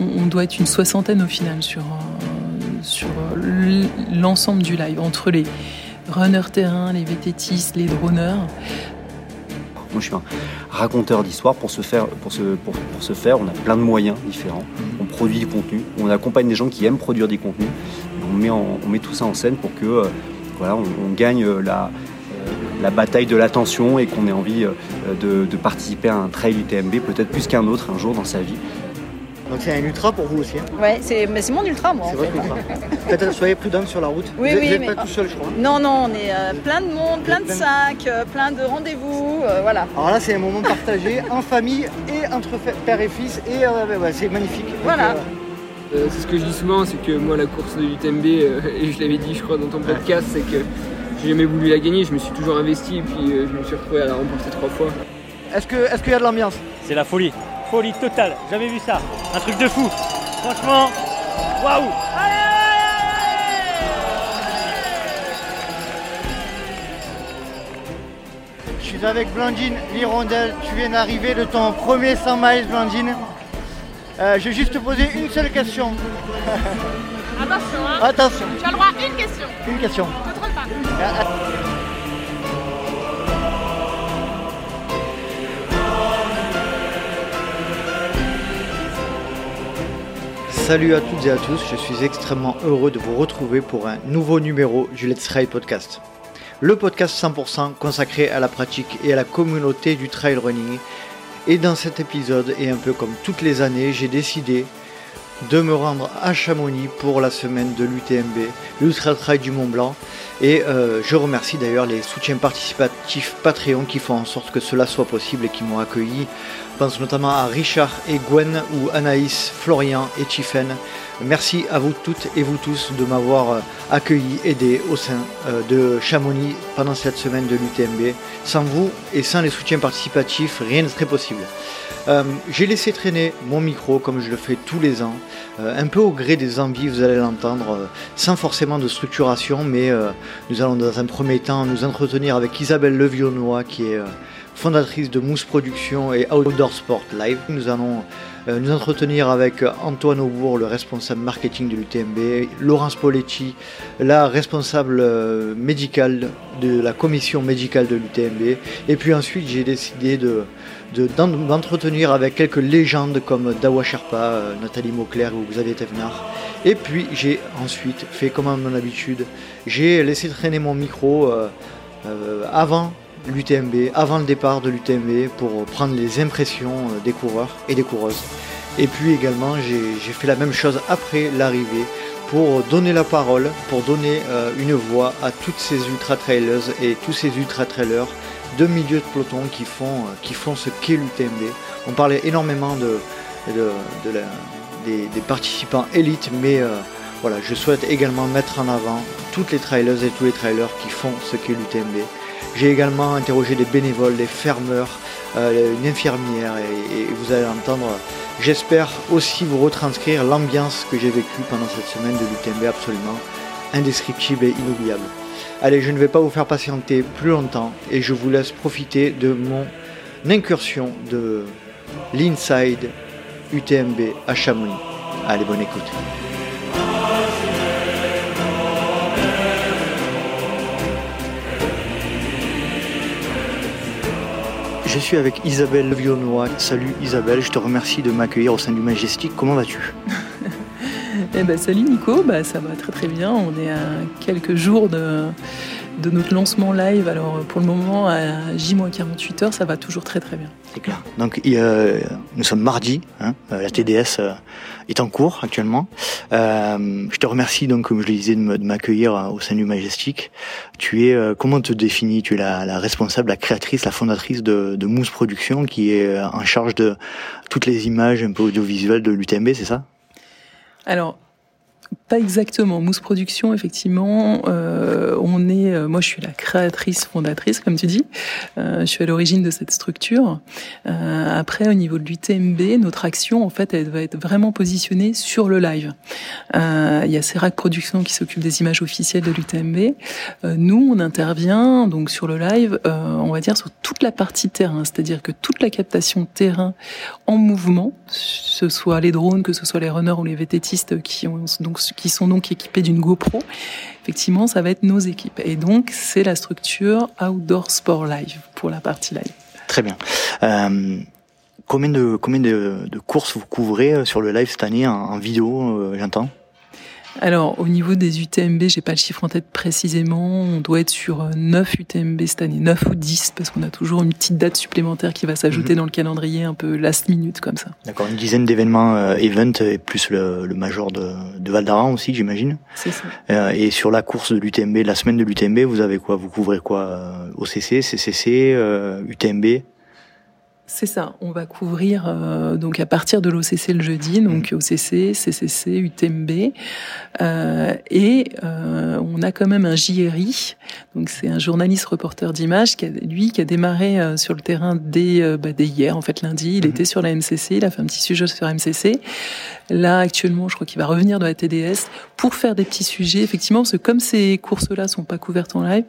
on, doit être une soixantaine au final sur, sur l'ensemble du live, entre les runners terrain, les VTTistes, les droneurs. Moi, je suis un raconteur d'histoire. Pour se faire, pour se, faire, on a plein de moyens différents. On produit du contenu, on accompagne des gens qui aiment produire des contenus. On met, tout ça en scène pour que euh, on, gagne la, euh, bataille de l'attention et qu'on ait envie euh, de, de, participer à un trail UTMB, peut-être plus qu'un autre un jour dans sa vie. Donc c'est un ultra pour vous aussi hein Ouais, c'est mon ultra moi. C'est votre ultra. Faites, soyez prudent sur la route. Oui, vous oui, n'êtes pas tout seul, je crois. Non, non, on est euh, plein de monde, plein de sacs, euh, plein de rendez-vous, euh, voilà. Alors là, c'est un moment partagé en famille et entre père et fils, et c'est magnifique. Voilà. c'est ce que je dis souvent, c'est que moi la course de l'UTMB, et je l'avais dit je crois dans ton podcast, c'est que j'ai jamais voulu la gagner, je me suis toujours investi et puis je me suis retrouvé à la remporter trois fois. Est-ce qu'il est qu'il y a de l'ambiance? C'est la folie folie totale. Jamais vu ça. Un truc de fou. Franchement, waouh Je suis avec Blandine Lirondelle. Tu viens d'arriver de ton premier 100 miles, Blandine. Euh, je vais juste te poser une seule question. Attention, hein. Attention. Tu as le droit à une question. Une question. Contrôle pas. Ah, ah. Salut à toutes et à tous, je suis extrêmement heureux de vous retrouver pour un nouveau numéro du Let's Trail Podcast. Le podcast 100% consacré à la pratique et à la communauté du trail running. Et dans cet épisode, et un peu comme toutes les années, j'ai décidé de me rendre à Chamonix pour la semaine de l'UTMB, l'Ultra Trail du Mont Blanc. Et euh, je remercie d'ailleurs les soutiens participatifs Patreon qui font en sorte que cela soit possible et qui m'ont accueilli pense notamment à Richard et Gwen ou Anaïs, Florian et Tiffen. Merci à vous toutes et vous tous de m'avoir euh, accueilli, aidé au sein euh, de Chamonix pendant cette semaine de l'UTMB. Sans vous et sans les soutiens participatifs, rien ne serait possible. Euh, j'ai laissé traîner mon micro comme je le fais tous les ans, un peu au gré des envies, vous allez l'entendre, sans forcément de structuration, mais nous allons dans un premier temps nous entretenir avec Isabelle Levionnois qui est fondatrice de Mousse Production et Outdoor Sport Live. Nous allons euh, nous entretenir avec Antoine Aubourg, le responsable marketing de l'UTMB, Laurence Poletti, la responsable euh, médicale de la commission médicale de l'UTMB. Et puis ensuite, j'ai décidé de, d'entretenir avec quelques légendes comme Dawa Sherpa, euh, Nathalie Mauclair ou Xavier Thévenard. Et puis j'ai ensuite fait comme à mon habitude, j'ai laissé traîner mon micro avant l'UTMB, avant le départ de l'UTMB, pour prendre les impressions euh, des coureurs et des coureuses. Et puis également, j'ai fait la même chose après l'arrivée pour donner la parole, pour donner euh, une voix à toutes ces ultra-trailers et tous ces ultra-trailers de milieu de peloton qui font, euh, ce qu'est l'UTMB. On parlait énormément de, des, participants élites, mais voilà, je souhaite également mettre en avant toutes les trailers et tous les trailers qui font ce qu'est l'UTMB. J'ai également interrogé des bénévoles, des fermeurs, euh, une infirmière et, vous allez entendre, j'espère aussi vous retranscrire l'ambiance que j'ai vécue pendant cette semaine de l'UTMB absolument indescriptible et inoubliable. Allez, je ne vais pas vous faire patienter plus longtemps et je vous laisse profiter de mon incursion de l'inside UTMB à Chamonix. Allez, bonne écoute. Je suis avec Isabelle Levionnois. Salut Isabelle, je te remercie de m'accueillir au sein du Majestic. Comment vas-tu? Eh ben, Salut Nico, bah, ça va très très bien. On est à quelques jours de, de notre lancement live. Alors pour le moment, à J-48 heures, ça va toujours très très bien. C'est clair. Donc nous sommes mardi, hein, euh, la TDS euh, est en cours actuellement. Euh, je te remercie donc, comme je le disais, de m'accueillir au sein du Majestic. Tu es, comment te définis? Tu es la, responsable, la créatrice, la fondatrice de, de Mousse Production, qui est en charge de toutes les images un peu audiovisuelles de l'UTMB, c'est ça? Alors Pas exactement. Mousse Production, effectivement, euh, on est. euh, moi, je suis la créatrice fondatrice, comme tu dis. Euh, je suis à l'origine de cette structure. Euh, après, au niveau de l'UTMB, notre action, en fait, elle va être vraiment positionnée sur le live. Euh, il y a Serac Productions qui s'occupe des images officielles de l'UTMB. Euh, nous, on intervient donc sur le live, on va dire sur toute la partie terrain, c'est-à-dire que toute la captation terrain en mouvement, ce soit les drones, que ce soit les runners ou les vététistes qui ont donc qui sont donc équipés d'une GoPro, effectivement, ça va être nos équipes. Et donc, c'est la structure Outdoor Sport Live pour la partie live. Très bien. Euh, combien de combien de, courses vous couvrez euh, sur le live cette année en, en vidéo, euh, j'entends? Alors, au niveau des UTMB, j'ai pas le chiffre en tête précisément. On doit être sur euh, 9 UTMB cette année, 9 ou 10, parce qu'on a toujours une petite date supplémentaire qui va s'ajouter Mhm. dans le calendrier, un peu last minute comme ça. D'accord, une dizaine d'événements euh, event et plus le, le major de, de Val d'Aran aussi, j'imagine. C'est ça. Euh, et sur la course de l'UTMB, la semaine de l'UTMB, vous avez quoi? Vous couvrez quoi euh, OCC, CCC, euh, UTMB C'est ça. On va couvrir euh, donc à partir de l'OCC le jeudi, donc OCC, CCC, UTMB, euh, et euh, on a quand même un JRI. Donc c'est un journaliste reporter d'images qui a, lui qui a démarré sur le terrain dès, bah, dès hier, en fait lundi. Il Mhm. était sur la MCC, il a fait un petit sujet sur MCC. Là actuellement, je crois qu'il va revenir de la TDS pour faire des petits sujets. Effectivement, parce que comme ces courses-là sont pas couvertes en live,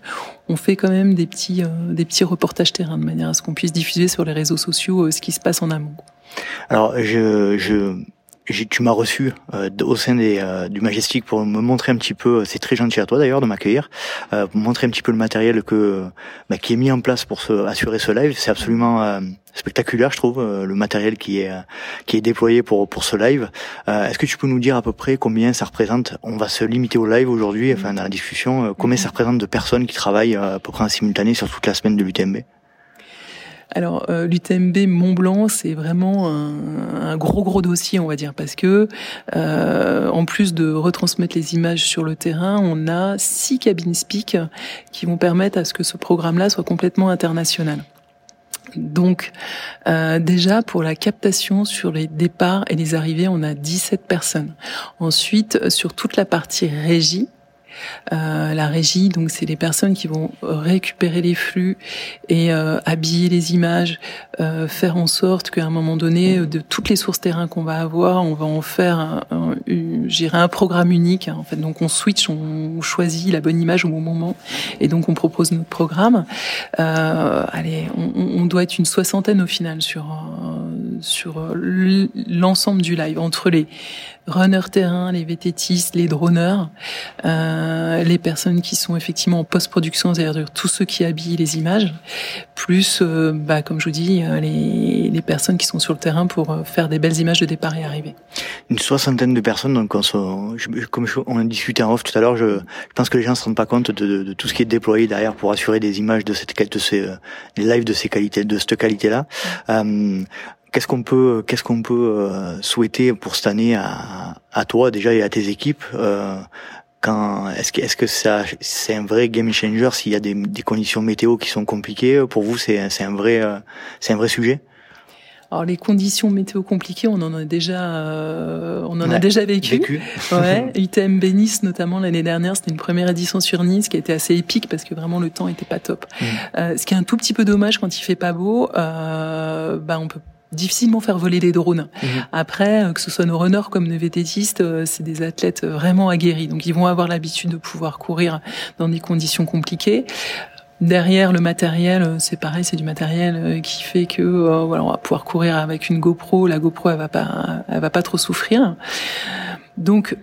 on fait quand même des petits des petits reportages terrain de manière à ce qu'on puisse diffuser sur les réseaux sociaux euh, ce qui se passe en amont. Alors, je, je, j'ai- tu m'as reçu euh, au sein des, euh, du Majestic pour me montrer un petit peu. C'est très gentil à toi d'ailleurs de m'accueillir, euh, pour me montrer un petit peu le matériel que bah, qui est mis en place pour se, assurer ce live. C'est absolument euh, spectaculaire, je trouve, euh, le matériel qui est euh, qui est déployé pour pour ce live. Euh, Est-ce que tu peux nous dire à peu près combien ça représente? On va se limiter au live aujourd'hui, enfin dans la discussion. euh, combien ça représente de personnes qui travaillent euh, à peu près en simultané sur toute la semaine de l'UTMB Alors euh, l'UTMB Mont Blanc, c'est vraiment un, gros gros dossier, on va dire, parce que euh, en plus de retransmettre les images sur le terrain, on a six cabines speak qui vont permettre à ce que ce programme-là soit complètement international. Donc euh, déjà pour la captation sur les départs et les arrivées, on a 17 personnes. Ensuite sur toute la partie régie, euh, la régie, donc c'est les personnes qui vont récupérer les flux et euh, habiller les images, euh, faire en sorte qu'à un moment donné, de toutes les sources terrain qu'on va avoir, on va en faire, un, un, un programme unique. hein, en fait, donc on switch, on choisit la bonne image au bon moment, et donc on propose notre programme. Euh, allez, on, on doit être une soixantaine au final sur euh, sur l'ensemble du live entre les runners terrain, les vététistes, les droneurs, euh, les personnes qui sont effectivement en post-production, c'est-à-dire tous ceux qui habillent les images, plus, euh, bah, comme je vous dis, euh, les, les personnes qui sont sur le terrain pour euh, faire des belles images de départ et arrivée. une soixantaine de personnes. Donc, on je- comme je- on a discuté en off tout à l'heure, je, je pense que les gens se rendent pas compte de, de- de tout ce qui est déployé derrière pour assurer des images de cette qualité, de ces, des lives de ces qualités, de cette qualité-là. Euh, Qu'est-ce qu'on peut, qu'est-ce qu'on peut euh, souhaiter pour cette année à, à toi déjà et à tes équipes euh, quand est-ce que est-ce que ça c'est un vrai game changer s'il y a des, des conditions météo qui sont compliquées? Pour vous c'est c'est un vrai euh, c'est un vrai sujet? Alors les conditions météo compliquées, on en a déjà, euh, on en Ouais, a déjà vécu. vécu Ouais, UTMB Nice notamment l'année dernière, c'était une première édition sur Nice qui a été assez épique parce que vraiment le temps était pas top. Mm. Euh, ce qui est un tout petit peu dommage quand il fait pas beau, euh, bah on peut difficilement faire voler des drones. Mhm. Après, euh, que ce soit nos runners comme nos vététistes, euh, c'est des athlètes vraiment aguerris, donc ils vont avoir l'habitude de pouvoir courir dans des conditions compliquées. Derrière le matériel, euh, c'est pareil, c'est du matériel euh, qui fait que euh, voilà, on va pouvoir courir avec une GoPro. La GoPro, elle va pas, elle va pas trop souffrir. Donc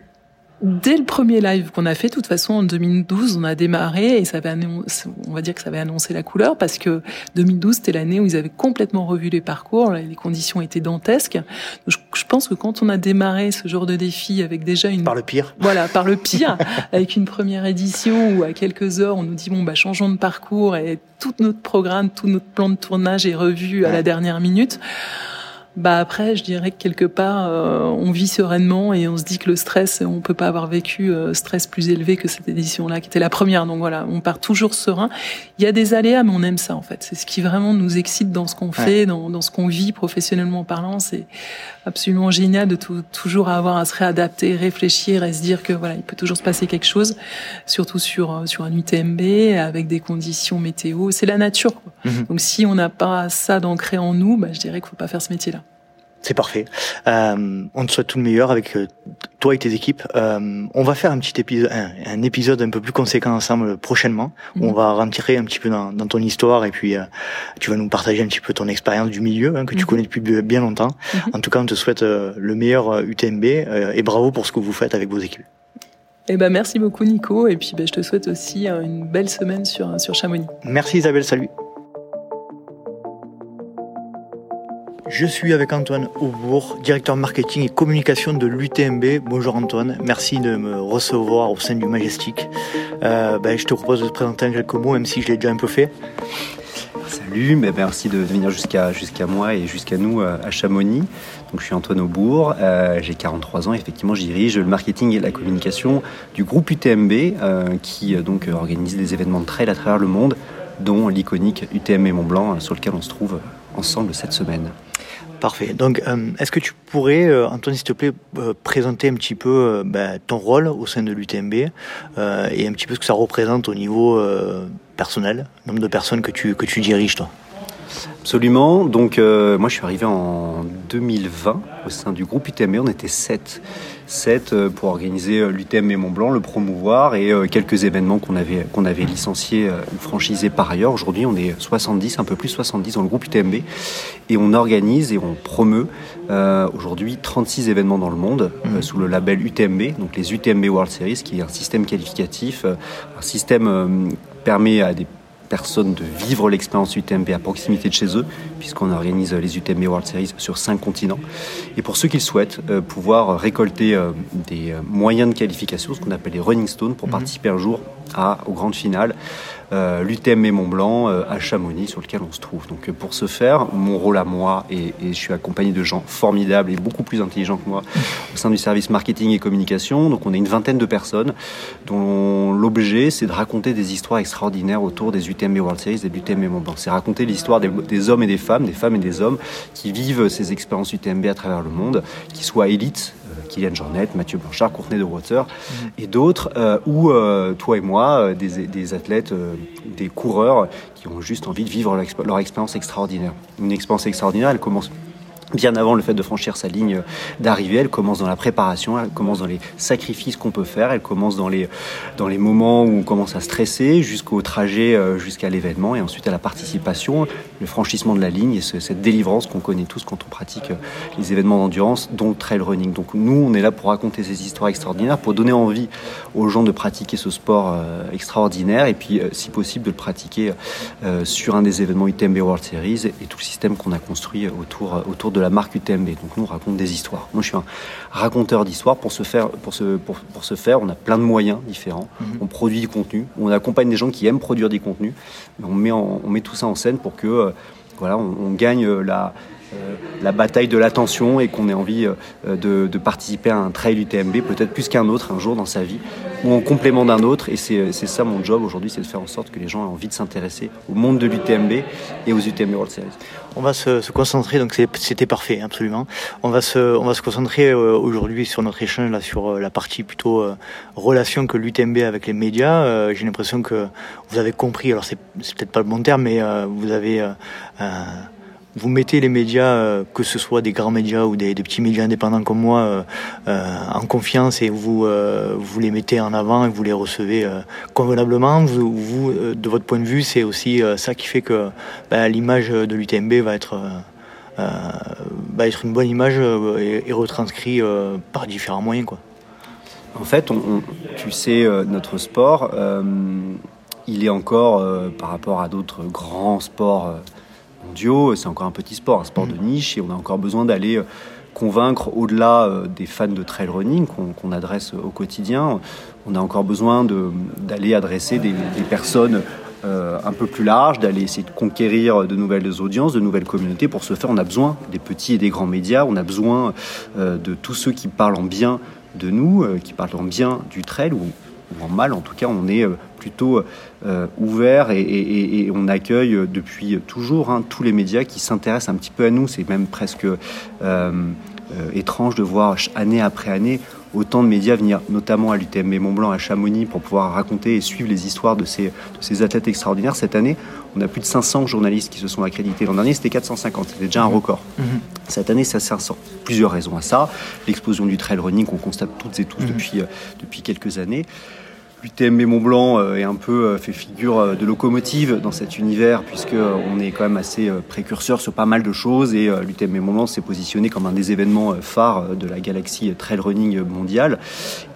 Dès le premier live qu'on a fait, de toute façon, en 2012, on a démarré et ça avait annoncé, on va dire que ça avait annoncé la couleur parce que 2012, c'était l'année où ils avaient complètement revu les parcours, les conditions étaient dantesques. Donc, je, je pense que quand on a démarré ce genre de défi avec déjà une par le pire voilà, par le pire, avec une première édition où à quelques heures on nous dit bon bah changeons de parcours et tout notre programme, tout notre plan de tournage est revu à la dernière minute. Bah après, je dirais que quelque part, euh, on vit sereinement et on se dit que le stress, on peut pas avoir vécu euh, stress plus élevé que cette édition-là, qui était la première. Donc voilà, on part toujours serein. Il y a des aléas, mais on aime ça en fait. C'est ce qui vraiment nous excite dans ce qu'on fait, dans, dans, ce qu'on vit professionnellement parlant. C'est absolument génial de toujours avoir à se réadapter, réfléchir et se dire que voilà, il peut toujours se passer quelque chose, surtout sur euh, sur un UTMB avec des conditions météo. C'est la nature. Quoi. Mhm. Donc si on n'a pas ça d'ancré en nous, bah, je dirais qu'il faut pas faire ce métier-là. C'est parfait. Euh, on te souhaite tout le meilleur avec euh, toi et tes équipes. Euh, on va faire un petit épisode, un, épisode un peu plus conséquent ensemble prochainement. Où on mhm. va rentrer un petit peu dans, dans ton histoire et puis euh, tu vas nous partager un petit peu ton expérience du milieu hein, que tu mhm. connais depuis bien longtemps. Mhm. En tout cas, on te souhaite euh, le meilleur UTMB et bravo pour ce que vous faites avec vos équipes. Eh ben merci beaucoup Nico et puis ben, je te souhaite aussi une belle semaine sur sur Chamonix. Merci Isabelle, salut. Je suis avec Antoine Aubourg, directeur marketing et communication de l'UTMB. Bonjour Antoine, merci de me recevoir au sein du Majestic. Euh, ben, je te propose de te présenter en quelques mots, même si je l'ai déjà un peu fait. Salut, ben, merci de venir jusqu'à jusqu'à moi et jusqu'à nous euh, à Chamonix. Donc, je suis Antoine Aubourg, euh, j'ai 43 ans, effectivement je dirige le marketing et la communication du groupe UTMB qui donc organise des événements de trail à travers le monde, dont l'iconique UTMB Mont Blanc sur lequel on se trouve ensemble cette semaine. Parfait. Donc, euh, est-ce que tu pourrais, euh, Antoine, s'il te plaît, euh, présenter un petit peu bah, ton rôle au sein de l'UTMB et un petit peu ce que ça représente au niveau personnel, nombre de personnes que tu, que tu diriges, toi? Absolument. Donc, moi, je suis arrivé en 2020 au sein du groupe UTMB. On était sept 7 euh, pour organiser euh, l'UTM et Mont Blanc, le promouvoir et euh, quelques événements qu'on avait, qu'on avait licenciés ou franchisés par ailleurs. Aujourd'hui, on est 70, un peu plus 70 dans le groupe UTMB et on organise et on promeut aujourd'hui 36 événements dans le monde mmh. sous le label UTMB, donc les UTMB World Series, qui est un système qualificatif, un système permet à des personnes de vivre l'expérience UTMB à proximité de chez eux, puisqu'on organise les UTMB World Series sur cinq continents. Et pour ceux qui le souhaitent, euh, pouvoir récolter euh, des euh, moyens de qualification, ce qu'on appelle les running stones, pour mhm. participer un jour à, aux grandes finales euh, l'UTM Mont Blanc euh, à Chamonix sur lequel on se trouve. Donc euh, pour ce faire, mon rôle à moi, et, je suis accompagné de gens formidables et beaucoup plus intelligents que moi au sein du service marketing et communication. Donc on est une vingtaine de personnes dont l'objet c'est de raconter des histoires extraordinaires autour des UTMB World Series et de l'UTM Mont Blanc. C'est raconter l'histoire des, des, hommes et des femmes, des femmes et des hommes qui vivent ces expériences UTMB à travers le monde, qui soient élites Kylian Jornet, Mathieu Blanchard, Courtenay de Water et d'autres, euh, ou euh, toi et moi, euh, des, athlètes, des coureurs qui ont juste envie de vivre leur expérience extraordinaire. Une expérience extraordinaire, elle commence bien avant le fait de franchir sa ligne d'arrivée, elle commence dans la préparation, elle commence dans les sacrifices qu'on peut faire, elle commence dans les, dans les moments où on commence à stresser, jusqu'au trajet, euh, jusqu'à l'événement, et ensuite à la participation, le franchissement de la ligne et cette délivrance qu'on connaît tous quand on pratique euh, les événements d'endurance, dont trail running. Donc nous, on est là pour raconter ces histoires extraordinaires, pour donner envie aux gens de pratiquer ce sport euh, extraordinaire, et puis si possible de le pratiquer sur un des événements UTMB World Series et tout le système qu'on a construit autour, autour de de la marque UTMB. Donc nous, on raconte des histoires. Moi, je suis un raconteur d'histoires. Pour ce faire, pour ce, pour, pour faire, on a plein de moyens différents. Mhm. On produit du contenu. On accompagne des gens qui aiment produire du contenu. On met, on met tout ça en scène pour que, euh, voilà, on, gagne la euh, la bataille de l'attention et qu'on ait envie euh, de, participer à un trail UTMB, peut-être plus qu'un autre un jour dans sa vie, ou en complément d'un autre. Et c'est ça mon job aujourd'hui, c'est de faire en sorte que les gens aient envie de s'intéresser au monde de l'UTMB et aux UTMB World Series. On va se, concentrer, donc c'était parfait, absolument. On va se, on va se concentrer euh, aujourd'hui sur notre échange, là, sur la partie plutôt relation que l'UTMB avec les médias. J'ai l'impression que vous avez compris, alors c'est peut-être pas le bon terme, mais vous avez vous mettez les médias, euh, que ce soit des grands médias ou des, petits médias indépendants comme moi, euh, euh, en confiance et vous, les mettez en avant et vous les recevez convenablement. De votre point de vue, c'est aussi ça qui fait que bah, l'image de l'UTMB va être, une bonne image et, et retranscrit par différents moyens. En fait, tu sais, notre sport, il est encore, par rapport à d'autres grands sports, c'est encore un petit sport, un sport de mm. niche, et on a encore besoin d'aller euh, convaincre au-delà euh, des fans de trail running qu'on adresse au quotidien. On a encore besoin d'aller adresser des, personnes euh, un peu plus large, d'aller essayer de conquérir de nouvelles audiences, de nouvelles communautés. Pour ce faire, on a besoin des petits et des grands médias, on a besoin euh, de tous ceux qui parlent en bien de nous, euh, qui parlent en bien du trail, ou, ou en mal en tout cas, on est euh, plutôt euh, ouvert et, et- et on accueille euh, depuis toujours hein, tous les médias qui s'intéressent un petit peu à nous. C'est même presque euh, étrange de voir année après année autant de médias venir, notamment à l'UTMB Mont-Blanc, à Chamonix, pour pouvoir raconter et suivre les histoires de ces, de ces athlètes extraordinaires. Cette année, on a plus de 500 journalistes qui se sont accrédités. L'an dernier, c'était 450. C'était déjà un record. Cette année, ça sert plusieurs raisons à ça. L'explosion du trail running qu'on constate toutes et tous depuis, euh, depuis quelques années. L'UTMB Mont Blanc euh, est un peu euh, fait figure euh, de locomotive dans cet univers puisque euh, on est quand même assez euh, précurseur sur pas mal de choses et euh, l'UTMB Mont Blanc s'est positionné comme un des événements euh, phares euh, de la galaxie trail running mondiale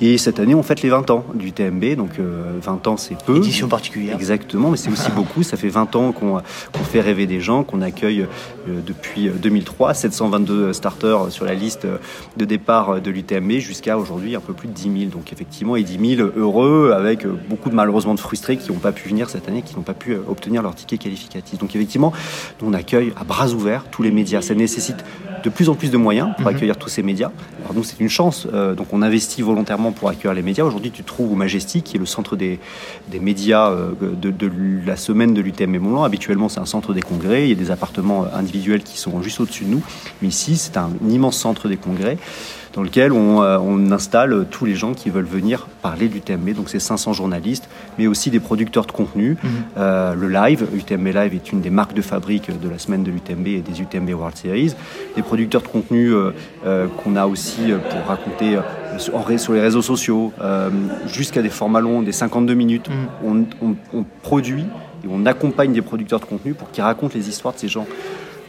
et cette année on fête les 20 ans du TMB donc euh, 20 ans c'est peu Édition particulière. Exactement, mais c'est aussi beaucoup. Ça fait 20 ans qu'on fait rêver des gens, qu'on accueille euh, depuis euh, 2003, 722 starters sur la liste euh, de départ euh, de l'UTMB jusqu'à aujourd'hui un peu plus de 10 000. Donc effectivement, et 10 000 heureux avec euh, beaucoup de malheureusement de frustrés qui n'ont pas pu venir cette année, qui n'ont pas pu euh, obtenir leur ticket qualificatif. Donc effectivement, nous, on accueille à bras ouverts tous les médias. Ça nécessite de plus en plus de moyens pour accueillir tous ces médias. Alors nous, c'est une chance. euh, donc on investit volontairement pour accueillir les médias. Aujourd'hui, tu te trouves au Majestic, qui est le centre des, des médias euh, de, de la semaine de l'UTM Mont-Blanc. Habituellement, c'est un centre des congrès. Il y a des appartements individuels qui sont juste au-dessus de nous. Mais ici, c'est un immense centre des congrès dans lequel on, euh, on installe tous les gens qui veulent venir parler de l'UTMB. Donc c'est 500 journalistes, mais aussi des producteurs de contenu. Euh, le live, UTMB Live est une des marques de fabrique de la semaine de l'UTMB et des UTMB World Series. Des producteurs de contenu euh, qu'on a aussi pour raconter sur, les réseaux sociaux, euh, jusqu'à des formats longs, des 52 minutes. On, on- on produit et on accompagne des producteurs de contenu pour qu'ils racontent les histoires de ces gens.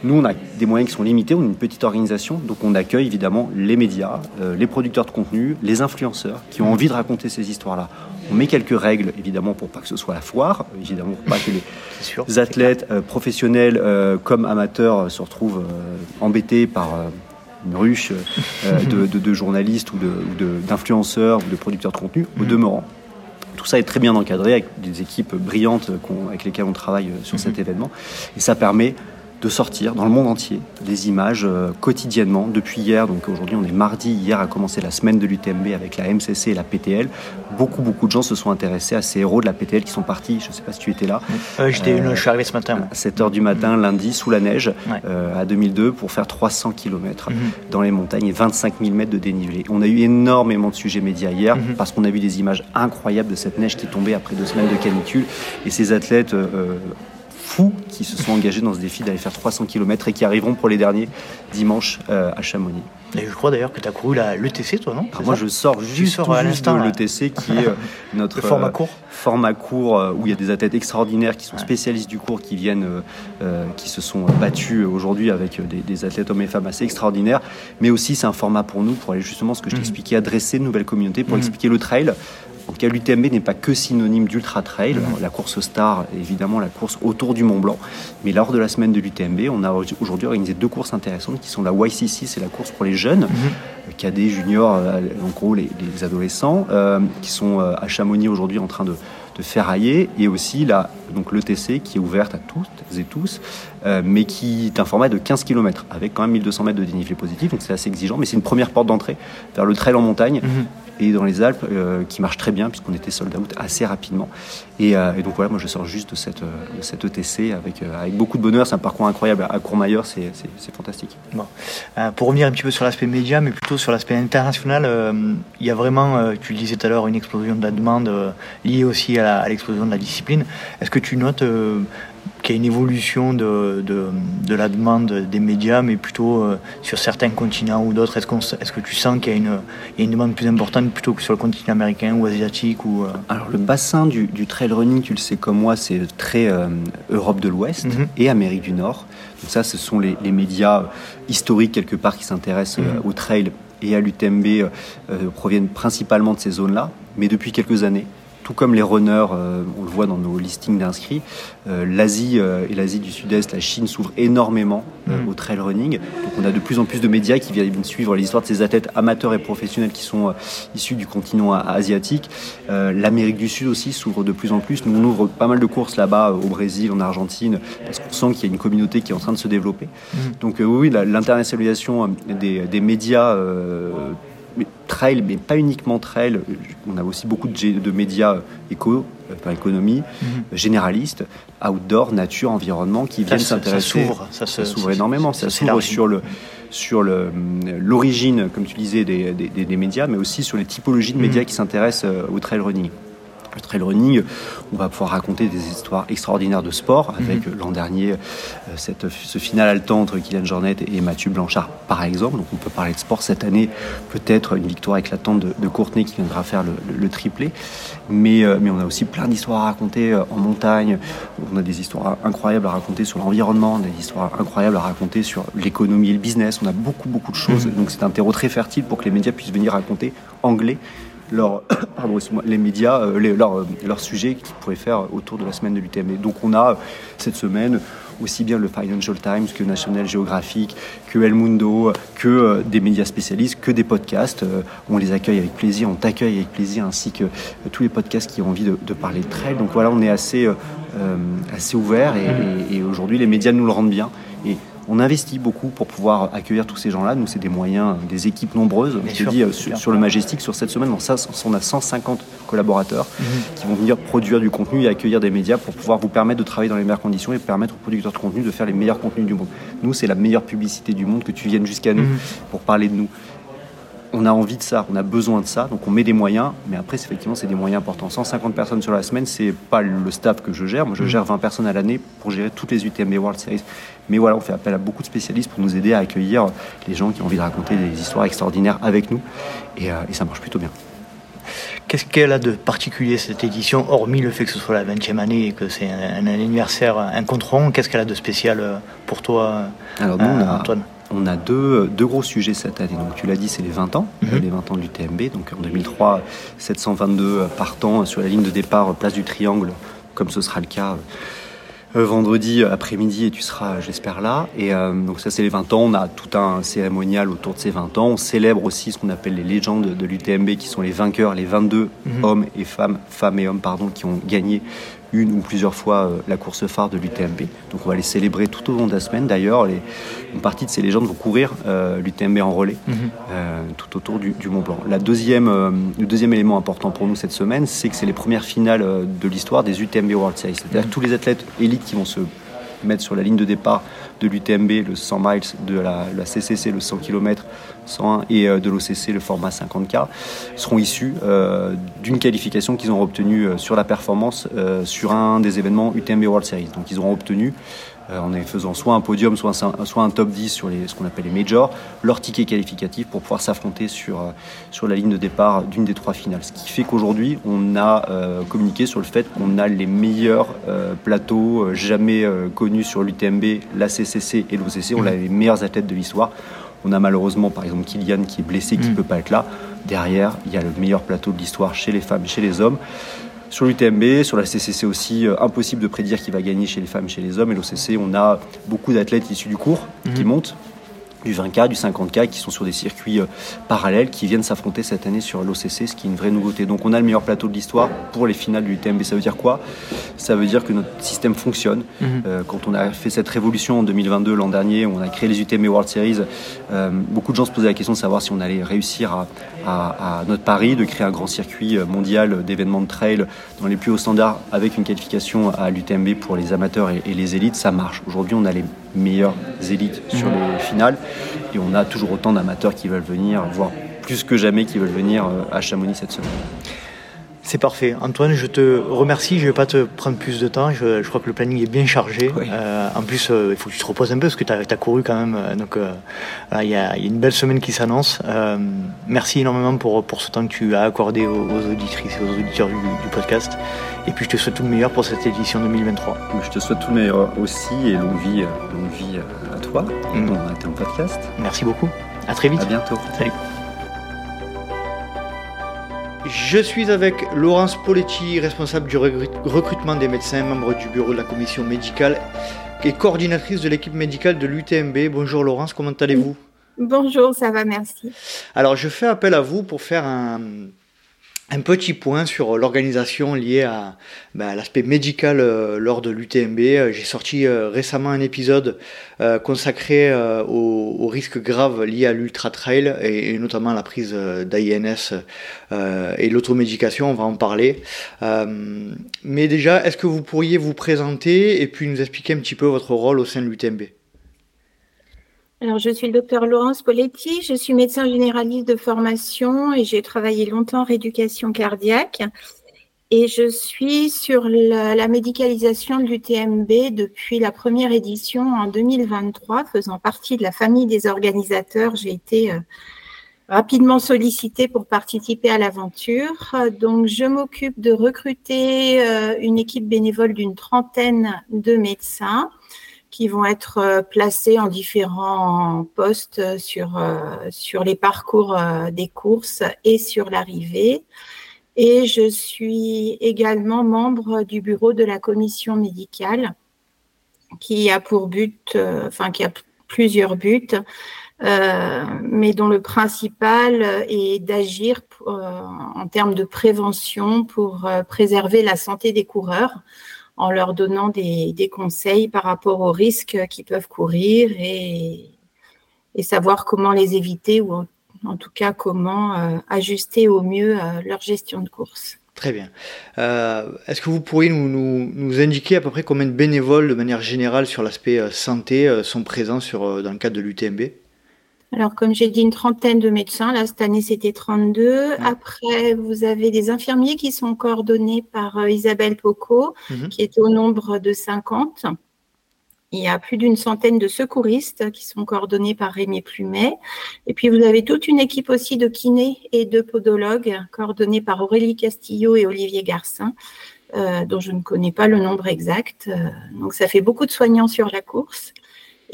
Nous, on a des moyens qui sont limités, on est une petite organisation, donc on accueille évidemment les médias, euh, les producteurs de contenu, les influenceurs qui ont envie de raconter ces histoires-là. On met quelques règles, évidemment, pour pas que ce soit la foire, évidemment, pour pas que les, sûr. athlètes euh, professionnels euh, comme amateurs se retrouvent embêtés par une ruche de, de- de journalistes ou de- d'influenceurs ou de producteurs de contenu, au demeurant. Tout ça est très bien encadré avec des équipes brillantes avec lesquelles on travaille sur cet événement. Et ça permet de sortir dans le monde entier des images euh, quotidiennement. Depuis hier, donc aujourd'hui on est mardi, hier a commencé la semaine de l'UTMB avec la MCC et la PTL. Beaucoup, beaucoup de gens se sont intéressés à ces héros de la PTL qui sont partis, je ne sais pas si tu étais là, Euh, j'étais- je suis arrivé ce matin. à 7h du matin, lundi, sous la neige, Ouais. euh, à 2002, pour faire 300 km Mhm. dans les montagnes et 25 000 mètres de dénivelé. On a eu énormément de sujets médias hier Mhm. parce qu'on a vu des images incroyables de cette neige qui est tombée après deux semaines de canicule et ces athlètes euh, fous qui se sont engagés dans ce défi d'aller faire 300 km et qui arriveront pour les derniers dimanche euh, à Chamonix. Et je crois d'ailleurs que tu as couru la, l'ETC, toi, non? Ah, moi, ça je sors juste, sors à juste de l'ETC qui est euh, notre Le format euh, court. format court euh, où il y a des athlètes extraordinaires qui sont spécialistes du cours, qui viennent, euh, euh, qui se sont battus aujourd'hui avec euh, des, des athlètes hommes et femmes assez extraordinaires. Mais aussi, c'est un format pour nous pour aller justement ce que je t'expliquais, adresser de nouvelles communautés pour Mhm. expliquer le trail. En tout cas, l'UTMB n'est pas que synonyme d'ultra trail. Mhm. Alors, La course star, évidemment, la course autour du Mont Blanc. Mais lors de la semaine de l'UTMB, on a aujourd'hui organisé deux courses intéressantes qui sont la YCC, c'est la course pour les jeunes, euh, cadets, juniors, euh, en gros les, les adolescents, euh, qui sont à Chamonix aujourd'hui en train de, de ferrailler, et aussi la, donc l'ETC qui est ouverte à toutes et tous, euh, mais qui est un format de 15 km, avec quand même 1200 mètres de dénivelé positif, donc c'est assez exigeant, mais c'est une première porte d'entrée vers le trail en montagne. Mhm. Et dans les Alpes, euh, qui marche très bien, puisqu'on était sold out assez rapidement. Et, euh, donc voilà, moi je sors juste de cette, euh, de cette ETC avec, avec beaucoup de bonheur. C'est un parcours incroyable. À Courmayeur, c'est fantastique. Bon. Pour revenir un petit peu sur l'aspect média, mais plutôt sur l'aspect international, il y a vraiment, tu le disais tout à l'heure, une explosion de la demande liée aussi à l'explosion de la discipline. Est-ce que tu notes qu'il y a une évolution de, de, de la demande des médias, mais plutôt euh, sur certains continents ou d'autres Est-ce qu'on s- est-ce que tu sens qu'il y, a une- il y a une demande plus importante plutôt que sur le continent américain ou asiatique ou, euh, Alors le bassin du, du trail running, tu le sais comme moi, c'est très euh, Europe de l'Ouest Mhm. et Amérique du Nord. Donc ça, ce sont les, les médias historiques quelque part qui s'intéressent Mhm. au trail et à l'UTMB, proviennent principalement de ces zones-là. Mais depuis quelques années, tout comme les runners, euh, on le voit dans nos listings d'inscrits, euh, l'Asie euh, et l'Asie du Sud-Est, la Chine s'ouvrent énormément Mm. au trail running. Donc on a de plus en plus de médias qui viennent suivre l'histoire de ces athlètes amateurs et professionnels qui sont issus du continent asiatique. L'Amérique du Sud aussi s'ouvre de plus en plus. Nous on ouvre pas mal de courses là-bas au Brésil, en Argentine, parce qu'on sent qu'il y a une communauté qui est en train de se développer. Donc euh, oui, l'internationalisation des, des médias trail, mais pas uniquement trail. On a aussi beaucoup de, de médias éco, euh, enfin, économie, Mhm. généralistes, outdoor, nature, environnement, qui viennent Ça, s'intéresser. ça s'ouvre énormément. ça s'ouvre sur le sur le, l'origine, comme tu disais, des, des- médias, mais aussi sur les typologies de médias Mhm. qui s'intéressent euh, au trail running. Le trail running, on va pouvoir raconter des histoires extraordinaires de sport, avec euh, l'an dernier euh, cette, ce final haletant entre Kylian Jornet et Mathieu Blanchard, par exemple. Donc on peut parler de sport cette année, peut-être une victoire éclatante de, de Courtenay qui viendra faire le, le- le triplé. Mais, euh, mais on a aussi plein d'histoires à raconter euh, en montagne. On a des histoires incroyables à raconter sur l'environnement, des histoires incroyables à raconter sur l'économie et le business. On a beaucoup, beaucoup de choses. Donc c'est un terreau très fertile pour que les médias puissent venir raconter anglais leur, les médias, euh, euh, sujets qu'ils pourraient faire autour de la semaine de l'UTM. Donc on a cette semaine aussi bien le Financial Times que National Geographic, que El Mundo, que euh, des médias spécialistes, que des podcasts. On les accueille avec plaisir, on t'accueille avec plaisir, ainsi que tous les podcasts qui ont envie de, parler de trail. Donc voilà, on est assez, assez ouvert et aujourd'hui les médias nous le rendent bien. On investit beaucoup pour pouvoir accueillir tous ces gens-là. Nous, c'est des moyens, des équipes nombreuses. Bien Je sûr, te dis, euh, sur, le Majestic, sur cette semaine, on, ça, on a 150 collaborateurs qui vont venir produire du contenu et accueillir des médias pour pouvoir vous permettre de travailler dans les meilleures conditions et permettre aux producteurs de contenu de faire les meilleurs contenus du monde. Nous, c'est la meilleure publicité du monde que tu viennes jusqu'à nous Mhm. pour parler de nous. On a envie de ça, on a besoin de ça, donc on met des moyens, mais après, effectivement, c'est des moyens importants. 150 personnes sur la semaine, c'est pas le staff que je gère. Moi, je gère 20 personnes à l'année pour gérer toutes les UTMB World Series. Mais voilà, on fait appel à beaucoup de spécialistes pour nous aider à accueillir les gens qui ont envie de raconter des histoires extraordinaires avec nous, et, euh, et ça marche plutôt bien. Qu'est-ce qu'elle a de particulier cette édition, hormis le fait que ce soit la 20e année et que c'est un, un anniversaire incontrôlable Qu'est-ce qu'elle a de spécial euh, pour toi, Alors nous, on euh, a, Antoine? On a deux, deux gros sujets cette année. Donc tu l'as dit, c'est les 20 ans, Mhm. les 20 ans de l'UTMB. Donc en 2003, 722 partants sur la ligne de départ, place du Triangle, comme ce sera le cas euh, vendredi après-midi et tu seras, j'espère, là. Et euh, donc ça, c'est les 20 ans. On a tout un cérémonial autour de ces 20 ans. On célèbre aussi ce qu'on appelle les légendes de l'UTMB, qui sont les vainqueurs, les 22 Mhm. hommes et femmes, femmes et hommes, pardon, qui ont gagné une ou plusieurs fois euh, la course phare de l'UTMB. Donc on va les célébrer tout au long de la semaine. D'ailleurs, une partie de ces légendes vont courir euh, l'UTMB en relais Mhm. euh, tout autour du, du Mont Blanc. La deuxième, euh, le deuxième élément important pour nous cette semaine, c'est que c'est les premières finales de l'histoire des UTMB World Series. C'est-à-dire que tous les athlètes élites qui vont se mettre sur la ligne de départ de l'UTMB, le 100 miles, de la, CCC, le 100 km, 101 et euh, de l'OCC, le format 50K, seront issus euh, d'une qualification qu'ils ont obtenue euh, sur la performance sur un des événements UTMB World Series. Donc ils auront obtenu en faisant soit un podium, soit un, soit un top 10 sur les, ce qu'on appelle les majors, leur ticket qualificatif pour pouvoir s'affronter sur, euh, sur la ligne de départ d'une des trois finales. Ce qui fait qu'aujourd'hui, on a euh, communiqué sur le fait qu'on a les meilleurs euh, plateaux euh, jamais euh, connus sur l'UTMB, la CCC et l'OCC. On a les meilleurs athlètes de l'histoire. On a malheureusement, par exemple, Kylian qui est blessé, qui ne Mm. peut pas être là. Derrière, il y a le meilleur plateau de l'histoire chez les femmes et chez les hommes. Sur l'UTMB, sur la CCC aussi, euh, impossible de prédire qui va gagner chez les femmes chez les hommes. Et l'OCC, on a beaucoup d'athlètes issus du cours qui montent, du 20K, du 50K, qui sont sur des circuits euh, parallèles, qui viennent s'affronter cette année sur l'OCC, ce qui est une vraie nouveauté. Donc on a le meilleur plateau de l'histoire pour les finales du UTMB. Ça veut dire quoi? Ça veut dire que notre système fonctionne. Mhm. Euh, quand on a fait cette révolution en 2022, l'an dernier, on a créé les UTMB World Series, euh, beaucoup de gens se posaient la question de savoir si on allait réussir à, à- à notre pari de créer un grand circuit euh, mondial d'événements de trail dans les plus hauts standards avec une qualification à l'UTMB pour les amateurs et, et les élites. Ça marche. Aujourd'hui, on a les meilleures élites sur les finales et on a toujours autant d'amateurs qui veulent venir, voire plus que jamais qui veulent venir euh, à Chamonix cette semaine. C'est parfait. Antoine, je te remercie. Je ne vais pas te prendre plus de temps. Je, je crois que le planning est bien chargé. Oui. Euh, en plus, euh, il faut que tu te reposes un peu parce que tu as, couru quand même. euh, Donc, il y, a il y a une belle semaine qui s'annonce. Merci énormément pour, pour ce temps que tu as accordé aux, aux auditrices et aux auditeurs du, du podcast. Et puis, je te souhaite tout le meilleur pour cette édition 2023. Donc, je te souhaite tout le meilleur aussi et longue vie, longue vie à toi, Mm. à ton podcast. Merci beaucoup. À très vite. À bientôt. Salut. Je suis avec Laurence Poletti, responsable du recrutement des médecins, membre du bureau de la commission médicale et coordinatrice de l'équipe médicale de l'UTMB. Bonjour Laurence, comment allez-vous? Bonjour, ça va, merci. Alors je fais appel à vous pour faire un, un petit point sur l'organisation liée à, bah, l'aspect médical euh, lors de l'UTMB. Euh, j'ai sorti euh, récemment un épisode consacré aux, risques graves liés à l'ultra trail et, notamment à la prise d'AINS et l'automédication. On va en parler. mais déjà, est-ce que vous pourriez vous présenter et puis nous expliquer un petit peu votre rôle au sein de l'UTMB alors, je suis le docteur Laurence Poletti, je suis médecin généraliste de formation et j'ai travaillé longtemps en rééducation cardiaque. Et je suis sur la, médicalisation de l'UTMB depuis la première édition en 2023, faisant partie de la famille des organisateurs. J'ai été euh, rapidement sollicitée pour participer à l'aventure. Donc, je m'occupe de recruter euh, une équipe bénévole d'une trentaine de médecins qui vont être euh, placés en différents postes sur, euh, sur les parcours euh, des courses et sur l'arrivée. Et je suis également membre du bureau de la commission médicale qui a pour but, enfin qui a plusieurs buts, mais dont le principal est d'agir en termes de prévention pour préserver la santé des coureurs en leur donnant des, conseils par rapport aux risques qu'ils peuvent courir et, savoir comment les éviter ou en, tout cas comment euh, ajuster au mieux euh, leur gestion de course. Très bien. Euh, est-ce que vous pourriez nous, indiquer à peu près combien de bénévoles de manière générale sur l'aspect santé sont présents dans le cadre de l'UTMB alors, comme j'ai dit, une trentaine de médecins. Là, cette année, c'était 32. Après, vous avez des infirmiers qui sont coordonnés par euh, Isabelle Poco, mhm. qui est au nombre de 50. Il y a plus d'une centaine de secouristes qui sont coordonnés par Rémi Plumet. Et puis, vous avez toute une équipe aussi de kinés et de podologues coordonnés par Aurélie Castillo et Olivier Garcin, euh, dont je ne connais pas le nombre exact. Euh, donc, ça fait beaucoup de soignants sur la course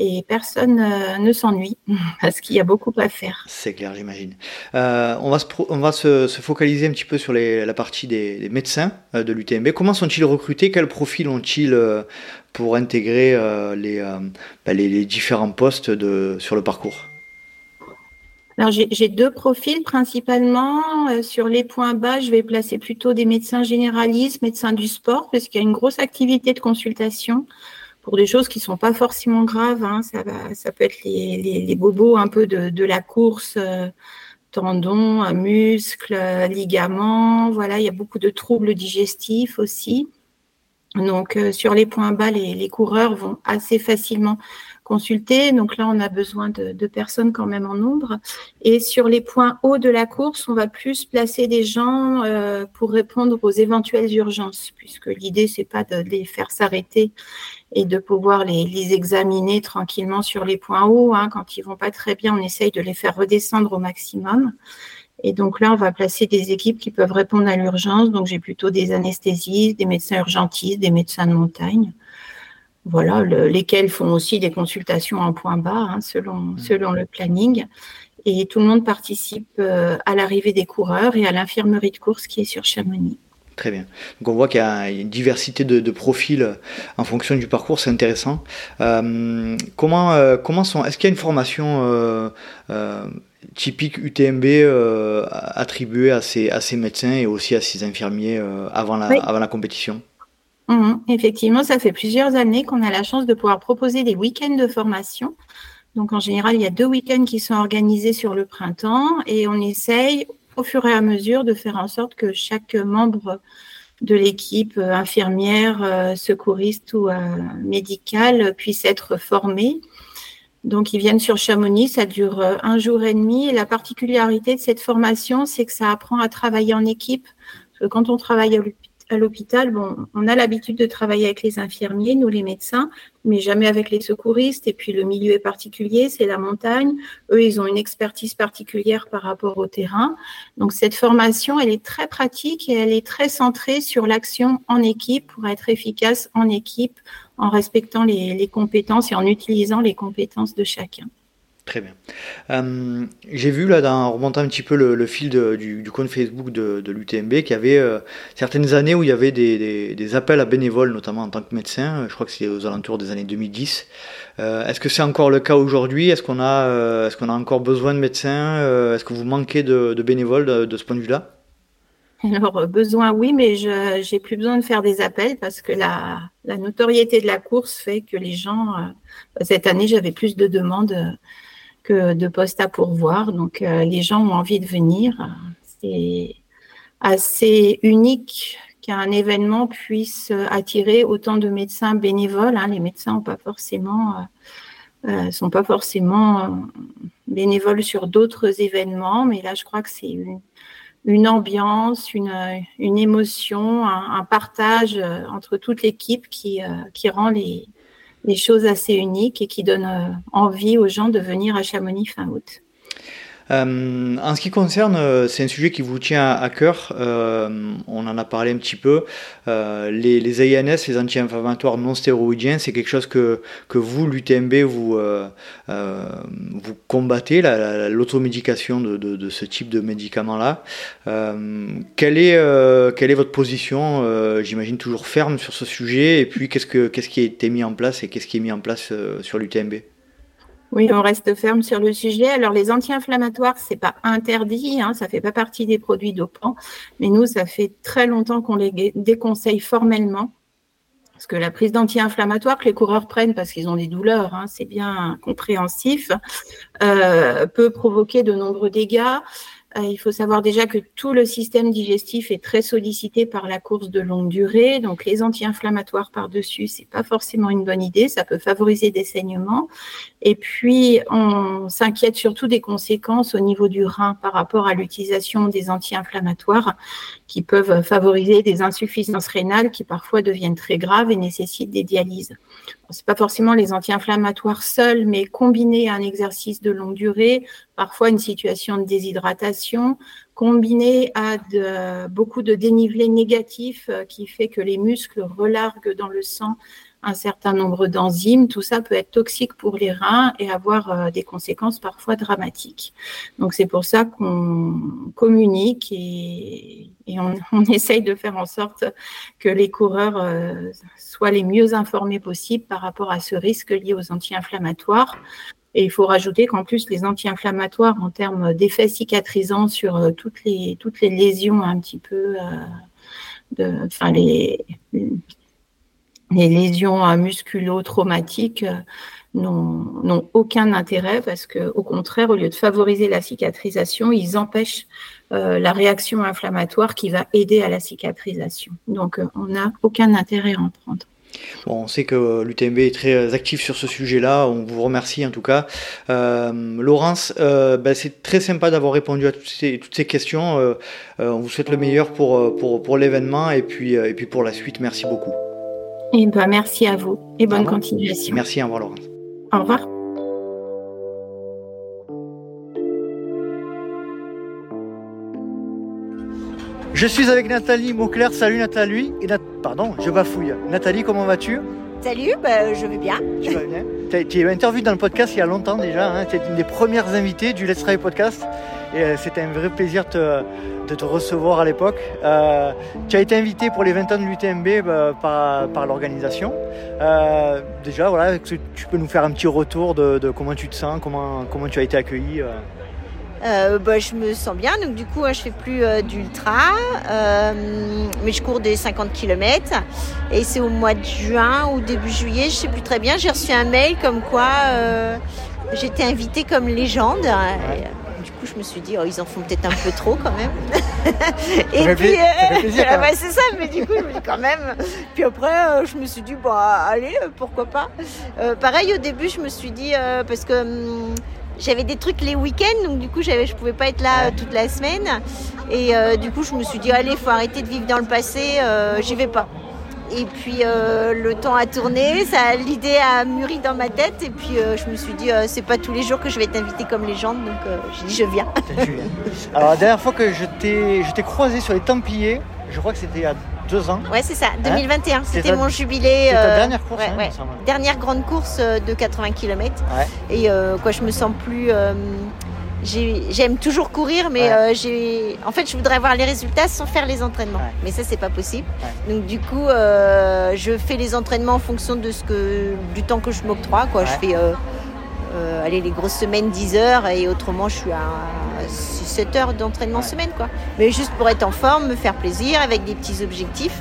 et personne euh, ne s'ennuie parce qu'il y a beaucoup à faire. C'est clair, j'imagine. Euh, on va, se, on va se, focaliser un petit peu sur la partie des, médecins euh, de l'UTMB. Comment sont-ils recrutés? Quel profil ont-ils pour intégrer bah, les, les, différents postes de, sur le parcours? Alors j'ai deux profils principalement. sur les points bas, je vais placer plutôt des médecins généralistes, médecins du sport, parce qu'il y a une grosse activité de consultation pour des choses qui ne sont pas forcément graves. Hein. Ça, va, ça peut être les, les, bobos un peu de, la course, euh, tendons, euh, muscles, euh, ligaments. Voilà, il y a beaucoup de troubles digestifs aussi. Donc, sur les points bas, les, coureurs vont assez facilement Donc là, on a besoin de, personnes quand même en nombre. Et sur les points hauts de la course, on va plus placer des gens pour répondre aux éventuelles urgences, puisque l'idée, c'est pas de les faire s'arrêter et de pouvoir les, examiner tranquillement sur les points hauts. Hein. Quand ils vont pas très bien, on essaye de les faire redescendre au maximum. Et donc là, on va placer des équipes qui peuvent répondre à l'urgence. Donc j'ai plutôt des anesthésistes, des médecins urgentistes, des médecins de montagne. Voilà, lesquels font aussi des consultations en point bas hein, selon, mmh. selon le planning. Et tout le monde participe euh, à l'arrivée des coureurs et à l'infirmerie de course qui est sur Chamonix. Très bien. Donc on voit qu'il y a une diversité de, profils euh, en fonction du parcours, c'est intéressant. Euh, comment, euh, comment sont, est-ce qu'il y a une formation typique UTMB attribuée à ces, à ces médecins et aussi à ces infirmiers avant, la, avant la compétition? Mmh, effectivement, ça fait plusieurs années qu'on a la chance de pouvoir proposer des week-ends de formation. Donc en général, il y a deux week-ends qui sont organisés sur le printemps et on essaye au fur et à mesure de faire en sorte que chaque membre de l'équipe euh, infirmière, euh, secouriste ou euh, médicale puisse être formé. Donc, ils viennent sur Chamonix, ça dure un jour et demi. Et la particularité de cette formation, c'est que ça apprend à travailler en équipe. Parce que quand on travaille à l'hôpital, bon, on a l'habitude de travailler avec les infirmiers, nous les médecins, mais jamais avec les secouristes. Et puis le milieu est particulier, c'est la montagne. Eux, ils ont une expertise particulière par rapport au terrain. Donc cette formation, elle est très pratique et elle est très centrée sur l'action en équipe pour être efficace en équipe en respectant les, les compétences et en utilisant les compétences de chacun. Très bien. Euh, j'ai vu là, en remontant un petit peu le, fil du, compte Facebook de, l'UTMB, qu'il y avait euh, certaines années où il y avait des, appels à bénévoles, notamment en tant que médecin. Je crois que c'est aux alentours des années 2010. Euh, est-ce que c'est encore le cas aujourd'hui? Est-ce qu'on a, est-ce qu'on a encore besoin de médecins? Est-ce que vous manquez de, bénévoles de, ce point de vue-là? Alors, besoin, oui, mais je j'ai plus besoin de faire des appels parce que la notoriété de la course fait que les gens, cette année, j'avais plus de demandes que de postes à pourvoir. Donc, euh, les gens ont envie de venir. C'est assez unique qu'un événement puisse attirer autant de médecins bénévoles. Hein. Les médecins forcément, euh, euh, sont pas forcément bénévoles sur d'autres événements, mais là, je crois que c'est une, ambiance, une, émotion, un, partage entre toute l'équipe qui, qui rend les, des choses assez uniques et qui donnent euh, envie aux gens de venir à Chamonix fin août. Euh, en ce qui concerne, euh, c'est un sujet qui vous tient à, cœur, euh, on en a parlé un petit peu, les, les, AINS, les anti-inflammatoires non stéroïdiens, c'est quelque chose que, que vous, l'UTMB, vous, vous combattez, l'automédication de, de, ce type de médicaments-là. quelle, est, quelle est votre position J'imagine toujours ferme sur ce sujet, et puis qu'est-ce, que, qu'est-ce qui a été mis en place et qu'est-ce qui est mis en place sur l'UTMB oui, on reste ferme sur le sujet. Alors, les anti-inflammatoires, c'est pas interdit, hein, ça fait pas partie des produits dopants, mais nous, ça fait très longtemps qu'on les déconseille formellement. Parce que la prise d'anti-inflammatoires que les coureurs prennent parce qu'ils ont des douleurs, hein, c'est bien compréhensif, euh, peut provoquer de nombreux dégâts. Euh, il faut savoir déjà que tout le système digestif est très sollicité par la course de longue durée. Donc, les anti-inflammatoires par-dessus, c'est pas forcément une bonne idée. Ça peut favoriser des saignements. Et puis, on s'inquiète surtout des conséquences au niveau du rein par rapport à l'utilisation des anti-inflammatoires qui peuvent favoriser des insuffisances rénales qui parfois deviennent très graves et nécessitent des dialyses. Ce n'est pas forcément les anti-inflammatoires seuls, mais combinés à un exercice de longue durée, parfois une situation de déshydratation, combiné à beaucoup de dénivelé négatif euh, qui fait que les muscles relarguent dans le sang un certain nombre d'enzymes. Tout ça peut être toxique pour les reins et avoir euh, des conséquences parfois dramatiques. Donc c'est pour ça qu'on communique et, on, essaye de faire en sorte que les coureurs euh, soient les mieux informés possibles par rapport à ce risque lié aux anti-inflammatoires. Et il faut rajouter qu'en plus, les anti-inflammatoires, en termes d'effets cicatrisants sur euh, toutes les, lésions un petit peu, de, enfin les, lésions musculo-traumatiques euh, n'ont aucun intérêt parce que, au contraire, au lieu de favoriser la cicatrisation, ils empêchent euh, la réaction inflammatoire qui va aider à la cicatrisation. Donc, euh, on n'a aucun intérêt à en prendre. Bon, on sait que l'UTMB est très actif sur ce sujet-là. On vous remercie en tout cas. Laurence, ben, c'est très sympa d'avoir répondu à toutes ces, toutes ces questions. on vous souhaite le meilleur pour, pour, pour l'événement et puis, et puis pour la suite. Merci beaucoup. Et ben, merci à vous et bonne continuation. Merci, au revoir Laurence. Au revoir. Je suis avec Nathalie Mauclair. Salut Nathalie. Et Pardon, je bafouille. Nathalie, comment vas-tu? Salut, bah, je vais bien. Tu vas bien? Tu es interviewé dans le podcast il y a longtemps déjà. Hein. Tu es une des premières invitées du Let's Try Podcast. Et euh, c'était un vrai plaisir de te recevoir à l'époque. Euh, tu as été invité pour les 20 ans de l'UTMB bah, par, l'organisation. Euh, déjà, voilà, tu peux nous faire un petit retour de, comment tu te sens, comment, comment tu as été accueilli bah, je me sens bien, donc du coup, je fais plus d'ultra, mais je cours des 50 km. Et c'est au mois de juin ou début juillet, je sais plus très bien, j'ai reçu un mail comme quoi j'étais invitée comme légende je me suis dit, oh, ils en font peut-être un peu trop quand même. et puis, euh, c'est ça, mais du coup, je me dis quand même. Puis après, euh, je me suis dit, bah, allez, euh, pourquoi pas. pareil, au début, je me suis dit, parce que hum, j'avais des trucs les week-ends, donc du coup, je ne pouvais pas être là toute la semaine. Et du coup, je me suis dit, allez, faut arrêter de vivre dans le passé, j'y vais pas. Et puis euh, le temps a tourné, l'idée a mûri dans ma tête. Et puis euh, je me suis dit, euh, c'est pas tous les jours que je vais être invitée comme légende, donc j'ai dit, je viens. Alors la dernière fois que je t'ai, croisé sur les Templiers, je crois que c'était a deux ans. Ouais, c'est ça, 2021. C'est C'était ta- mon jubilé. ta euh, dernière course, ouais, hein, ouais. Dernière grande course euh, de 80 km. Ouais. Et euh, quoi, je me sens plus. j'ai- J'aime toujours courir, mais Ouais. euh, j'ai. En fait, je voudrais voir les résultats sans faire les entraînements. Ouais. Mais ça, c'est pas possible. Donc, du coup, euh, je fais les entraînements en fonction de ce que du temps que je m'octroie. Quoi, je fais. euh, allez, les grosses semaines 10 heures et autrement je suis à 6-7 heures d'entraînement semaine quoi. Mais juste pour être en forme, me faire plaisir avec des petits objectifs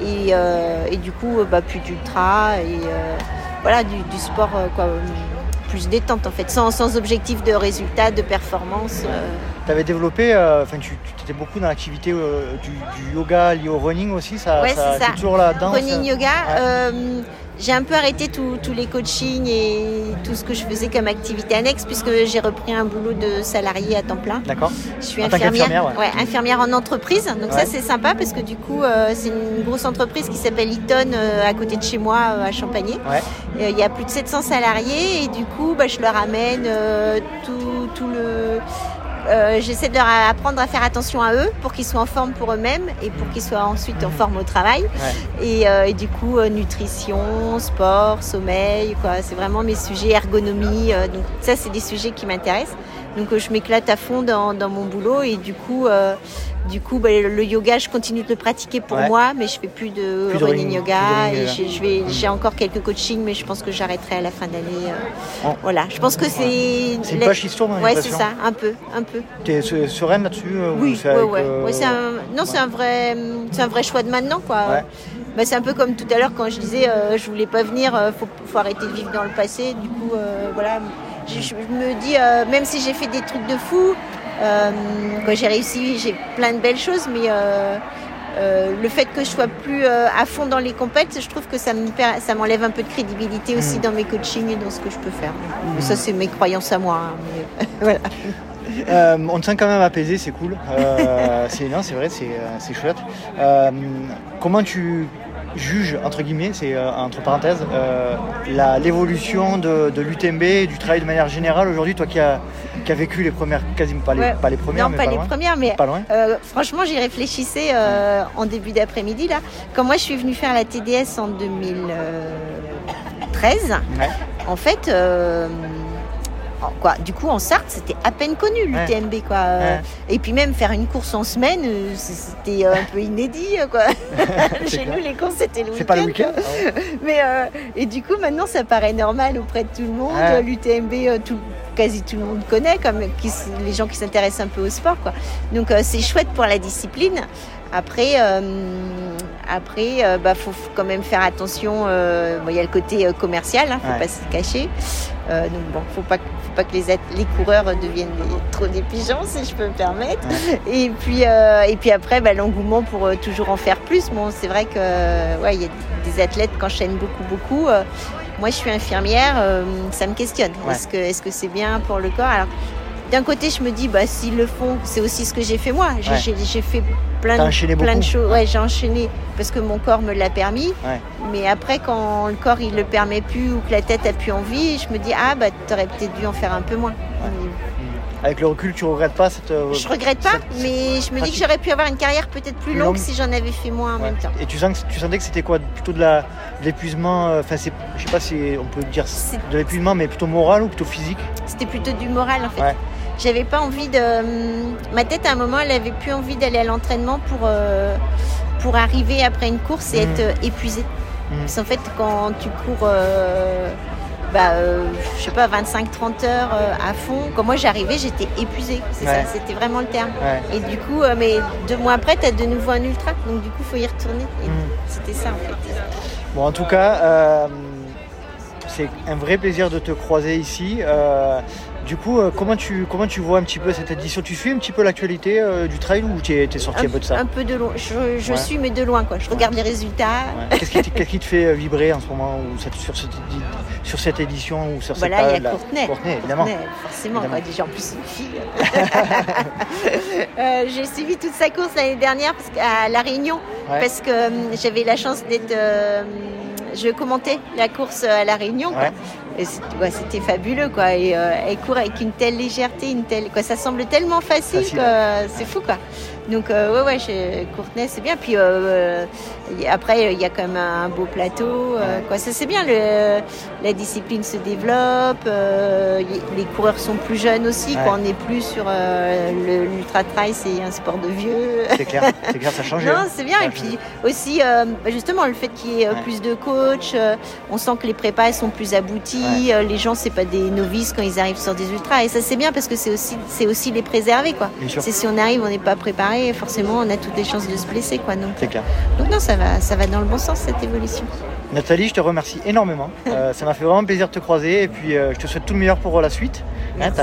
et, euh, et du coup euh, bah, plus d'ultra et euh, voilà du, du sport quoi, plus détente en fait, sans, sans objectif de résultat, de performance. euh. Tu avais développé, enfin, tu tu étais beaucoup dans l'activité du, du yoga lié au running aussi. Ça, Ouais, ça. toujours là-dedans. Running ça- yoga. Ouais. J'ai un peu arrêté tous les coachings et tout ce que je faisais comme activité annexe puisque j'ai repris un boulot de salarié à temps plein. D'accord. Je suis tant infirmière, qu'infirmière, ouais. infirmière en entreprise. Donc Ouais. ça c'est sympa parce que du coup euh, c'est une grosse entreprise qui s'appelle Eaton euh, à côté de chez moi euh, à Champagné. Ouais. Euh, Il y a plus de 700 salariés et du coup bah, je leur amène euh, tout, tout le... euh, J'essaie de leur apprendre à faire attention à eux pour qu'ils soient en forme pour eux-mêmes et pour qu'ils soient ensuite en forme au travail. Ouais. Et, euh, et du coup, euh, nutrition, sport, sommeil, quoi. C'est vraiment mes sujets, ergonomie. euh, donc ça, c'est des sujets qui m'intéressent. Donc euh, je m'éclate à fond dans, dans mon boulot et du coup, euh, du coup, bah, le yoga, je continue de le pratiquer pour Ouais. moi, mais je fais plus de Plus running yoga. plus de running et yoga. j'ai- je vais, j'ai encore quelques coachings, mais je pense que j'arrêterai à la fin d'année. euh, Oh. Voilà, je pense que c'est. C'est une page qui se tourne, Ouais, c'est ça, un peu, un peu. T'es se- sereine là-dessus euh, ou Oui, c'est ouais, avec, ouais. euh, Ouais, c'est un, non, c'est un vrai, c'est un vrai choix de maintenant, quoi. Ouais. Bah, c'est un peu comme tout à l'heure quand je disais, euh, je voulais pas venir, euh, faut, faut arrêter de vivre dans le passé. Du coup, voilà, je, je me dis, même si j'ai fait des trucs de fou, j'ai réussi, j'ai plein de belles choses, mais euh, euh, le fait que je sois plus euh, à fond dans les compètes, je trouve que ça me per- ça m'enlève un peu de crédibilité aussi Mm. dans mes coachings et dans ce que je peux faire. Mais ça, c'est mes croyances à moi. hein, mais, voilà. Euh, on te sent quand même apaisé, c'est cool. Euh, c'est non, c'est vrai, c'est euh, c'est chouette. Euh, comment tu juges entre guillemets, c'est euh, entre parenthèses, euh, l'évolution de, de l'UTMB et du travail de manière générale aujourd'hui, toi qui as qui a vécu les premières, quasiment pas les, Ouais. pas les premières, non, mais pas, les loin. premières, mais Pas loin. euh, franchement, j'y réfléchissais en début d'après-midi. là. Quand moi, je suis venue faire la TDS en 2013, Ouais. en fait, quoi, du coup, en Sarthe, c'était à peine connu Ouais. l'UTMB. Quoi. Euh, Ouais. Et puis même faire une course en semaine, euh, c'était un peu inédit. Quoi. C'est Chez clair. nous, les courses, c'était le week-end. C'est pas le week-end quoi. Ouais. Mais euh, et du coup maintenant ça paraît normal auprès de tout le monde. L'UTMB, euh, tout, quasi tout le monde connaît, comme qui les gens qui s'intéressent un peu au sport. Quoi. Donc euh, c'est chouette pour la discipline. Après, euh, après, euh, bah, faut quand même faire attention. euh, bon, Il y a le côté commercial, hein, faut Ouais. pas se cacher. Donc bon, faut pas, faut pas que les, les coureurs deviennent des- trop des pigeons, si je peux me permettre. Et puis, et puis après, bah, l'engouement pour toujours en faire plus. Bon, c'est vrai que ouais, il y a des athlètes qui enchaînent beaucoup, beaucoup. Moi, je suis infirmière, euh, ça me questionne. Ouais. Est-ce que, est-ce que c'est bien pour le corps? Alors, d'un côté, je me dis, bah, s'ils le font, c'est aussi ce que j'ai fait moi. J'ai, Ouais. fait plein, de, plein choses. Ouais, j'ai enchaîné parce que mon corps me l'a permis. Ouais. Mais après, quand le corps il le permet plus ou que la tête a plus envie, je me dis, ah, bah, t'aurais peut-être dû en faire un peu moins. Avec le recul, tu regrettes pas cette. euh, Je regrette pas, cette- mais je me dis que j'aurais pu avoir une carrière peut-être plus longue longue. si j'en avais fait moins en Ouais. même temps. Et tu sens que tu sentais que c'était quoi Plutôt de la de l'épuisement. euh, Enfin, c'est, je sais pas si on peut dire de l'épuisement, mais plutôt moral ou plutôt physique. C'était plutôt du moral en fait. Ouais. J'avais pas envie de. hum, Ma tête à un moment, elle avait plus envie d'aller à l'entraînement pour, euh, pour arriver après une course et Mhm. être euh, épuisée. Mhm. Parce qu'en fait, quand tu cours. euh, bah, euh, je sais pas, 25-30 heures euh, à fond. Quand moi j'arrivais, j'étais épuisée. C'est Ouais. ça, c'était vraiment le terme. Ouais. Et du coup, euh, mais deux mois après, tu as de nouveau un ultra. Donc du coup, faut y retourner. Et Mhm. C'était ça en fait. Bon, en tout cas, euh, c'est un vrai plaisir de te croiser ici. Du coup, euh, comment tu, comment tu vois un petit peu cette édition? Tu suis un petit peu l'actualité euh, du trail ou tu es, sorti un, peu de ça? Un peu de loin. Je, je Ouais. suis, mais de loin. Quoi. Je regarde les résultats. Ouais. Qu'est-ce qui, te- qu'est-ce qui te fait euh, vibrer en ce moment ou cette- sur, cette, édi- sur cette édition ou sur cette Voilà, il y a Courtenay. Courtenay, évidemment. Courtenay, forcément, Évidemment. déjà en plus une fille. Euh, j'ai suivi toute sa course l'année dernière parce qu'à La Réunion parce que j'avais la chance d'être. je commentais la course à La Réunion. quoi. Ouais, c'était fabuleux quoi. Et euh, elle court avec une telle légèreté, une telle quoi, ça semble tellement facile, Facile, que c'est fou quoi. Donc euh, ouais ouais, chez Courtenay c'est bien. Puis euh, y- après il y a quand même un beau plateau, euh, quoi. Ça c'est bien. Le, la discipline se développe, euh, les coureurs sont plus jeunes aussi. Ouais. Quoi. On n'est plus sur euh, l'ultra trail, c'est un sport de vieux. C'est clair, c'est clair, ça a changé. Non, c'est bien. Et puis aussi, euh, bah, justement, le fait qu'il y ait euh, Ouais. plus de coachs, euh, on sent que les prépas elles sont plus abouties. euh, les gens, c'est pas des novices quand ils arrivent sur des ultras. Et ça, c'est bien parce que c'est aussi, c'est aussi les préserver, quoi. C'est si on arrive, on n'est pas préparé, forcément, on a toutes les chances de se blesser, quoi. Donc, C'est clair. donc non, ça va, ça va dans le bon sens cette évolution. Nathalie, je te remercie énormément. Euh, ça m'a fait vraiment plaisir de te croiser et puis euh, je te souhaite tout le meilleur pour la suite. Hein, Merci.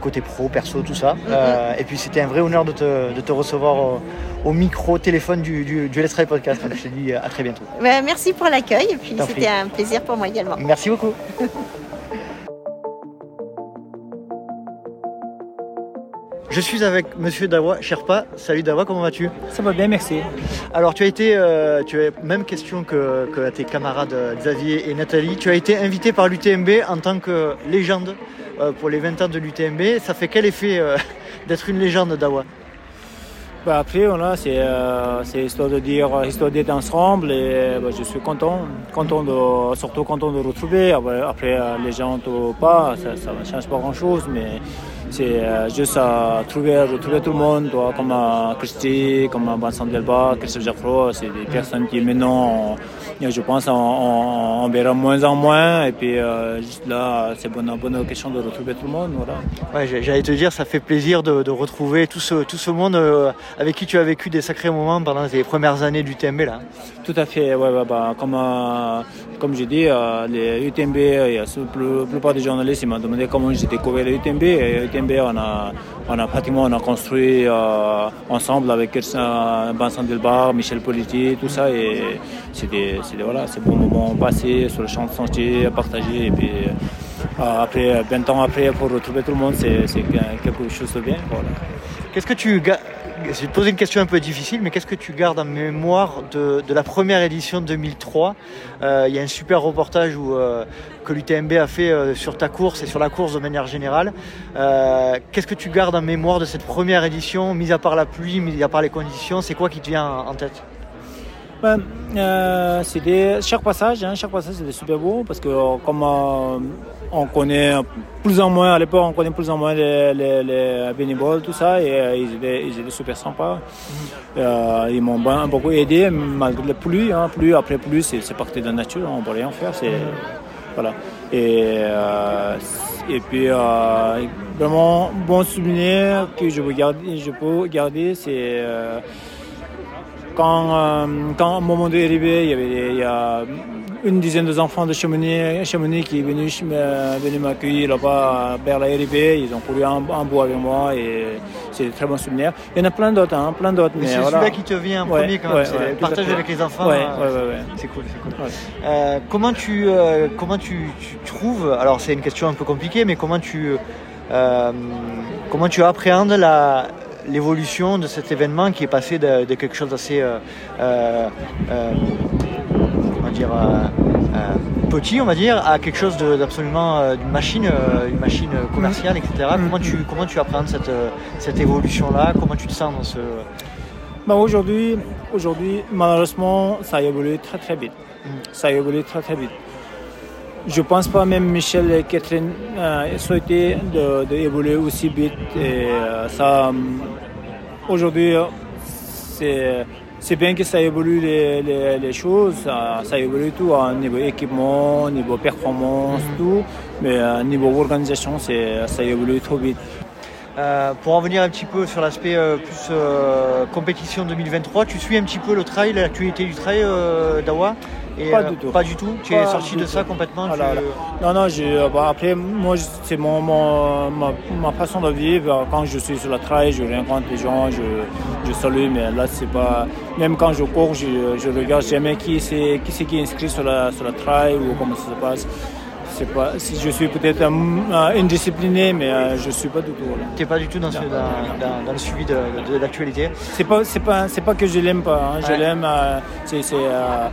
côté pro, perso, tout ça. Euh, et puis c'était un vrai honneur de te, de te recevoir au, au micro téléphone du, du, du Let's Podcast. Je te dis à très bientôt. Bah, merci pour l'accueil et puis c'était un plaisir pour moi également. Merci beaucoup. Je suis avec Monsieur Dawa Sherpa. Salut Dawa, comment vas-tu? Ça va bien, merci. Alors tu as été, euh, tu as même question que, tes camarades euh, Xavier et Nathalie, tu as été invité par l'UTMB en tant que légende euh, pour les 20 ans de l'UTMB. Ça fait quel effet euh, d'être une légende Dawa? Bah, après, voilà, c'est histoire de dire, histoire d'être ensemble et bah, je suis content, content de, surtout content de retrouver. Après, les gens ou pas, ça ne change pas grand-chose, mais c'est euh, juste à trouver, retrouver tout le monde, comme euh, Christy, comme euh, Vincent Delba, Christophe Jaffro, c'est des personnes qui maintenant, on- je pense, on, on, on verra moins en moins. Et puis euh, là, c'est bonne, bonne question de retrouver tout le monde. Voilà. Ouais, j'allais te dire, ça fait plaisir de, de retrouver tout ce, tout ce monde euh, avec qui tu as vécu des sacrés moments pendant tes premières années d'UTMB là. Tout à fait, ouais, ouais, bah, comme, euh, comme je dis, euh, les UTMB, la plus- plupart des journalistes m'ont demandé comment j'ai découvert les UTMB. Et UTMB, on a, on a pratiquement on a construit euh, ensemble avec Vincent Delbar, Michel Politi, tout ça. Et c'est des, des, voilà, c'est bons moments passés sur le champ de sentier, partagés. Et puis euh, après, 20 ans après, pour retrouver tout le monde, c'est quelque chose de bien. Voilà. Qu'est-ce que tu Je vais te poser une question un peu difficile, mais qu'est-ce que tu gardes en mémoire de, la première édition de 2003 Euh, Il y a un super reportage où, euh, que l'UTMB a fait euh, sur ta course et sur la course de manière générale. Qu'est-ce que tu gardes en mémoire de cette première édition, mis à part la pluie, mis à part les conditions? C'est quoi qui te vient en en tête? Ben, euh, des- chaque passage, hein, chaque passage c'était super beau parce que euh, comme euh, on connaît plus ou moins à l'époque, on connaît plus ou moins les, les, les bénévoles, tout ça, et ils, étaient, ils étaient super sympas. Ils m'ont ben- beaucoup aidé malgré la pluie. Hein, pluie après pluie, c'est partie de la nature, on ne peut rien faire. Voilà. Et et puis vraiment bon souvenir que je peux garder, je peux garder, c'est quand, euh, quand au moment de l'arrivée, il y avait il y a une dizaine d'enfants de Chamonix, Chamonix qui est venu, euh, venu m'accueillir là-bas vers l'arrivée. Ils ont couru un bout avec moi et c'est des très bons souvenirs. Il y en a plein d'autres, hein, plein d'autres. Mais mais c'est voilà. celui-là qui te vient en Ouais, premier quand même, ouais, ouais, partage avec les enfants. Ouais, euh, ouais, ouais, ouais. C'est cool, c'est cool. Euh, comment tu, euh, comment tu, tu trouves, alors c'est une question un peu compliquée, mais comment tu, comment tu appréhendes la, l'évolution de cet événement qui est passé de, de quelque chose d'assez, euh, euh, euh, dire, petit, on va dire, à quelque chose d'absolument d'une machine, une machine commerciale, etc. Comment tu, comment tu appréhendes cette, cette évolution-là? Comment tu te sens dans ce... Bah, aujourd'hui, aujourd'hui, malheureusement, ça a évolué très très vite. Mm. Ça a évolué très très vite. Je pense pas même Michel et Catherine euh, souhaitaient de, de évoluer aussi vite. Et euh, ça, hum, aujourd'hui, euh, c'est c'est bien que ça évolue les, les, les choses, ça, ça évolue tout, à niveau équipement, niveau performance, tout. Mais à niveau organisation, c'est ça évolue trop vite. Euh, pour en venir un petit peu sur l'aspect euh, plus euh, compétition 2023, tu suis un petit peu le trail, l'actualité du trail d'Awa? Et, Pas du tout. Pas du tout? Tu Pas es sorti de ça complètement tu- voilà. Non, non, bah, après, moi, c'est mon, mon- ma, ma façon de vivre. Quand je suis sur le trail, je rencontre les gens, je, je salue, mais là, c'est pas. Même quand je cours, je, je regarde jamais qui c'est qui, c'est qui est inscrit sur la, sur la trail ou comment ça se passe. C'est pas, si je suis peut-être indiscipliné, mais euh, je suis pas du tout. Là. T'es pas du tout dans, ce- dans, dans- dans le suivi de, de l'actualité? C'est pas, c'est pas, c'est pas que je l'aime pas. hein. Je Ouais. l'aime. euh, c'est, c'est, euh,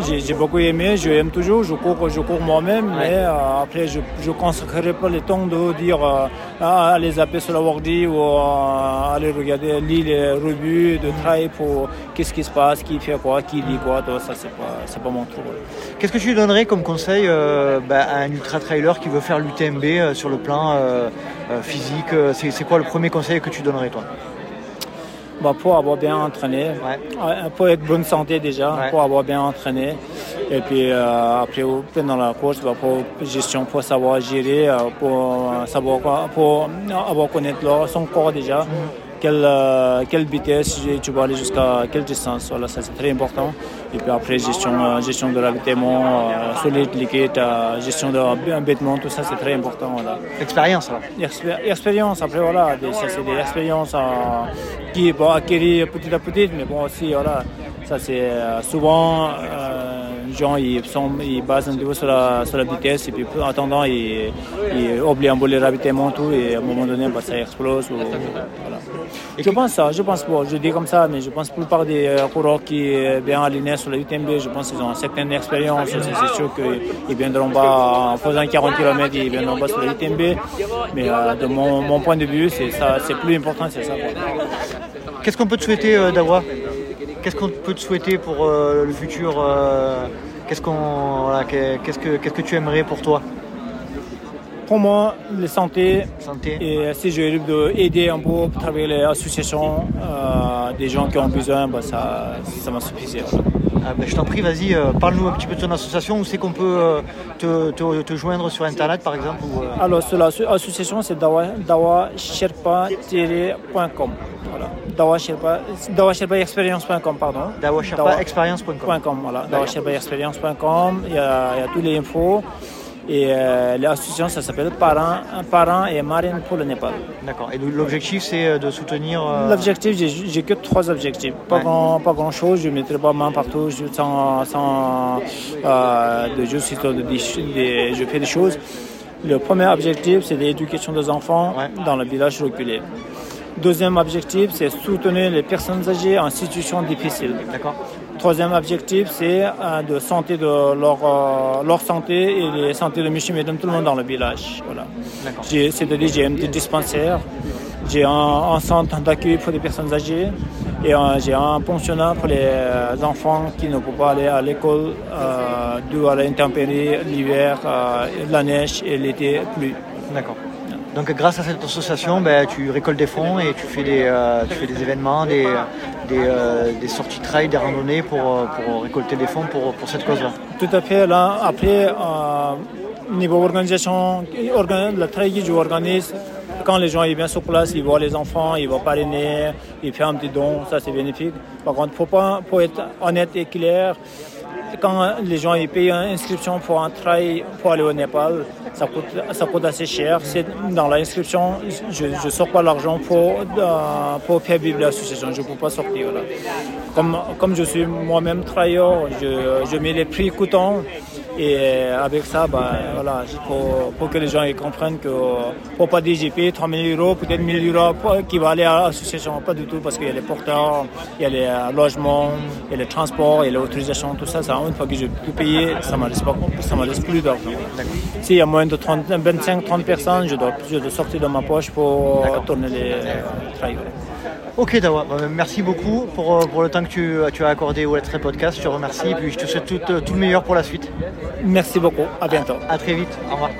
j'ai beaucoup aimé, je aime toujours, je cours, je cours moi-même, Ouais. mais euh, après je ne consacrerai pas le temps de dire euh, ah, aller zapper sur la ou euh, aller regarder, lire les revues de trail pour qu'est-ce qui se passe, qui fait quoi, qui dit quoi, tout ça c'est pas, pas mon tour. Qu'est-ce que tu donnerais comme conseil euh, bah, à un ultra-trailer qui veut faire l'UTMB sur le plan physique c'est quoi le premier conseil que tu donnerais toi? Bah, pour avoir bien entraîné, pour être bonne santé déjà, Ouais. pour avoir bien entraîné. Et puis euh, après, pendant la course, bah, pour gestion, pour savoir gérer, euh, pour euh, savoir quoi- pour avoir connaître son corps déjà. Quelle vitesse tu vas aller jusqu'à quelle distance, voilà, ça c'est très important. Et puis après, gestion, euh, gestion de ravitaillement, euh, solide, liquide, euh, gestion de bêtement, tout ça c'est très important. Voilà. Expérience alors Expé- Expérience, après voilà, ça c'est des expériences euh, qui vont acquérir petit à petit, mais bon aussi voilà, ça c'est euh, souvent euh, les gens ils, sont, ils basent un peu sur la, sur la vitesse et puis en attendant ils, oublient un peu les ravitaillements tout et à un moment donné bah, ça explose. Je pense ça, je pense bon, je dis comme ça, mais je pense que la plupart des euh, coureurs qui sont bien alignés sur la UTMB, je pense qu'ils ont une certaine expérience. C'est sûr qu'ils viendront pas en faisant 40 km, ils viendront pas sur la UTMB. Mais euh, de mon, point de vue, c'est plus important, c'est ça. Qu'est-ce qu'on peut te souhaiter euh, Dawa? Qu'est-ce qu'on peut te souhaiter pour euh, le futur euh, Qu'est-ce qu'on voilà, qu'est-ce que qu'est-ce que tu aimerais pour toi? Pour moi, la santé, santé. et si je arrive d'aider un peu à travers les associations, euh, des gens qui ont besoin, bah, ça, ça m'a suffi. voilà. Ah, ben, je t'en prie, vas-y, euh, parle-nous un petit peu de ton association. Où c'est qu'on peut euh, te, te- te joindre sur Internet, par exemple ou, euh, Alors, sur l'association, c'est dawa, dawasherpa-com. Voilà. Dawasherpa, dawasherpaexperience.com, pardon. dawasherpaexperience.com. .com, voilà. dawasherpaexperience.com, il il y a toutes les infos. Et euh, l'association, ça s'appelle Parents, Parents et Marines pour le Népal. D'accord. Et l'objectif, c'est euh, de soutenir. euh, L'objectif, j'ai- que trois objectifs. Pas, Ouais. grand, pas grand chose, je ne mettrai pas main partout, je, sans, sans euh, de juste histoire de, de- de- je fais des choses. Le premier objectif, c'est l'éducation des enfants dans le village reculé. Deuxième objectif, c'est soutenir les personnes âgées en situation difficile. D'accord. Troisième objectif, c'est euh, de santé de leur, euh, leur santé et la santé de et de tout le monde dans le village. Voilà. C'est-à-dire j'ai un petit dispensaire, j'ai un, un centre d'accueil pour les personnes âgées et j'ai un pensionnat pour les euh, enfants qui ne peuvent pas aller à l'école euh, dû à l'intempérie, l'hiver, euh, la neige et l'été pluie. D'accord. Donc grâce à cette association, ben, tu récoltes des fonds et tu fais des, euh, tu fais des événements, des, des, euh, des sorties trail, des randonnées pour, euh, pour récolter des fonds pour, pour cette cause-là. Tout à fait. Là, après, euh, niveau organisation, organ- le trail que j'organise, quand les gens viennent sur place, ils voient les enfants, ils vont parrainer, ils font un petit don, ça c'est bénéfique. Par contre, faut pas, pour être honnête et clair, quand les gens ils payent une inscription pour un trail pour aller au Népal, ça coûte, ça coûte assez cher. C'est dans l'inscription, je ne sors pas l'argent pour, euh, pour faire vivre l'association. Je ne peux pas sortir. Voilà. Comme, comme je suis moi-même travailleur, je, je mets les prix coûtants. Et avec ça, bah, voilà, pour, pour que les gens ils comprennent que pour pas dire j'ai payé 3 000 euros, peut-être 1 000 euros qui va aller à l'association, pas du tout, parce qu'il y a les porteurs, il y a les euh, logements, il y a les transports, il y a l'autorisation, tout ça, ça, une fois que j'ai tout payé, ça ne laisse plus d'argent. S'il y a moins de 25-30 personnes, je dois, je dois sortir de ma poche pour tourner les euh, trails. Ok Dawa, Bah, merci beaucoup pour, euh, pour le temps que tu, tu as accordé au Let's Play Podcast. Je te remercie et puis je te souhaite tout, euh, tout le meilleur pour la suite. Merci beaucoup, à bientôt. À très vite, au revoir.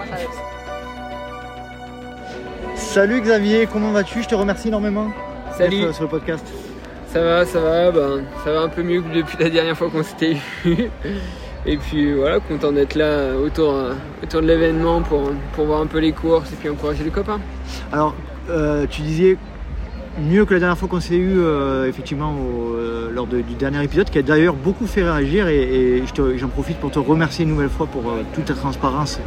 Salut Xavier, comment vas-tu? Je te remercie énormément Salut. euh, sur le podcast. Ça va, ça va, ben, ça va un peu mieux que depuis la dernière fois qu'on s'était vu. Et puis voilà, content d'être là autour, euh, autour de l'événement pour, pour voir un peu les courses et puis encourager les copains. Alors, euh, tu disais mieux que la dernière fois qu'on s'est eu, euh, effectivement, euh, lors du dernier épisode, qui a d'ailleurs beaucoup fait réagir. Et, j'en profite pour te remercier une nouvelle fois pour euh, toute ta transparence,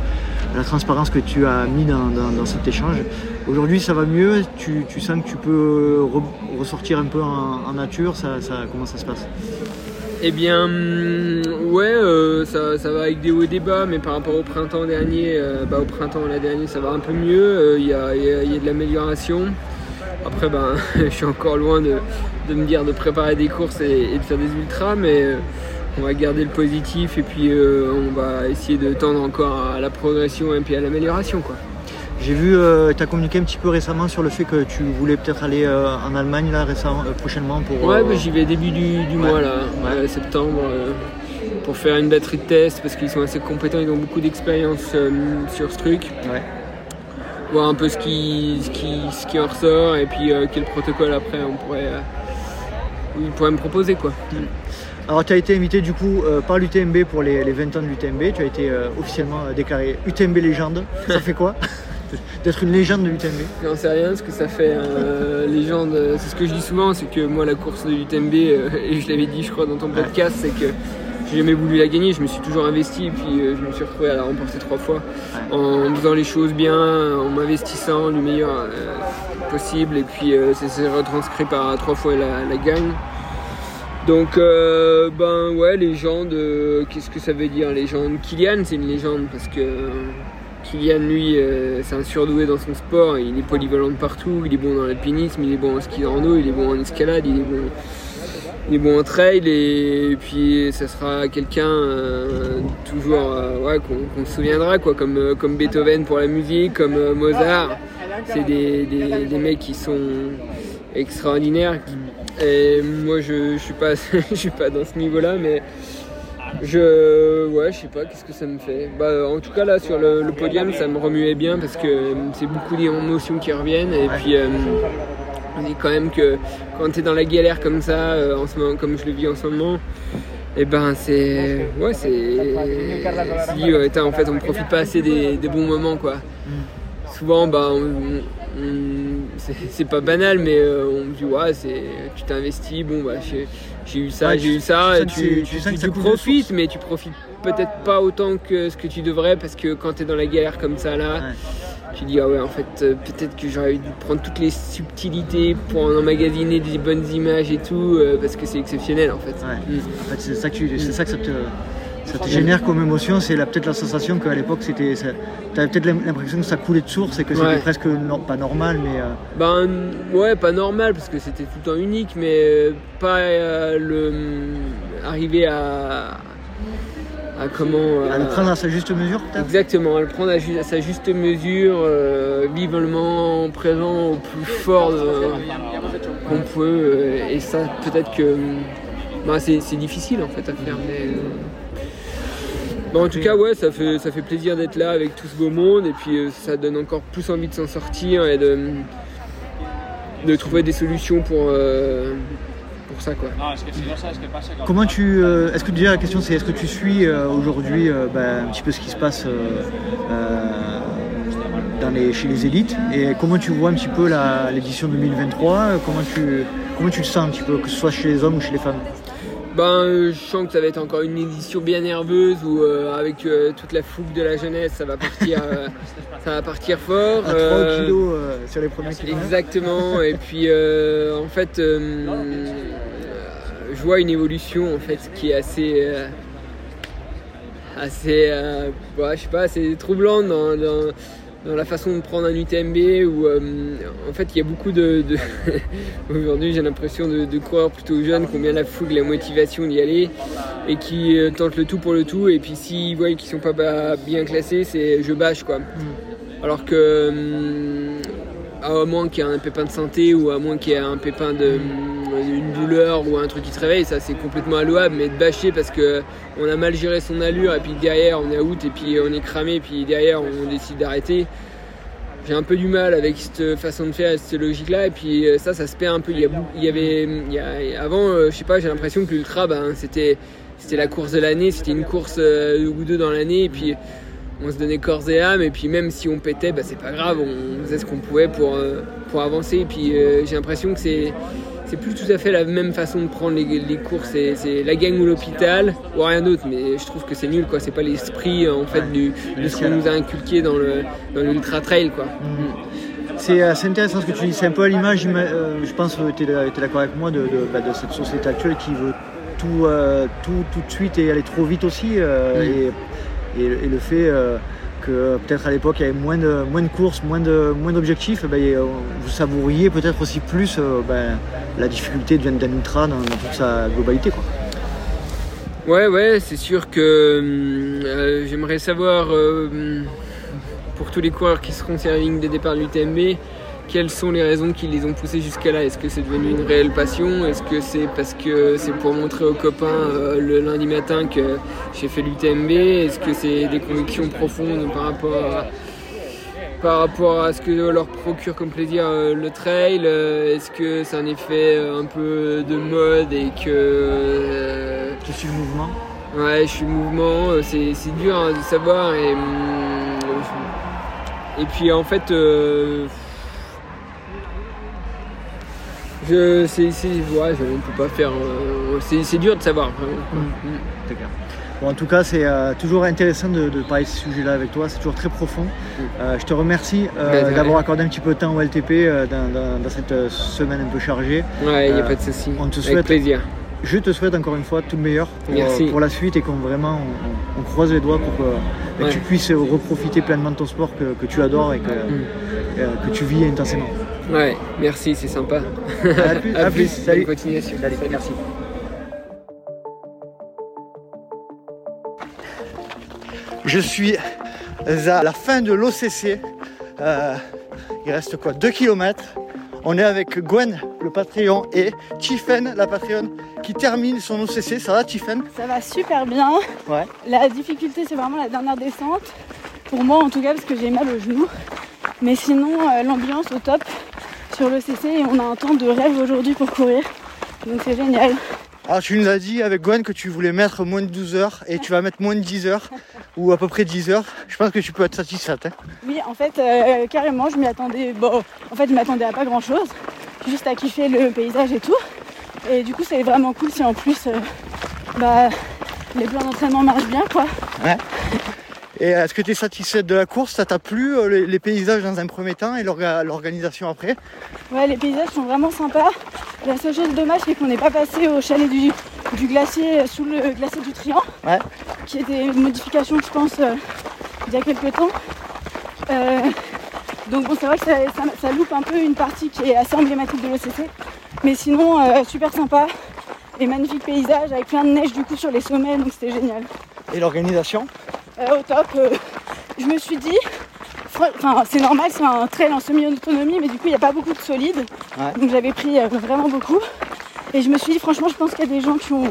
la transparence que tu as mis dans, cet échange. Aujourd'hui, ça va mieux? Tu, sens que tu peux re- ressortir un peu en, nature? Ça, comment ça se passe? Eh bien, hum, ouais, ça, va avec des hauts et des bas, mais par rapport au printemps dernier, bah, au printemps la dernière, ça va un peu mieux. il y a de l'amélioration. Après, ben, je suis encore loin de, de me dire de préparer des courses et, et de faire des ultras, mais euh, on va garder le positif et puis euh, on va essayer de tendre encore à la progression et puis à l'amélioration. quoi. J'ai vu, euh, tu as communiqué un petit peu récemment sur le fait que tu voulais peut-être aller euh, en Allemagne là, récemment, prochainement pour. Ouais, bah, j'y vais début du, du Ouais. mois là, ouais, septembre, pour faire une batterie de test parce qu'ils sont assez compétents, ils ont beaucoup d'expérience sur ce truc. Ouais. Voir un peu ce qui, ce qui, ce qui en ressort et puis euh, quel protocole après on pourrait, euh, ils pourraient me proposer quoi. Alors tu as été invité du coup euh, par l'UTMB pour les, les 20 ans de l'UTMB, tu as été euh, officiellement déclaré UTMB légende. Ça fait quoi D'être une légende de l'UTMB J'en sais rien, ce que ça fait euh, légende. C'est ce que je dis souvent, c'est que moi la course de l'UTMB, et je l'avais dit je crois dans ton podcast, c'est que j'ai jamais voulu la gagner, je me suis toujours investi et puis euh, je me suis retrouvé à la remporter trois fois. En faisant les choses bien, en m'investissant du meilleur euh, possible et puis euh, c'est- c'est retranscrit par trois fois la, la gagne. Donc euh, ben ouais légende, euh, qu'est-ce que ça veut dire légende? Kylian c'est une légende parce que euh, Kylian lui c'est un surdoué dans son sport, il est polyvalent de partout, il est bon dans l'alpinisme, il est bon en ski de rando, il est bon en escalade, il est bon, il est bon trail et, puis ça sera quelqu'un euh, toujours euh, ouais, qu'on se souviendra quoi, comme, euh, comme Beethoven pour la musique, comme Mozart. C'est des, des- mecs qui sont extraordinaires. Moi je, suis pas je suis pas dans ce niveau-là mais je ouais je sais pas qu'est-ce que ça me fait. Bah, en tout cas là sur le, podium ça me remuait bien parce que c'est beaucoup d'émotions qui reviennent et puis on dit quand même que quand tu es dans la galère comme ça, euh, en ce moment, comme je le vis en ce moment, et ben c'est. Ouais, c'est. Si, ouais, t'as- en fait, on profite pas assez des, des bons moments, quoi. Souvent, bah, on- on- c'est pas banal, mais euh, on me dit, ouais, tu t'es investi, bon, bah, j'ai eu ça, Ouais, j'ai eu ça, tu et tu, profites, mais tu profites peut-être pas autant que ce que tu devrais, parce que quand tu es dans la galère comme ça, là, tu dis ah ouais en fait euh, peut-être que j'aurais dû prendre toutes les subtilités pour en emmagasiner des bonnes images et tout euh, parce que c'est exceptionnel en fait. Mm. En fait, c'est ça que, tu- c'est ça, que ça te, ça te génère comme émotion, c'est la- peut-être la sensation qu'à l'époque, c'était, tu avais peut-être l'impression que ça coulait de source et que c'était Ouais. presque pas normal, mais euh, Ben ouais pas normal parce que c'était tout le temps unique mais pas le arriver à à comment à le prendre à sa juste mesure, peut-être? Exactement, à le prendre à, ju- à sa juste mesure, euh, vivre le moment présent au plus fort de- qu'on peut. euh, et ça, peut-être que bah, c'est difficile en fait à faire. Mais, euh, bon, en tout cas, ouais, ça fait, ça fait plaisir d'être là avec tout ce beau monde. Et puis euh, ça donne encore plus envie de s'en sortir et de, de trouver des solutions pour, euh, pour ça. Quoi. Comment tu. euh, est-ce que déjà la question c'est est-ce que tu suis euh, aujourd'hui euh, ben, un petit peu ce qui se passe euh, euh, dans les, chez les élites? Et comment tu vois un petit peu la- l'édition 2023 euh, comment tu, comment tu le sens un petit peu, que ce soit chez les hommes ou chez les femmes? Ben, euh, je sens que ça va être encore une édition bien nerveuse où euh, avec euh, toute la fougue de la jeunesse, ça va partir, euh, ça va partir fort. À 3 Euh, kilos euh, sur les premiers kilomètres Exactement. Et puis euh, en fait, euh, je vois une évolution en fait qui est assez, euh, assez, euh, ouais, je sais pas, assez troublante dans, dans- dans la façon de prendre un UTMB où euh, en fait il y a beaucoup de, de- aujourd'hui j'ai l'impression de, de coureurs plutôt jeunes qui ont bien la fougue, la motivation d'y aller et qui euh, tentent le tout pour le tout et puis s'ils voient qu'ils sont pas bien classés c'est je bâche quoi. Alors que hum, à moins qu'il y ait un pépin de santé ou à moins qu'il y ait un pépin de une douleur ou un truc qui se réveille, ça c'est complètement allouable, mais de bâcher parce que on a mal géré son allure et puis derrière on est out et puis on est cramé et puis derrière on décide d'arrêter. J'ai un peu du mal avec cette façon de faire et cette logique-là. Et puis euh, ça, ça se perd un peu. Il y, avait, avant, euh, je sais pas, j'ai l'impression que l'ultra, ben, c'était, c'était la course de l'année, c'était une course euh, ou deux dans l'année. Et puis on se donnait corps et âme. Et puis même si on pétait bah, c'est pas grave. On faisait ce qu'on pouvait pour, pour avancer. Et puis j'ai l'impression que c'est c'est plus tout à fait la même façon de prendre les, les courses c'est, c'est la gang ou l'hôpital ou rien d'autre mais je trouve que c'est nul quoi c'est pas l'esprit en fait du, de ce qu'on nous a inculqué dans le dans l'ultra trail quoi C'est assez intéressant ce que tu dis. C'est un peu à l'image, ima- euh, je pense que tu es, d'accord avec moi, de, de- bah, de cette société actuelle qui veut tout, euh, tout, tout de suite et aller trop vite aussi. euh, et, et le- et le fait euh, que peut-être à l'époque il y avait moins de, moins de courses, moins d'objectifs, eh ben, euh, vous savouriez peut-être aussi plus euh, ben, la difficulté d'un d'un ultra dans, toute sa globalité. Quoi. Ouais, ouais, c'est sûr que euh, j'aimerais savoir euh, pour tous les coureurs qui seront sur la ligne de départ de l'UTMB, quelles sont les raisons qui les ont poussés jusqu'à là Est-ce que c'est devenu une réelle passion? Est-ce que c'est parce que c'est pour montrer aux copains euh, le lundi matin que j'ai fait l'UTMB Est-ce que c'est des convictions profondes par rapport à, par rapport à ce que leur procure comme plaisir euh, le trail? Euh, Est-ce que c'est un effet un peu de mode et que... Tu suis le mouvement. Ouais, je suis mouvement, c'est dur hein, de savoir. Et, hum, et puis en fait, je, c'est, c'est, ouais, je- on peut pas faire. euh, c'est, c'est dur de savoir. Mm. C'est clair. Bon, en tout cas, c'est euh, toujours intéressant de, de parler de ce sujet-là avec toi. C'est toujours très profond. Euh, je te remercie euh, rien. d'avoir accordé un petit peu de temps au LTP dans, dans- dans cette semaine un peu chargée. Ouais, il n'y a pas de souci. On te Avec souhaite, plaisir. je te souhaite encore une fois tout le meilleur pour, Merci. pour la suite et qu'on vraiment on, on croise les doigts pour que, tu puisses reprofiter pleinement de ton sport que, que tu adores et que, Mm. que tu vis intensément. Ouais, merci, c'est sympa. À plus, à plus, salut. Bonne continuation. Salut, merci. Je suis à la fin de l'OCC. Euh, il reste quoi 2 km. On est avec Gwen, le Patreon, et Tiffen, la Patreon, qui termine son OCC. Ça va, Tiffen? Ça va super bien. Ouais. La difficulté, c'est vraiment la dernière descente. Pour moi, en tout cas, parce que j'ai mal au genou. Mais sinon, euh, l'ambiance au top sur le CC et on a un temps de rêve aujourd'hui pour courir. Donc c'est génial. Alors, tu nous as dit avec Gwen que tu voulais mettre moins de 12 heures et tu vas mettre moins de 10 heures, ou à peu près 10 heures. Je pense que tu peux être satisfaite. hein. Oui, en fait, euh, carrément, je m'y attendais. Bon, en fait, je m'attendais à pas grand chose. Juste à kiffer le paysage et tout. Et du coup, c'est vraiment cool si en plus, euh, bah, les plans d'entraînement marchent bien, quoi. Ouais. Et est-ce que tu es satisfaite de la course? Ça t'a plu euh, les, les paysages dans un premier temps et l'orga- l'organisation après? Ouais, les paysages sont vraiment sympas. La seule chose dommage, c'est qu'on n'est pas passé au chalet du, du glacier euh, sous le glacier du Trian, Ouais. qui était une modification, je pense, euh, il y a quelques temps. Euh, donc bon, c'est vrai que ça, ça- ça loupe un peu une partie qui est assez emblématique de l'OCC. Mais sinon, euh, super sympa. Et magnifique paysage avec plein de neige du coup sur les sommets, donc c'était génial. Et l'organisation? Euh, au top. euh, je me suis dit, enfin c'est normal, c'est un trail en semi-autonomie, mais du coup il n'y a pas beaucoup de solides. Ouais. Donc j'avais pris euh, vraiment beaucoup. Et je me suis dit, franchement, je pense qu'il y a des gens qui ont,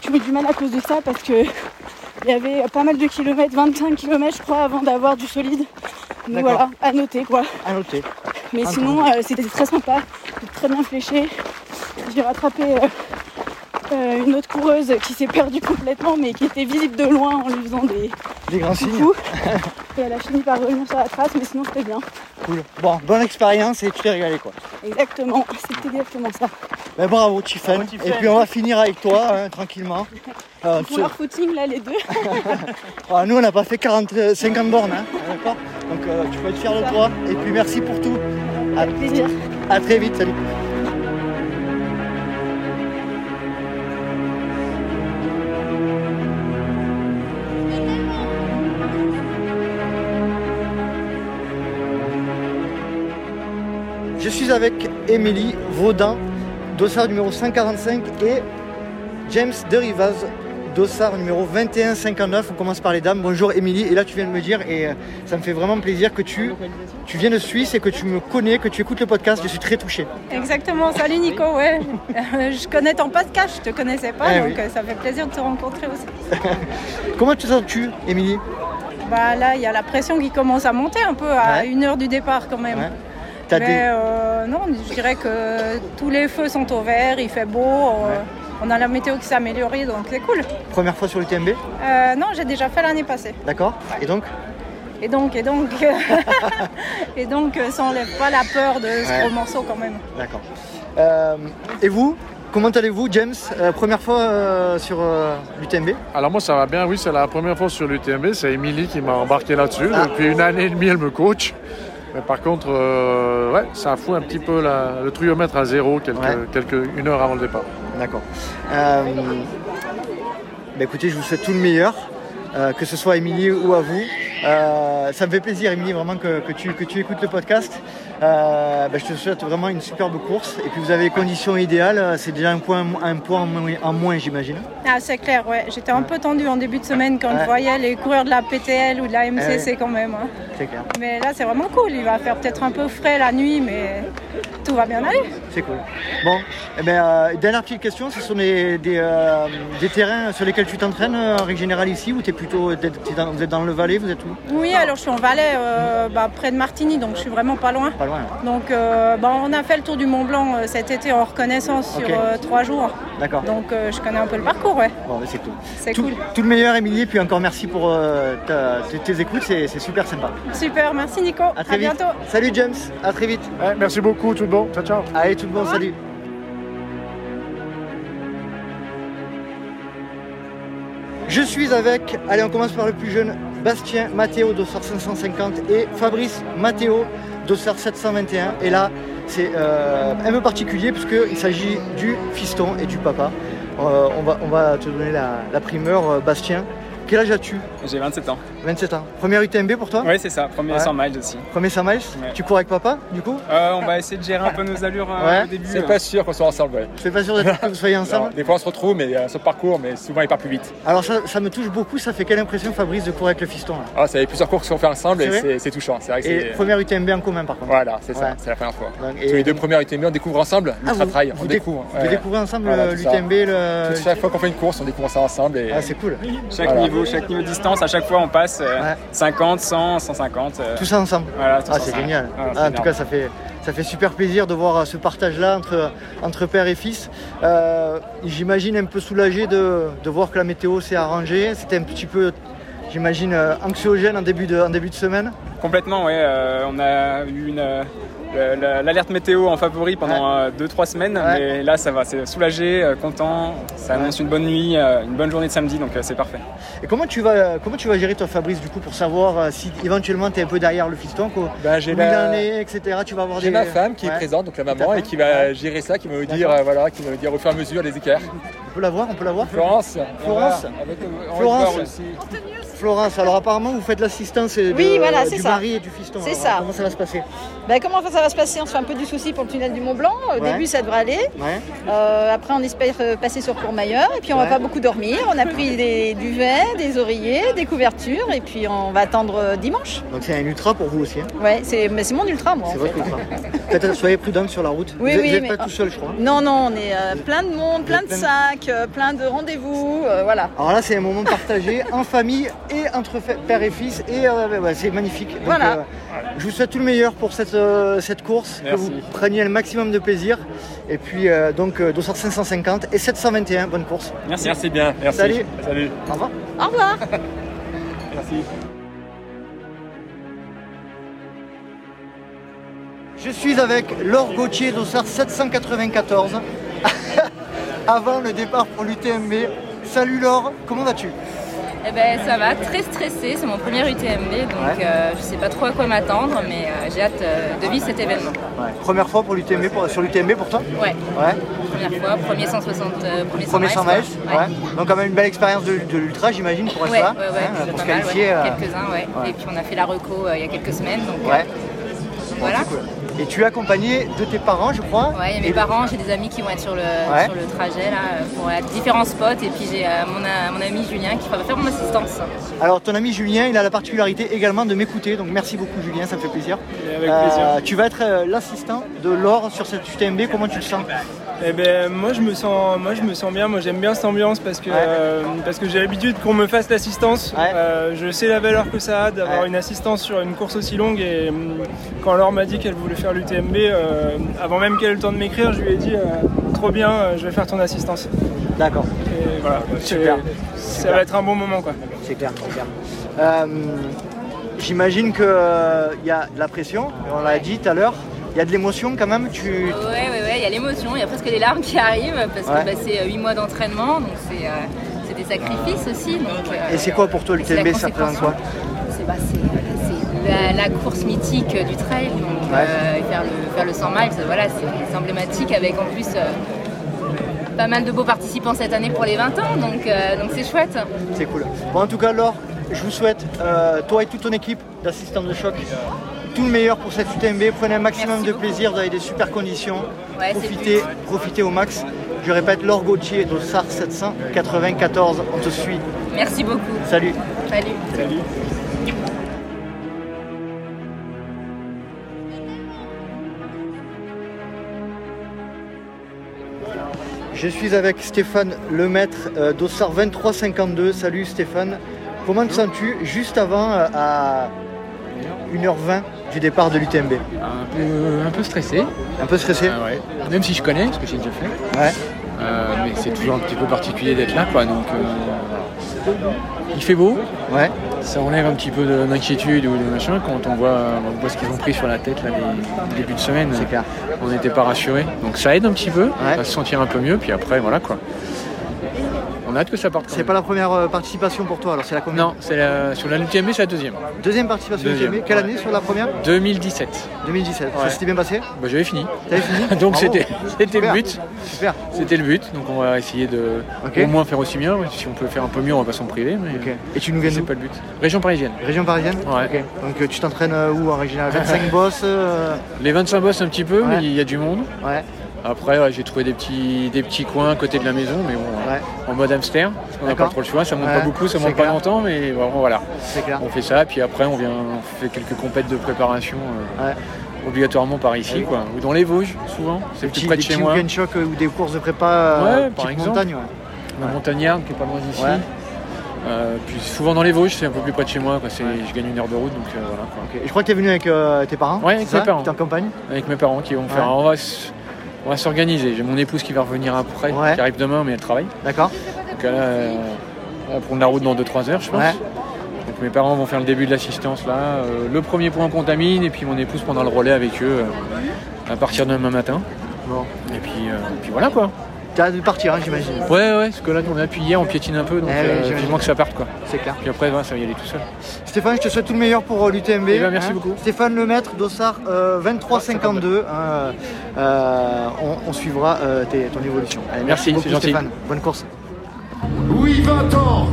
qui ont eu du mal à cause de ça parce que il y avait pas mal de kilomètres, 25 km je crois, avant d'avoir du solide. Donc voilà, à noter quoi. À noter. Mais Entendu. sinon, c'était très sympa, très bien fléché. J'ai rattrapé euh, une autre coureuse qui s'est perdue complètement, mais qui était visible de loin en lui faisant des Des grands signes. Et elle a fini par revenir sur la trace, mais sinon c'était bien. Cool. Bon, bonne expérience et tu t'es régalé quoi. Exactement, c'était exactement ça. Ben, bravo Tiffen. Et puis on va finir avec toi hein, tranquillement. Euh, Ils font leur footing là, les deux. Ah, nous on n'a pas fait 40, euh, 50 bornes, hein, d'accord Donc euh, tu peux être fier de toi. Et puis merci pour tout. À, plaisir. À très vite, salut. Avec Émilie Vaudan, dossard numéro 145 et James Derivaz, dossard numéro 2159. On commence par les dames. Bonjour Émilie. Et là tu viens de me dire, et euh, ça me fait vraiment plaisir que tu, tu viens de Suisse et que tu me connais, que tu écoutes le podcast. Je suis très touché. Exactement, salut Nico, ouais. Euh, je connais ton podcast, je te connaissais pas, Eh donc oui. euh, ça fait plaisir de te rencontrer aussi. Comment te sens-tu, Émilie? Bah là, il y a la pression qui commence à monter un peu à Ouais. une heure du départ quand même. Ouais. T'as Mais des- euh, non, je dirais que tous les feux sont au vert, il fait beau, euh, on a la météo qui s'est améliorée, donc c'est cool. Première fois sur le TMB, Euh, non, j'ai déjà fait l'année passée. d'accord Et donc Et donc, et donc, et donc, euh, ça enlève pas la peur de ce Ouais. gros morceau quand même. D'accord. Euh, et vous Comment allez-vous, James Euh, Première fois euh, sur euh, l'UTMB Alors moi ça va bien, oui, c'est la première fois sur l'UTMB, c'est Émilie qui m'a embarqué là-dessus. Ah. Depuis une année et demie, elle me coach. Mais par contre, euh, ouais, ça fout un petit peu la- le triomètre à zéro quelques, Ouais. quelques, une heure avant le départ. D'accord. Euh, bah écoutez, je vous souhaite tout le meilleur, euh, que ce soit à Émilie ou à vous. Euh, ça me fait plaisir, Émilie, vraiment que, que tu, que tu écoutes le podcast. Euh, bah, je te souhaite vraiment une superbe course. Et puis vous avez les conditions idéales. C'est déjà un point, un point en moins- j'imagine. Ah, c'est clair, ouais. J'étais un peu tendue en début de semaine quand Ouais. je voyais les coureurs de la PTL ou de la MCC Ouais. quand même. hein. C'est clair. Mais là, c'est vraiment cool. Il va faire peut-être un peu frais la nuit, mais tout va bien aller. C'est cool. Bon, eh ben, euh, dernière petite question, ce sont des, des, des terrains sur lesquels tu t'entraînes en règle générale ici ou t'es plutôt, dans- vous êtes dans le Valais, vous êtes où? Oui, alors je suis en Valais, euh, bah, près de Martigny, donc je suis vraiment pas loin. Pas loin. Donc, euh, bah, on a fait le tour du Mont Blanc euh, cet été en reconnaissance sur euh, trois jours. D'accord. Donc, euh, je connais un peu le parcours, ouais. Bon, ben, c'est cool. C'est tout, cool. tout le meilleur, Émilie, puis encore merci pour euh, ta- tes, tes écoutes, c'est c'est super sympa. Super, merci Nico. À très vite. bientôt. Salut James, à très vite. merci beaucoup, tout le bon. Ciao, ciao. Allez, tout le bon, salut. Je suis avec, allez on commence par le plus jeune, Bastien Matteo dossard 550 et Fabrice Matteo dossard 721. Et là c'est euh, un peu particulier puisqu'il s'agit du fiston et du papa. Euh, on, va, te donner la, la primeur euh, Bastien. Quel âge as-tu J'ai 27 ans. 27 ans. Première UTMB pour toi Oui, c'est ça. Premier Ouais. 100 miles aussi. Premier 100 miles Ouais. Tu cours avec papa du coup Euh, on va essayer de gérer un peu nos allures euh, Ouais. au début. C'est pas sûr qu'on soit ensemble. Ouais. C'est pas sûr que vous soyez ensemble Non, Des fois on se retrouve, mais euh, sur le parcours, mais souvent il part plus vite. Alors ça, ça me touche beaucoup, ça fait quelle impression Fabrice de courir avec le fiston là Ah, ça fait plusieurs courses qu'on fait ensemble C'est et c'est- c'est touchant. C'est vrai que Et c'est. première UTMB en commun par contre. Voilà, c'est Ouais. ça, c'est la première fois. Donc, Sur et- les deux premières UTMB, on découvre ensemble Ah, l'Ultra vous- Trail. On déc- découvre. vous découvrez ensemble, euh, l'UTMB, Chaque fois qu'on fait une course, on découvre ça ensemble. Et... Ah, c'est cool. Chaque. Niveau, chaque niveau de distance, à chaque fois on passe euh, 50, 100, 150. euh, Tout ça ensemble. Voilà, tout ah, c'est génial. Ah, Ah, en tout cas, ça fait, ça fait super plaisir de voir euh, ce partage-là entre, entre père et fils. Euh, J'imagine un peu soulagé de, de voir que la météo s'est arrangée. C'était un petit peu, j'imagine, euh, anxiogène en début de, en début de semaine. Complètement, ouais. euh, on a eu une, euh, l'alerte météo en favori pendant 2-3 semaines, Ouais. mais là ça va, c'est soulagé, euh, content. Ça annonce une bonne nuit, euh, une bonne journée de samedi, donc euh, c'est parfait. Et comment tu vas, comment tu vas gérer toi, Fabrice, du coup, pour savoir euh, si éventuellement tu es un peu derrière le fiston, quoi, Ben, j'ai la- etc. Tu vas avoir des... ma femme qui Ouais. est présente, donc la maman, et qui va gérer ça, qui va me dire, euh, voilà, qui va me dire au fur et à mesure les écarts. On peut la voir, on peut la voir Florence. Florence. avec, euh, Florence. aussi. Florence, alors apparemment vous faites l'assistance euh, Oui, voilà, c'est du ça. mari et du fiston. C'est Alors, ça. Comment ça va se passer Ben, comment ça va se passer? On se fait un peu du souci pour le tunnel du Mont Blanc. Au Ouais. début, ça devrait aller. Ouais. Euh, après, on espère euh, passer sur Courmayeur. Et puis, on Ouais. va pas beaucoup dormir. On a pris des duvets, des oreillers, des couvertures. Et puis, on va attendre euh, dimanche. Donc c'est un ultra pour vous aussi. hein? Ouais, c'est mais c'est mon ultra, moi. C'est votre ultra. Faites- soyez prudente sur la route. Oui, vous oui, n'êtes mais- pas tout seul, je crois. Non, non, on est euh, plein de monde, plein de plein de- sacs, euh, plein de rendez-vous. euh, voilà. Alors là, c'est un moment partagé en famille et entre père et fils. Et euh, c'est magnifique. Donc, Voilà. euh, je vous souhaite tout le meilleur pour cette, euh, cette course. Que vous preniez un maximum de plaisir. Et puis, donc, dossard 550 et 721. Bonne course. Merci. Merci bien, merci. Salut. Salut. Au revoir. Au revoir. Merci. Je suis avec Laure Gauthier, dossard 794, avant le départ pour l'UTMB. Salut Laure, comment vas-tu? Eh ben ça va, très stressée, c'est mon premier UTMB, donc Ouais. euh, je sais pas trop à quoi m'attendre, mais euh, j'ai hâte euh, de vivre cet événement. Première fois pour l'UTMB, sur l'UTMB pour toi? Ouais, Ouais. première fois, premier 160, euh, premier 100 Premier 100 miles. Donc quand même une belle expérience de, de l'ultra, j'imagine, pour Ouais, ça. ouais, ouais, hein, pour se qualifier. ouais. quelques-uns, ouais. Et puis on a fait la reco il y a quelques semaines, donc Ouais. voilà. cool. Et tu es accompagné de tes parents, je crois. Ouais, il y a mes Et- parents, j'ai des amis qui vont être sur le, Ouais. sur le trajet là, euh, pour euh, différents spots, et puis j'ai euh, mon, mon ami Julien qui va faire mon assistance. Alors ton ami Julien, il a la particularité également de m'écouter, donc merci beaucoup Julien, ça me fait plaisir. Et avec plaisir. tu vas être euh, l'assistant de Laure sur cette UTMB, comment tu le sens? Eh ben moi je me sens moi je me sens bien, moi j'aime bien cette ambiance parce que euh, parce que j'ai l'habitude qu'on me fasse l'assistance. Euh, je sais la valeur que ça a d'avoir Ouais. une assistance sur une course aussi longue et hum, quand Laure m'a dit qu'elle voulait faire l'UTMB, euh, avant même qu'elle ait le temps de m'écrire, je lui ai dit euh, trop bien, euh, je vais faire ton assistance. D'accord. Et voilà, Super. Ça Super. va être un bon moment quoi. C'est clair, c'est clair. Euh, J'imagine qu'il y a de la pression, on l'a dit tout à l'heure, il y a de l'émotion quand même. Tu... Ouais, ouais, ouais, il y a l'émotion, il y a presque des larmes qui arrivent parce Ouais. que bah, c'est 8 mois d'entraînement, donc c'est euh, c'est des sacrifices aussi. donc, euh, Et c'est quoi pour toi l'UTMB Ça représente quoi C'est bah, c'est, euh, c'est la, la course mythique du trail, donc euh, faire, le, faire le 100 miles, voilà, c'est emblématique avec en plus euh, pas mal de beaux participants cette année pour les 20 ans, donc euh, donc c'est chouette. C'est cool. Bon, en tout cas, Laure, je vous souhaite, euh, toi et toute ton équipe d'assistants de choc, tout le meilleur pour cette UTMB. Prenez un maximum de plaisir, vous avez des super conditions. Ouais, profitez, profitez au max. Je répète, Laure Gauthier d'Ossard 794, on te suit. Merci beaucoup. Salut. Salut. Salut. Je suis avec Stéphane Lemaître euh, d'Ossard 2352. Salut Stéphane. Comment te sens-tu juste avant euh, à 1h20 du départ de l'UTMB Un peu, un peu stressé. Un peu stressé ouais. Même si je connais, parce que j'ai déjà fait. Ouais. Euh, mais c'est toujours un petit peu particulier d'être là, quoi. Donc, euh, il fait beau. Ouais. Ça enlève un petit peu de- d'inquiétude ou de machin quand on voit, on voit ce qu'ils ont pris sur la tête là, les début de semaine. C'est clair. On n'était pas rassurés. Donc ça aide un petit peu à se sentir un peu mieux. Puis après, voilà quoi. On a hâte que ça parte. C'est pas la première euh, participation pour toi, alors c'est la combien Non, c'est la, sur la UTMB, c'est la deuxième. Deuxième participation Deuxième, UTMB. Quelle ouais. année sur la première 2017. 2017. Ça s'était bien passé Bah, J'avais fini. T'avais fini Donc c'était c'était le but. Super. C'était le but. Donc on va essayer de au moins faire aussi bien. Si on peut faire un peu mieux, on va pas s'en priver. Mais Ok. Et tu nous viens c'est pas le but. Région parisienne. Région parisienne Ouais. Donc euh, tu t'entraînes euh, où en régional 25 boss euh, Les 25 boss un petit peu, Ouais. mais il y a du monde. Ouais. Après, ouais, j'ai trouvé des petits, des petits coins à côté de la maison, mais bon, Ouais. en mode hamster, qu'on n'a pas trop le choix. Ça monte Ouais, pas beaucoup, ça monte pas longtemps, mais voilà. Clair. On fait ça, puis après, on vient, on fait quelques compètes de préparation. euh, Obligatoirement par ici, quoi. Ou dans les Vosges, souvent. C'est Des plus près de des chez moi. choc euh, ou des courses de prépa euh, par exemple. montagne. La montagnarde qui est pas loin d'ici. Euh, puis souvent dans les Vosges, c'est un peu plus près de chez moi. Quoi. Je gagne une heure de route, donc euh, voilà. Quoi. Et je crois que tu es venu avec euh, tes parents Ouais, avec mes parents. T'es en campagne Avec mes parents qui vont faire. Ouais. On s- on va s'organiser. J'ai mon épouse qui va revenir après, Ouais. qui arrive demain, mais elle travaille. D'accord. Donc elle, euh, elle va prendre la route dans 2-3 heures, je pense. Ouais. Donc mes parents vont faire le début de l'assistance là. Euh, le premier point contamine, et puis mon épouse prendra le relais avec eux euh, à partir de demain matin. Bon. Et puis, euh, puis voilà quoi. T'as de partir, hein, j'imagine. Ouais, ouais, parce que là, on a appuyé hier, on piétine un peu, donc Eh euh, que ça parte quoi. C'est clair. Puis après, ouais, ça va y aller tout seul. Stéphane, je te souhaite tout le meilleur pour euh, l'UTMB. Eh ben, merci beaucoup. Stéphane Lemaître, Dossard euh, 2352. hein, euh, on, on suivra euh, tes- ton évolution. Allez, Merci, beaucoup c'est gentil. Stéphane. Bonne course. Oui, 20 ans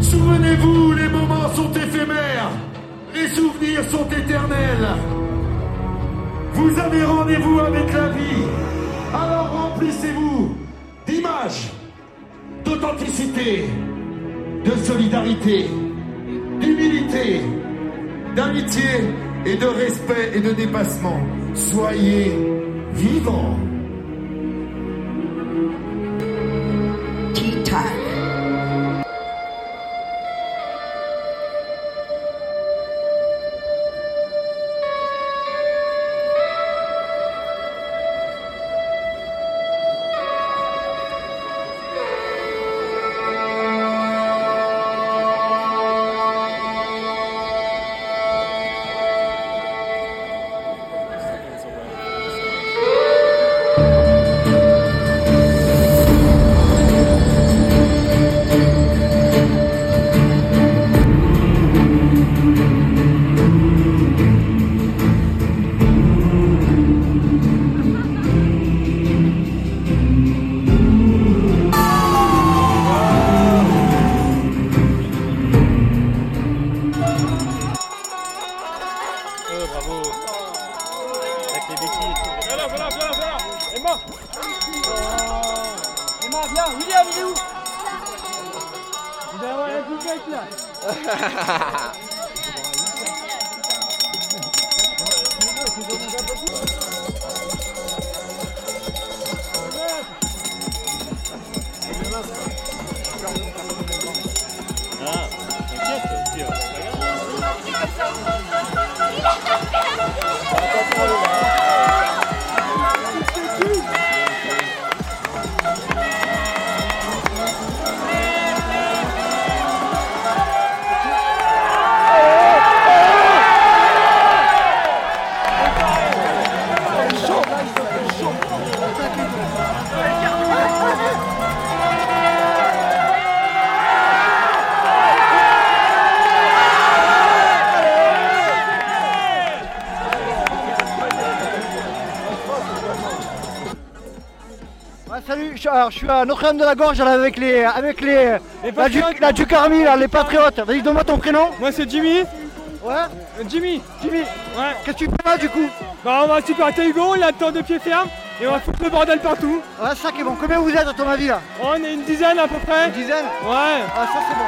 Souvenez-vous, les moments sont éphémères, les souvenirs sont éternels. Vous avez rendez-vous avec la vie, alors remplissez-vous d'images, d'authenticité, de solidarité, d'humilité, d'amitié et de respect et de dépassement. Soyez vivants. Salut, je, alors, je suis à Notre-Dame de la Gorge là, avec les. Avec les. la, du, Ducarmi, là, les patriotes. Vas-y, donne-moi ton prénom. Moi c'est Jimmy. Ouais Jimmy Jimmy Ouais Qu'est-ce que tu fais là du coup? Bah on va super à Hugo, il attend de pied ferme et on va foutre le bordel partout. Ouais, ça qui est bon. Combien vous êtes à ton avis là? On est une dizaine à peu près. Une dizaine? Ouais. Ah, ça c'est bon.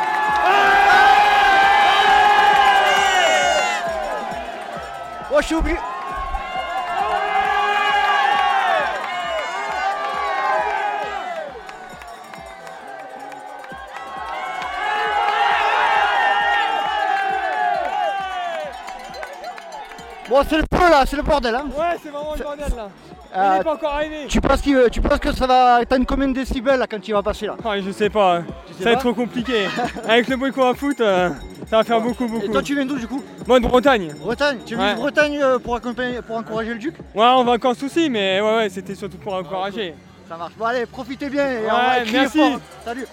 Oh, je suis oublié. Bon, c'est le feu là, c'est le bordel. Hein. Ouais, c'est vraiment le bordel là. Euh, il est pas encore arrivé. Tu penses, tu penses que ça va. T'as une combien de décibels là quand il va passer là? Ah, je sais pas, sais ça va être trop compliqué. Avec le bruit qu'on va foutre, euh, ça va faire beaucoup, beaucoup. Et toi, tu viens d'où du coup? Moi de Bretagne. Bretagne? Tu viens de Bretagne euh, pour, accompagner- pour encourager le duc? Ouais, en vacances aussi, mais ouais, ouais, c'était surtout pour encourager. Ça marche. Bon, allez, profitez bien et Ouais, on merci. fort. Salut.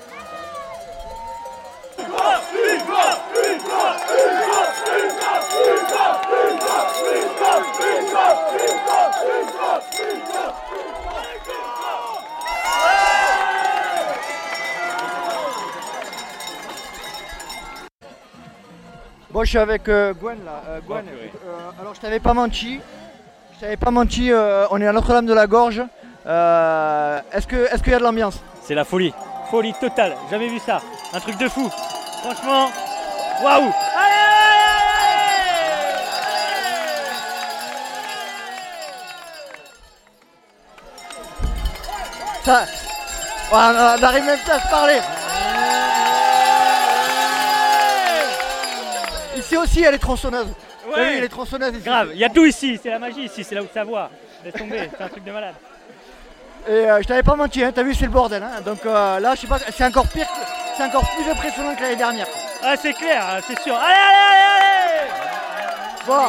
Je suis avec euh, Gwen là. Euh, Gwen, euh, alors je t'avais pas menti. Je t'avais pas menti. on est à Notre-Dame de la Gorge. Est-ce que, est-ce qu'il y a de l'ambiance? C'est la folie. Folie totale. Jamais vu ça. Un truc de fou. Franchement, waouh Ça, on n'arrive même pas à se parler. Ici aussi, elle est tronçonneuse. Ouais. Oui, elle est tronçonneuse ici. Grave, il y a tout ici, c'est la magie ici, c'est là où ça voit. Laisse tomber, c'est un truc de malade. Et euh, je t'avais pas menti, hein, t'as vu, c'est le bordel. hein. Donc euh, là, je sais pas, c'est encore pire, que- c'est encore plus impressionnant que l'année dernière. Ah, c'est clair, hein, c'est sûr. Allez, allez, allez, allez Bon.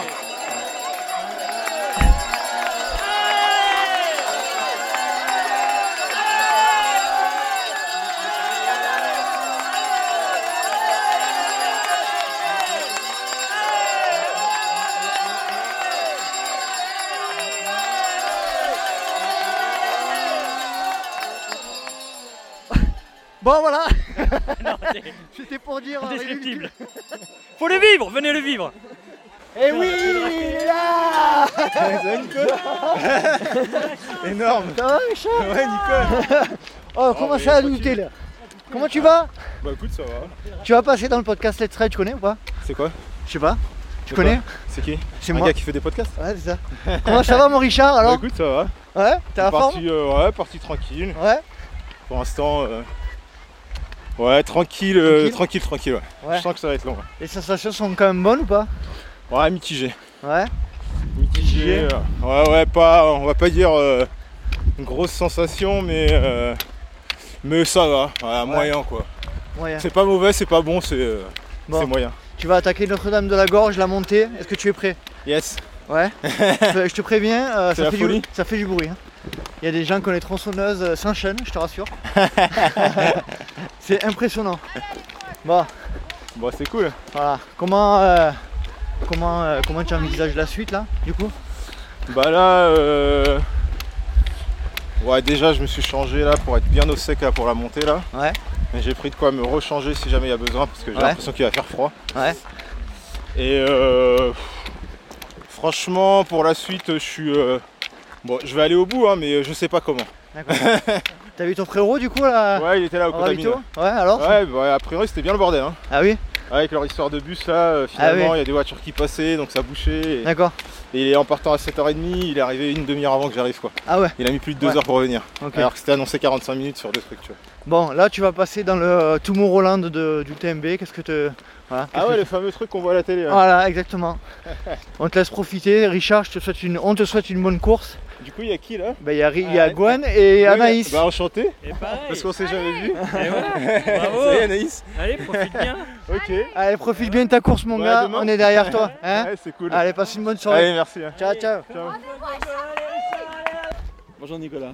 Bon voilà C'était pour dire... euh, indescriptible. Faut le vivre, venez le vivre. Eh oui, il est là Énorme Ça va Richard Ouais Nicole Oh, comment ça à douter là Comment tu vas Bah écoute ça va. Tu vas passer dans le podcast Let's Ride, tu connais ou pas C'est quoi Je sais pas. Tu connais C'est qui C'est Un moi. gars qui fait des podcasts Ouais, c'est ça. Comment ça va mon Richard alors Bah écoute ça va. Ouais, t'es à forme parti, euh, Ouais, parti tranquille. Ouais. Pour l'instant, euh, ouais, tranquille, euh, tranquille, tranquille, ouais. Ouais. Je sens que ça va être long. Ouais, Les sensations sont quand même bonnes ou pas? Ouais, mitigé. Ouais. Mitigé. euh, Ouais, ouais, pas, on va pas dire euh, une grosse sensation, mais, mais ça va. Ouais, moyen quoi. Moyen. C'est pas mauvais, c'est pas bon, c'est Bon. moyen. Tu vas attaquer Notre-Dame de la Gorge, la montée. Est-ce que tu es prêt? Yes. Ouais. je te préviens, ça, fait du, ça fait du bruit. hein. Il y a des gens qui ont les tronçonneuses euh, s'enchaînent, je te rassure. C'est impressionnant. Bon, Bon, c'est cool. voilà. Comment, euh, comment, euh, comment tu envisages la suite là, du coup? Bah là, euh... ouais, déjà je me suis changé là pour être bien au sec là pour la montée là. Ouais. Mais j'ai pris de quoi me rechanger si jamais il y a besoin parce que j'ai Ouais. l'impression qu'il va faire froid. Ouais. Et franchement, pour la suite, je suis. Euh, Bon, je vais aller au bout, hein, mais je sais pas comment. D'accord. T'as vu ton frérot du coup là Ouais, il était là au Contamine. ravito Ouais, alors Ouais, bah, a priori c'était bien le bordel. Hein. Ah oui Avec leur histoire de bus là, euh, finalement, il Ah oui. y a des voitures qui passaient donc ça bouchait. Et... D'accord. Et en partant à 7h30, il est arrivé une demi-heure avant que j'arrive quoi. Ah ouais Il a mis plus de 2 Ouais. heures pour revenir. Ok. Alors que c'était annoncé 45 minutes sur deux trucs, tu vois. Bon, là tu vas passer dans le euh, Tomorrowland de, du TMB. Qu'est-ce que te. Voilà, Ah ouais, le fameux truc qu'on voit à la télé. Voilà, exactement. On te laisse profiter. Richard, je te souhaite une... on te souhaite une bonne course. Du coup, il y a qui là Bah, Il y a, il y a Gwen et Anaïs. Bah enchanté. Et pareil. Parce qu'on s'est jamais vu. Et voilà, bravo. Salut Anaïs. Allez, profite bien. Ok. Allez, profite bien de ta course, mon Ouais, gars. demain. On est derrière toi. Hein Ouais, c'est cool. Allez, passe une bonne soirée. Allez, merci. hein. Ciao, ciao. Bonjour Nicolas.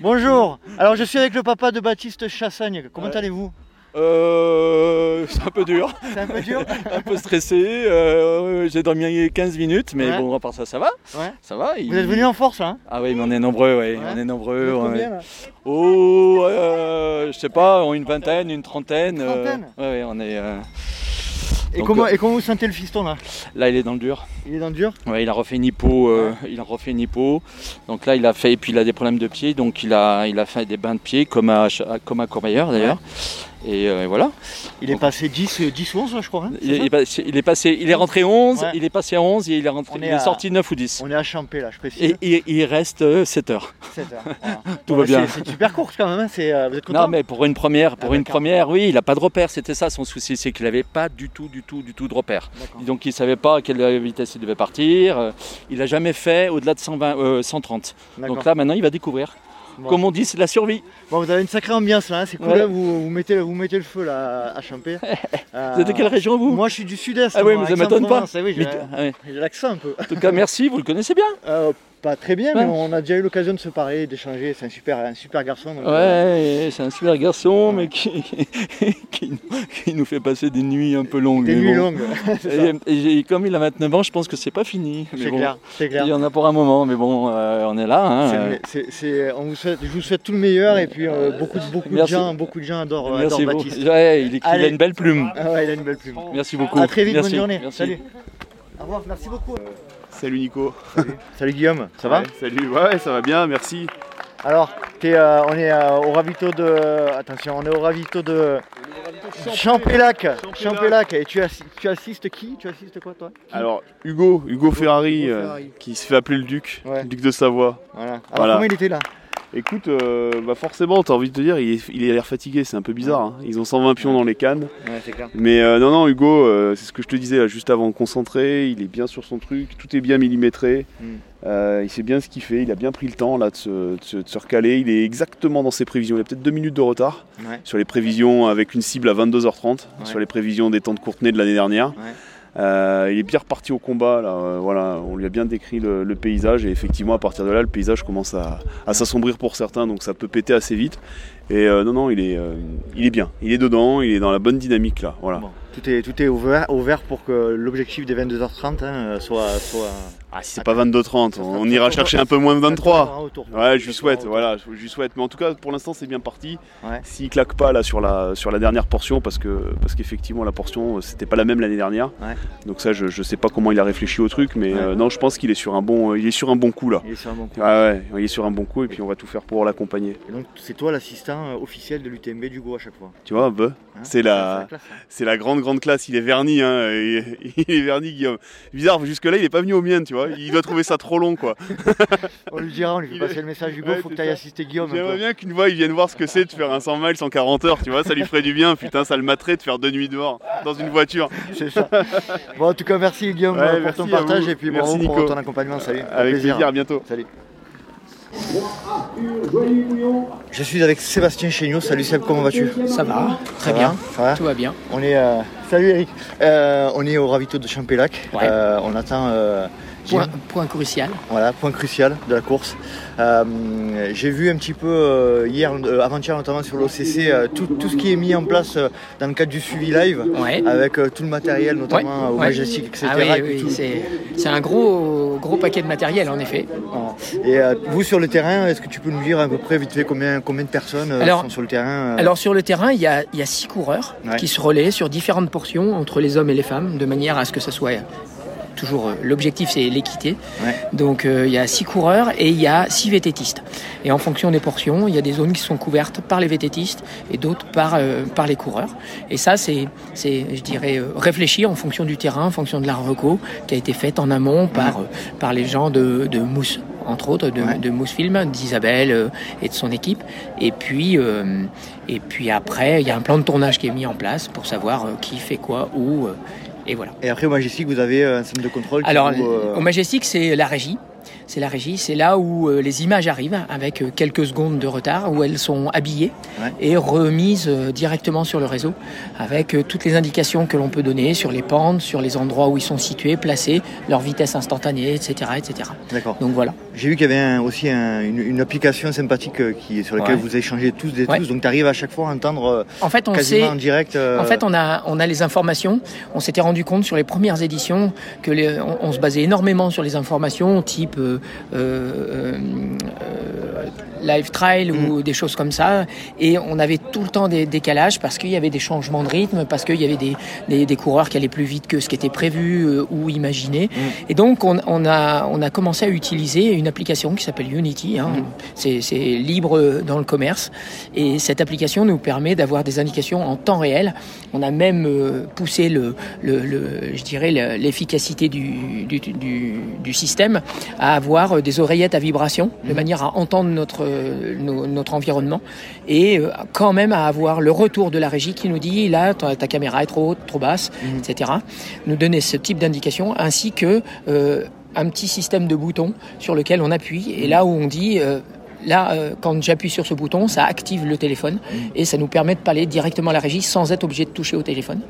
Bonjour. Alors, je suis avec le papa de Baptiste Chassagne. Comment Ouais. allez-vous? Euh, c'est un peu dur. C'est un peu dur un peu stressé. euh, J'ai dormi 15 minutes, mais Ouais. bon, à part ça, ça va. Ouais. Ça va. Vous êtes venu en force, là hein Ah oui, mais on est nombreux, ouais. Ouais. On est nombreux. Vous êtes on combien, est- là Oh, euh, je sais pas, une vingtaine, une trentaine. euh, Trentaine ouais, ouais, on est. euh, Et Donc, comment, et comment vous sentez le fiston là Là, il est dans le dur. Il est dans le dur Ouais, il a refait une hypo, euh, il a refait une hypo. Donc là, il a fait, et puis il a des problèmes de pied, donc il a, il a fait des bains de pied comme à, comme à Courmayeur d'ailleurs. Et euh, voilà. Il est passé 10, euh, 10 ou 11 là, je crois. hein, Il est, il est passé, il est passé- il est rentré 11, Ouais. il est passé 11 et il est, rentré, il est est à- sorti 9 ou 10. On est à Champé là, je précise. Et, et- et il reste 7 heures. 7 heures. voilà. Tout Bon, va bien. c'est- super court quand même, hein, c'est, euh, vous êtes content Non mais pour une première, pour Ah, une première, oui, il n'a pas de repère, c'était ça son souci, c'est qu'il n'avait pas du tout, du tout, du tout de repère. Donc il ne savait pas à quelle vitesse il devait partir. euh, Il n'a jamais fait au-delà de 120, euh, 130. D'accord. Donc là maintenant il va découvrir. Bon. Comme on dit, c'est de la survie. Bon, vous avez une sacrée ambiance là, hein, c'est cool, Ouais. hein, vous, vous, mettez, vous mettez le feu là à Champé. Vous êtes de quelle région vous? Moi je suis du sud-est. Ah oui, moi, mais ça m'étonne pas. Eh oui, ah j'ai l'accent un peu. En tout cas, merci, vous le connaissez bien. Euh, pas très bien, Ouais. mais on a déjà eu l'occasion de se parler, d'échanger. C'est un super, un super garçon. donc, euh, Ouais, c'est un super garçon, mais qui, qui, nous- qui nous fait passer des nuits un peu longues. Des nuits bon. longues. Et, comme il a 29 ans, je pense que c'est pas fini. C'est bon, clair, c'est clair. Il y en a pour un moment, mais bon, euh, on est là. hein, euh. on vous souhaite, je vous souhaite tout le meilleur et puis euh, beaucoup, de- beaucoup, de gens, beaucoup de gens adorent, Merci adorent. Baptiste. Ouais, il, est- il Allez. a une belle plume. Ah ouais, il a une belle plume. Merci beaucoup. À très vite, Merci. bonne journée. Merci. Salut. Au revoir, merci beaucoup. Salut Nico. Salut Guillaume, ça va Salut, ouais, ça va bien, merci. Alors, euh, on est euh, au ravito de. Attention, on est au ravito de. Champélac. Champélac. Et tu, assi- tu assistes qui? Tu assistes quoi toi? Qui? Alors Hugo, Hugo Ferrari, euh, Ferrari. qui se fait appeler le Duc, Ouais. Duc de Savoie. Voilà. Alors, comment il était là? Écoute, euh, bah forcément, t'as envie de te dire, il, est- il a l'air fatigué, c'est un peu bizarre. hein. Ils ont 120 pions dans les cannes. Ouais, c'est clair. Mais euh, non, non, Hugo, euh, c'est ce que je te disais là, juste avant de concentrer, il est bien sur son truc, tout est bien millimétré. Mm. Euh, il sait bien ce qu'il fait, il a bien pris le temps là de se, de se- de se recaler, il est exactement dans ses prévisions. Il a peut-être deux minutes de retard Ouais. sur les prévisions avec une cible à 22h30, Ouais. sur les prévisions des temps de Courtenay de l'année dernière. Euh, il est bien reparti au combat, là, euh, voilà, on lui a bien décrit le, paysage et effectivement à partir de là le paysage commence à, s'assombrir pour certains donc ça peut péter assez vite. Et euh, non non il est, il est bien, il est dedans, il est dans la bonne dynamique là. Voilà. Tout est, tout est ouvert, ouvert pour que l'objectif des 22h30 hein, soit, soit. Ah, si c'est pas 22-30, on, ira chercher un peu moins de 23. Ouais, je lui souhaite, voilà, je lui souhaite. Mais en tout cas, pour l'instant, c'est bien parti. S'il claque pas là sur la, sur la dernière portion, parce que parce qu'effectivement la portion, euh, c'était pas la même l'année dernière. Donc ça, je, je sais pas comment il a réfléchi au truc, mais euh, non, je pense qu'il est sur un bon, euh, il est sur un bon coup là. Il est sur un bon coup. Ah ouais, il est sur un bon coup et puis on va tout faire pour l'accompagner. Et donc, c'est toi l'assistant officiel de l'UTMB du Go à chaque fois. Tu vois peu Hein C'est la, hein. c'est la grande grande classe. Il est verni, hein. Il, il est verni, Guillaume. Bizarre, jusque là, il est pas venu aux miennes, tu vois. Il doit trouver ça trop long, quoi. On lui dira, on lui fait passer le message Hugo, Ouais, faut que tu ailles assister Guillaume. J'aimerais bien qu'une fois il vienne voir ce que c'est de faire un 100 miles en 40 heures, tu vois, ça lui ferait du bien, putain, ça le materait de faire deux nuits dehors dans une voiture. C'est ça. Bon, en tout cas, merci Guillaume Ouais, pour merci ton partage et puis Merci, bravo pour Nico. ton accompagnement. Salut. Avec plaisir, à bientôt. Salut. Je suis avec Sébastien Chéniaud. Salut Seb, comment vas-tu? Ça va, très Ça bien. va Ça va? Tout va bien. On est. euh, Salut Eric. Euh, on est au ravito de Champélac. Ouais. Euh, on attend. Point, crucial. Voilà, point crucial de la course. Euh, J'ai vu un petit peu euh, hier, euh, avant-hier notamment sur l'OCC, tout, tout ce qui est mis en place dans le cadre du suivi live, avec tout le matériel, notamment au Ouais. Majestic, etc. Ah oui, c'est un gros, gros paquet de matériel en effet. Et vous sur le terrain, est-ce que tu peux nous dire à peu près vite fait combien, combien de personnes Alors- sont sur le terrain Alors sur le terrain, il y a, y a six coureurs qui se relaient sur différentes portions entre les hommes et les femmes, de manière à ce que ce soit toujours euh, l'objectif, c'est l'équité. Donc euh, il y a six coureurs et il y a six vététistes. Et en fonction des portions, il y a des zones qui sont couvertes par les vététistes et d'autres par euh, par les coureurs. Et ça, c'est je dirais réfléchi en fonction du terrain, en fonction de la reco qui a été faite en amont par par les gens de, de Mousse entre autres de, de Mousse Film, d'Isabelle euh, et de son équipe. Et puis euh, et puis après, il y a un plan de tournage qui est mis en place pour savoir euh, qui fait quoi où. Et voilà. Et après au Majestic, vous avez euh, un centre de contrôle qui Alors, vous, euh, au Majestic, c'est la régie. C'est la régie, c'est là où euh, les images arrivent avec euh, quelques secondes de retard, où elles sont habillées Ouais. et remises euh, directement sur le réseau, avec toutes les indications que l'on peut donner sur les pentes, sur les endroits où ils sont situés, placés, leur vitesse instantanée, etc. etc. D'accord. Donc voilà. J'ai vu qu'il y avait un- aussi un- une, une application sympathique qui, sur laquelle Ouais. vous échangez tous et Ouais. tous, donc tu arrives à chaque fois à entendre En fait, on quasiment sait- en direct. euh, En fait, on a, on a les informations. On s'était rendu compte sur les premières éditions que les- on, on se basait énormément sur les informations type euh, live trail ou des choses comme ça. Et on avait tout le temps des décalages parce qu'il y avait des changements de rythme, parce qu'il y avait des, des, des coureurs qui allaient plus vite que ce qui était prévu euh, ou imaginé. Et donc on, on, a, on a commencé à utiliser une application qui s'appelle Unity. Hein. C'est c'est libre dans le commerce. Et cette application nous permet d'avoir des indications en temps réel. On a même euh, poussé le, le, le- je dirais le- l'efficacité du, du, du, du système à avoir euh, des oreillettes à vibration de manière à entendre notre, euh, notre environnement et euh, quand même à avoir le retour de la régie qui nous dit là ta, ta caméra est trop haute, trop basse, etc. Nous donner ce type d'indication ainsi que euh, un petit système de boutons sur lequel on appuie et là où on dit euh, Là, euh, quand j'appuie sur ce bouton, ça active le téléphone et ça nous permet de parler directement à la régie sans être obligé de toucher au téléphone.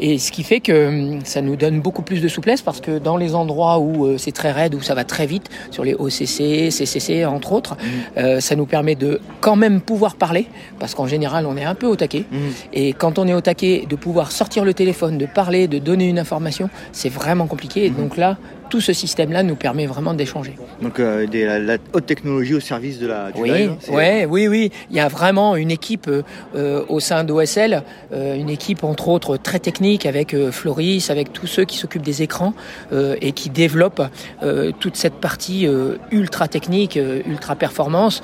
Et ce qui fait que hum, ça nous donne beaucoup plus de souplesse parce que dans les endroits où euh, c'est très raide, où ça va très vite, sur les OCC, CCC entre autres, euh, ça nous permet de quand même pouvoir parler parce qu'en général on est un peu au taquet. Et quand on est au taquet, de pouvoir sortir le téléphone, de parler, de donner une information, c'est vraiment compliqué. Et donc là, tout ce système-là nous permet vraiment d'échanger. Donc euh, des- la, la haute technologie au service de la, du Oui, live. ouais, oui, oui. Il y a vraiment une équipe euh, euh, au sein d'OSL, euh, une équipe entre autres très technique avec Floris, avec tous ceux qui s'occupent des écrans et qui développent toute cette partie ultra technique, ultra performance.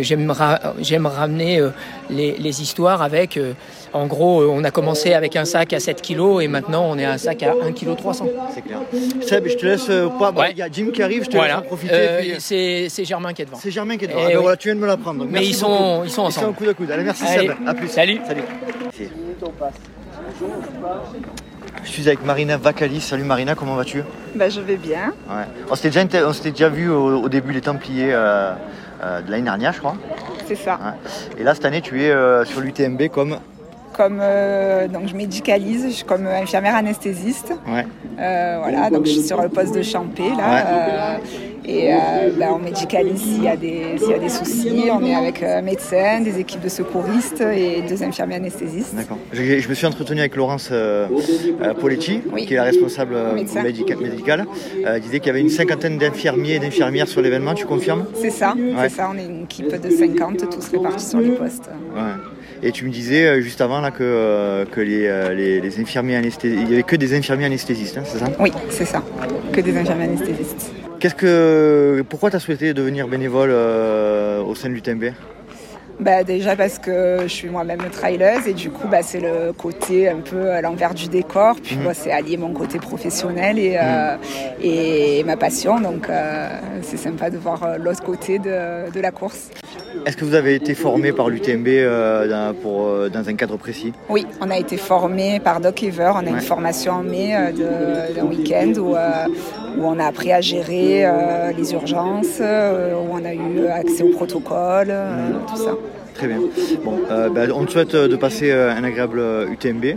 J'aime ra- j'aime ramener les, les histoires avec, en gros, euh, on a commencé avec un sac à 7 kg et maintenant on est à un sac à 1 kg 300. C'est clair. Seb, je te laisse euh, pas. Il y a Jim qui arrive, je te Voilà. laisse en profiter. Euh, puis- c'est c'est Germain qui est devant. C'est Germain qui est devant. Eh Ah ben oui. voilà, tu viens de me l'apprendre. donc Mais merci ils sont- ils sont ensemble. Ils sont coude à coude. Allez, merci Allez. Seb. À plus. Salut. Salut. Je suis avec Marina Vacali. Salut Marina, comment vas-tu? Bah, je vais bien. Ouais. On s'était déjà, inter- on s'était déjà vu au, au début des Templiers euh, euh, de l'année dernière, je crois. C'est ça. Ouais. Et là, cette année, tu es euh, sur l'UTMB comme. Comme euh, donc je médicalise, je suis comme infirmière anesthésiste. Ouais. Euh, voilà, donc je suis sur le poste de Champé là. euh, et euh, bah, on médicalise s'il y, a des- s'il y a des soucis. On est avec un médecin, des équipes de secouristes et deux infirmiers anesthésistes. D'accord. Je, je me suis entretenu avec Laurence euh, euh, Poletti, qui est la responsable euh, médicale. Euh, elle disait qu'il y avait une cinquantaine d'infirmiers et d'infirmières sur l'événement. Tu confirmes? C'est ça, Ouais. c'est ça. On est une équipe de 50, tous répartis sur les postes. Ouais. Et tu me disais euh, juste avant là que, euh, que les, euh, les, les infirmiers anesthésistes, il y avait que des infirmiers anesthésistes, hein, c'est ça? Oui, c'est ça. Que des infirmiers anesthésistes. Qu'est-ce que, pourquoi tu as souhaité devenir bénévole euh, au sein de l'UTMB Bah déjà parce que je suis moi-même traileuse et du coup bah, c'est le côté un peu à l'envers du décor. Puis Mhm. moi c'est allier mon côté professionnel et, euh, et ma passion. Donc euh, c'est sympa de voir l'autre côté de, de la course. Est-ce que vous avez été formé par l'UTMB euh, dans, pour, euh, dans un cadre précis? Oui, on a été formé par Doc Ever. On a une Ouais. formation en mai euh, d'un week-end où, où on a appris à gérer les urgences, où on a eu accès au protocole, euh, tout ça. Très bien. Bon, euh, bah, on te souhaite euh, de passer euh, un agréable UTMB.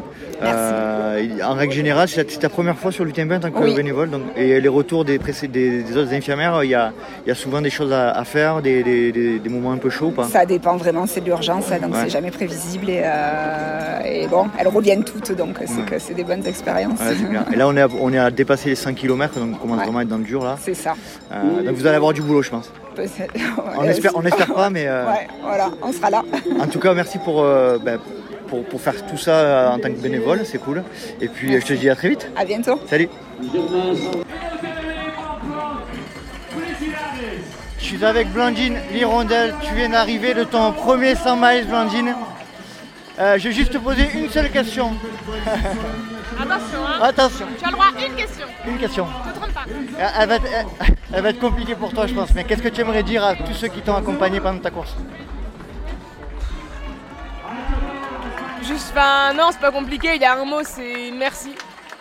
En règle générale, c'est ta première fois sur l'UTMB en tant que Oui. bénévole. Donc, et les retours des, précé- des, des autres infirmières, il y a, il y a souvent des choses à, à faire, des, moments un peu chauds pas? Ça dépend vraiment, c'est de l'urgence, donc Ouais. c'est jamais prévisible. Et, et bon, elles reviennent toutes, donc c'est Ouais. que c'est des bonnes expériences. Ouais, c'est bien. Et là, on est, à, on est à dépasser les 100 km, donc on commence vraiment à être dans le dur là. C'est ça. Donc vous allez avoir du boulot, je pense. On espère, on espère pas, mais Ouais, voilà, on sera là. en tout cas, merci pour, euh, ben, pour, pour faire tout ça euh, en tant que bénévole, c'est cool. Et puis, euh, je te dis à très vite. À bientôt. Salut. Je suis avec Blandine Lirondelle. Tu viens d'arriver de ton premier 100 miles, Blandine. Euh, je vais juste te poser une seule question. Attention, hein. Attention. Tu as le droit à une question. Une question. Te trompe pas. Elle elle va, être, elle- elle va être compliquée pour toi, je pense. Mais qu'est-ce que tu aimerais dire à tous ceux qui t'ont accompagné pendant ta course? Non, c'est pas compliqué. Il y a un mot, c'est merci.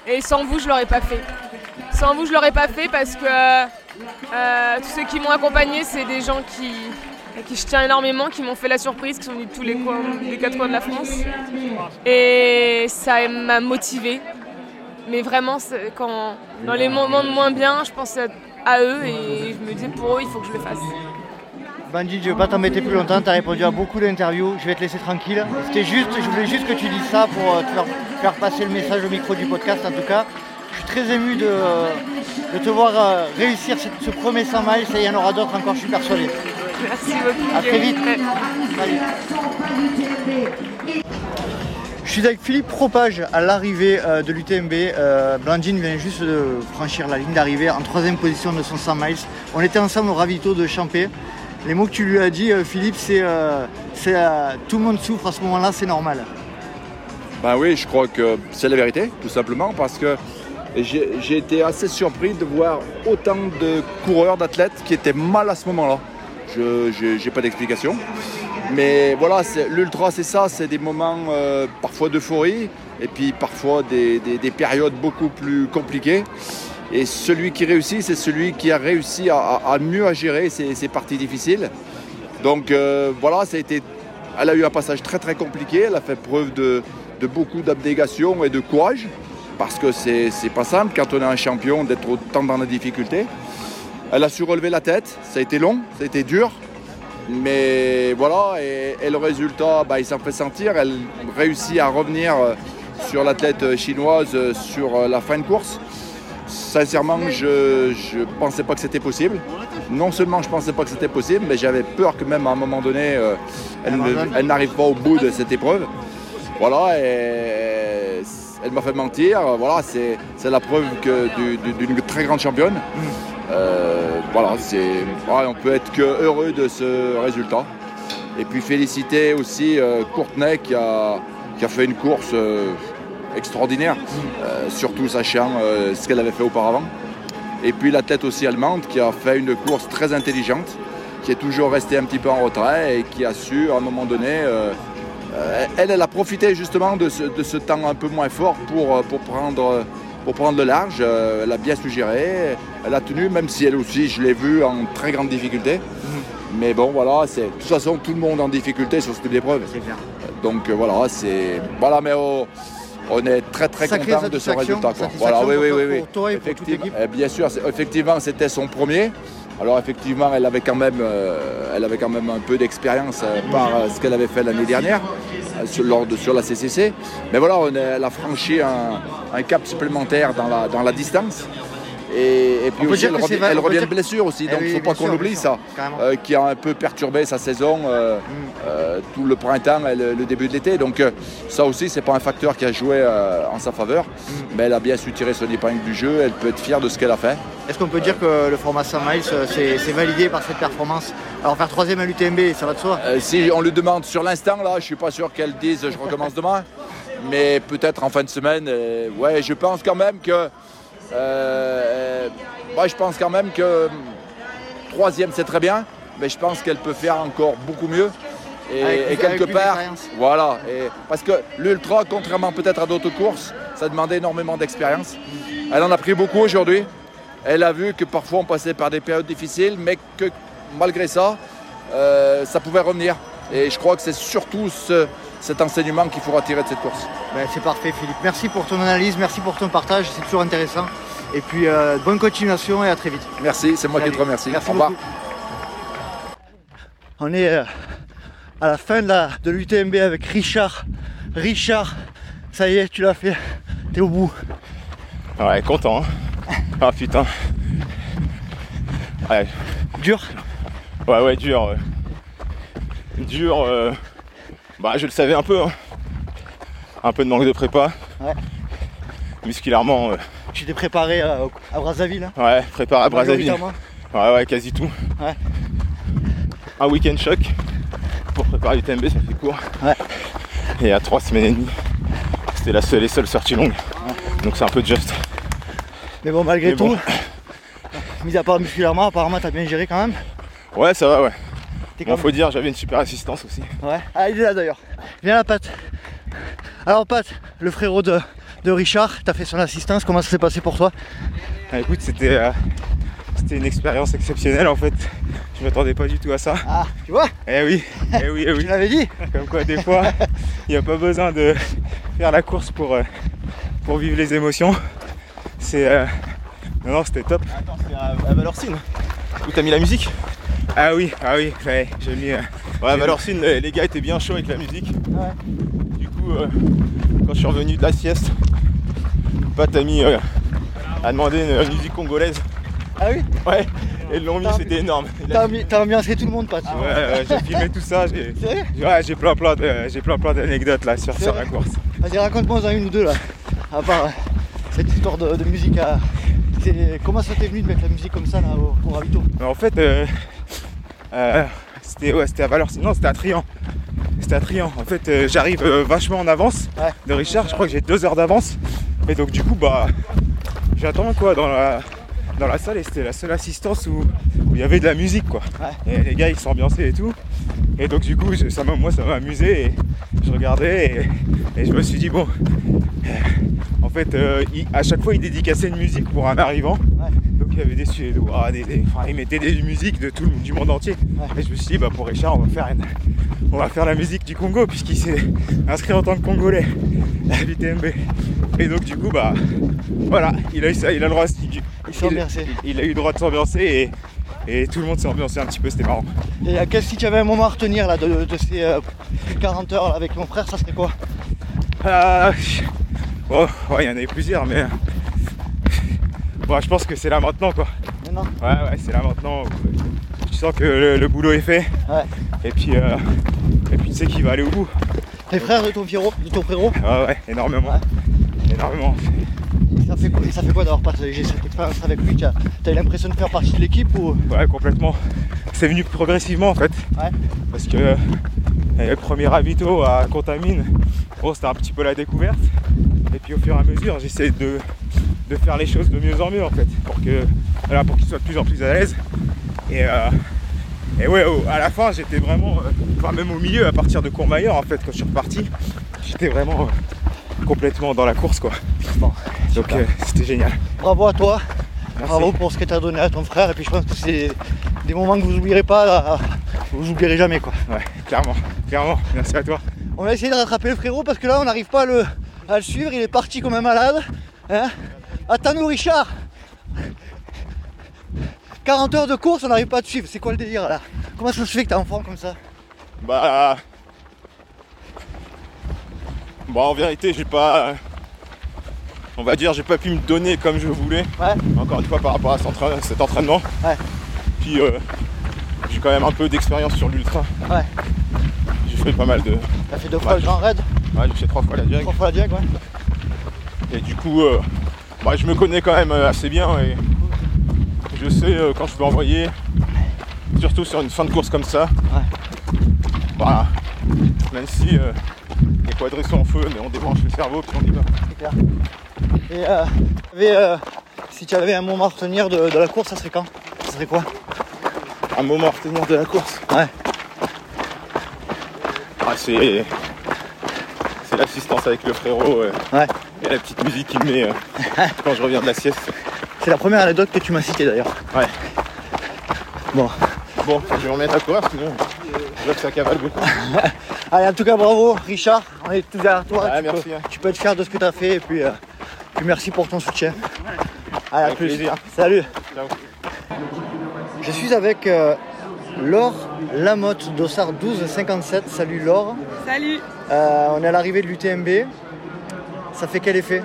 Et sans vous, je l'aurais pas fait. Sans vous, je l'aurais pas fait parce que euh, tous ceux qui m'ont accompagné, c'est des gens qui, à qui je tiens énormément, qui m'ont fait la surprise, qui sont venus de tous les coins, des quatre coins de la France. Et ça m'a motivé. Mais vraiment, quand, dans les moments de moins bien, je pensais à eux et je me disais pour eux, il faut que je le fasse. Bandit, je vais pas t'embêter plus longtemps, tu as répondu à beaucoup d'interviews, je vais te laisser tranquille. C'était juste, je voulais juste que tu dises ça pour euh, te faire, faire passer le message au micro du podcast en tout cas. Je suis très ému de, de te voir euh, réussir ce, ce premier 100 miles et il y en aura d'autres encore, je suis persuadé. Merci beaucoup. À très vite. Salut. Je suis avec Philippe Propage à l'arrivée euh, de l'UTMB. Blandine vient juste de franchir la ligne d'arrivée en troisième position de son 100 miles. On était ensemble au ravito de Champé. Les mots que tu lui as dit, euh, Philippe, c'est euh, euh, tout le monde souffre à ce moment-là, c'est normal. Ben oui, je crois que c'est la vérité, tout simplement, parce que j'ai été assez surpris de voir autant de coureurs, d'athlètes qui étaient mal à ce moment-là. Je n'ai pas d'explication. Mais voilà, l'ultra, c'est ça, c'est des moments parfois d'euphorie et puis parfois des- des périodes beaucoup plus compliquées. Et celui qui réussit, c'est celui qui a réussi à, mieux gérer ces, parties difficiles. Donc euh, voilà, elle a eu un passage très très compliqué. Elle a fait preuve de, beaucoup d'abnégation et de courage parce que c'est pas simple quand on est un champion d'être autant dans la difficulté. Elle a su relever la tête. Ça a été long, ça a été dur. Mais voilà, et, et le résultat, bah, il s'en fait sentir. Elle réussit à revenir euh, sur l'athlète chinoise euh, sur la fin de course. Sincèrement, je ne pensais pas que c'était possible. Non seulement je ne pensais pas que c'était possible, mais j'avais peur que même à un moment donné, euh, elle, n'arrive pas au bout de cette épreuve. Voilà, et elle m'a fait mentir. Voilà, c'est la preuve du- d'une très grande championne. Euh, voilà, c'est, ouais, on peut être que heureux de ce résultat. Et puis féliciter aussi euh, Courtenay qui a, qui a fait une course extraordinaire, euh, surtout sachant euh, ce qu'elle avait fait auparavant. Et puis l'athlète aussi allemande qui a fait une course très intelligente, qui est toujours restée un petit peu en retrait et qui a su à un moment donné, euh, elle, elle a profité justement de ce, de ce temps un peu moins fort pour, pour, prendre, pour prendre le large. Euh, Elle a bien su gérer, elle a tenu, même si elle aussi, je l'ai vue en très grande difficulté. Mais bon, voilà, c'est de toute façon tout le monde en difficulté sur ce type d'épreuve. Donc euh, voilà, c'est voilà, mais oh, on est très très content de ce résultat. quoi. Voilà, oui, oui, oui, oui. pour toi et pour toute Effectivement, l'équipe. eh bien sûr, effectivement, c'était son premier. Alors effectivement, elle avait quand même, euh, elle avait quand même un peu d'expérience euh, par euh, ce qu'elle avait fait l'année dernière sur, lors de- sur la CCC. Mais voilà, on elle a franchi un, un cap supplémentaire dans la, dans la distance. Et, et puis aussi, elle, revient, elle de blessure aussi, donc il ne faut pas qu'on sûr, oublie bien ça, euh, qui a un peu perturbé sa saison euh, euh, tout le printemps et le, le début de l'été. Donc ça aussi, c'est pas un facteur qui a joué en sa faveur, mais elle a bien su tirer son épingle du jeu, elle peut être fière de ce qu'elle a fait. Est-ce qu'on peut dire que le format 100 miles, c'est validé par cette performance? Alors faire troisième à l'UTMB, ça va de soi si on lui demande sur l'instant, là, je suis pas sûr qu'elle dise je recommence demain. Mais peut-être en fin de semaine, ouais, je pense quand même que. Euh, moi, je pense quand même que hum, troisième, c'est très bien, mais je pense qu'elle peut faire encore beaucoup mieux. Et, Avec- et avec quelque part, voilà. Et, parce que l'ultra, contrairement peut-être à d'autres courses, ça demandait énormément d'expérience. Elle en a pris beaucoup aujourd'hui. Elle a vu que parfois on passait par des périodes difficiles, mais que malgré ça, euh, ça pouvait revenir. Et je crois que c'est surtout ce- cet enseignement qu'il faut retirer de cette course. Ben, c'est parfait Philippe. Merci pour ton analyse, merci pour ton partage, c'est toujours intéressant. Et puis euh, bonne continuation et à très vite. Merci, c'est moi qui te remercie. Merci Au revoir. On est euh, à la fin de la- de l'UTMB avec Richard. Richard, ça y est, tu l'as fait. T'es au bout. Ouais, content. hein. Ah putain. Ouais. Dur? Ouais, ouais, dur. ouais. Dur. euh, Bah, je le savais un peu. hein. Un peu de manque de prépa. Ouais. Musculairement, euh, Tu t'es préparé euh, à Brazzaville. hein? Ouais, préparé à Brazzaville. Ouais, ouais, quasi tout. Ouais. Un week-end choc pour préparer l'UTMB, ça fait court. Ouais. Et à trois semaines et demie, c'était la seule et seule sortie longue. Donc c'est un peu juste. Mais bon, malgré Mais tout, bon. mis à part musculairement, apparemment t'as bien géré quand même. Ouais, ça va, ouais. Bon, comme- faut dire, j'avais une super assistance aussi. Ouais. Ah, il est là d'ailleurs. Viens là, Pat. Alors, Pat, le frérot de, de Richard, t'as fait son assistance. Comment ça s'est passé pour toi? Ah, écoute, c'était euh, c'était une expérience exceptionnelle en fait. Je m'attendais pas du tout à ça. Ah, tu vois? Eh oui, eh oui, eh oui. Tu l'avais dit Comme quoi, des fois, il n'y a pas besoin de faire la course pour, euh, pour vivre les émotions. C'est. euh, Non, non, c'était top. Attends, c'est à, Valorcine. Où t'as mis la musique Ah oui, ah oui, ouais, j'ai mis. euh, Ouais, Valorcine, les les gars étaient bien chauds avec la musique. Du coup, euh, quand je suis revenu de la sieste, Pat a mis euh, a demandé une musique congolaise. Ah oui Ouais, et ils l'ont mis, c'était énorme. T'as t'as ambiancé tout le monde, Pat. Ouais, ouais, j'ai filmé tout ça, j'ai ouais, j'ai plein plein de- j'ai plein plein d'anecdotes là sur, sur la course. Vas-y, raconte-moi en une ou deux là. À part euh, cette histoire de, de musique à. Comment ça t'est venu de mettre la musique comme ça là au, au ravito? En fait, euh, euh, c'était ouais, c'était à Valeur, non c'était à Trian. C'était à Trian. En fait, euh, j'arrive vachement en avance de Richard. Je crois que j'ai deux heures d'avance. Et donc du coup, bah, j'attends quoi dans la dans la salle et c'était la seule assistance où où il y avait de la musique quoi. Et les gars ils s'ambiançaient et tout. Et donc du coup, je- ça m'a- moi ça m'a amusé et je regardais et, et je me suis dit bon. Euh, En fait, euh, il- à chaque fois, il dédicaçait une musique pour un arrivant. Donc il y avait des Suédois, des, des- enfin, il mettait des musiques de tout le du monde entier. Et je me suis dit, bah, pour Richard, on va faire, une- on va faire la musique du Congo, puisqu'il s'est inscrit en tant que Congolais à l'UTMB. Et donc, du coup, bah, voilà, il a, eu ça, il a le droit de il, il- il a eu le droit de s'ambiancer et, et tout le monde s'est ambiancé un petit peu, c'était marrant. Et à quel si tu avais un moment à retenir là, de, de ces euh, 40 heures là, avec mon frère, ça serait quoi? Ah, bon, ouais, il y en avait plusieurs, mais. Bon, je pense que c'est là maintenant quoi. Maintenant? Ouais, ouais, c'est là maintenant. Tu sens que le, le boulot est fait. Ouais. Et puis, euh, et puis tu sais qu'il va aller au bout. T'es frère de ton frérot, de ton frérot? Ouais, ouais, énormément. Énormément. ça fait, quoi, ça fait quoi d'avoir partagé cette expérience avec lui T'as as eu l'impression de faire partie de l'équipe ou? Ouais, complètement. C'est venu progressivement en fait. Ouais. Parce que euh, le premier ravito à Contamine, bon, c'était un petit peu la découverte. Et puis au fur et à mesure, j'essaie de, de faire les choses de mieux en mieux en fait. Pour que voilà, pour qu'il soit de plus en plus à l'aise. Et, euh, et ouais, à la fin, j'étais vraiment, euh, enfin même au milieu, à partir de Courmayeur en fait, quand je suis reparti, j'étais vraiment euh, complètement dans la course quoi. Donc c'était génial. Bravo à toi. Merci. Bravo pour ce que tu as donné à ton frère. Et puis je pense que c'est des moments que vous n'oublierez pas, vous oublierez jamais quoi. Ouais, clairement, clairement. Merci à toi. On va essayer de rattraper le frérot parce que là on n'arrive pas à le, à le suivre, il est parti comme un malade. Hein Attends-nous Richard 40 heures de course, on n'arrive pas à te suivre, c'est quoi le délire là? Comment ça se fait que t'es en forme comme ça? Bah. Bon, en vérité, j'ai pas. On va dire, j'ai pas pu me donner comme je voulais. Encore une fois, par rapport à cet entraînement. Cet entraînement. Puis, euh, j'ai quand même un peu d'expérience sur l'ultra. Ouais. Fait pas mal de. T'as fait deux fois le grand raid Ouais, j'ai fait trois fois la diag. Trois fois la diag, ouais. Et du coup, euh, bah, je me connais quand même euh, assez bien et je sais euh, quand je peux envoyer, surtout sur une fin de course comme ça. Voilà. Même si euh, les quadris sont en feu, mais on débranche le cerveau puis on y va. C'est clair. Et si tu avais un moment à retenir de, de la course, ça serait quand? Ça serait quoi? Un moment à retenir de la course? Ouais. Ah, c'est. C'est l'assistance avec le frérot. euh, Ouais. Et la petite musique qu'il met euh, quand je reviens de la sieste. C'est la première anecdote que tu m'as citée d'ailleurs. Ouais. Bon. Bon, je vais remettre à courir sinon je vois que ça cavale beaucoup. Allez, en tout cas, bravo Richard, on est tous derrière toi. Ouais, tu, merci, peux, hein. tu peux être fier de ce que tu as fait et puis, euh, puis merci pour ton soutien. Allez, à Avec plus. plaisir. Salut. Ciao. Je suis avec euh, Laure Lamotte d'Ossard 1257. Salut Laure. Salut Euh, on est à l'arrivée de l'UTMB. Ça fait quel effet?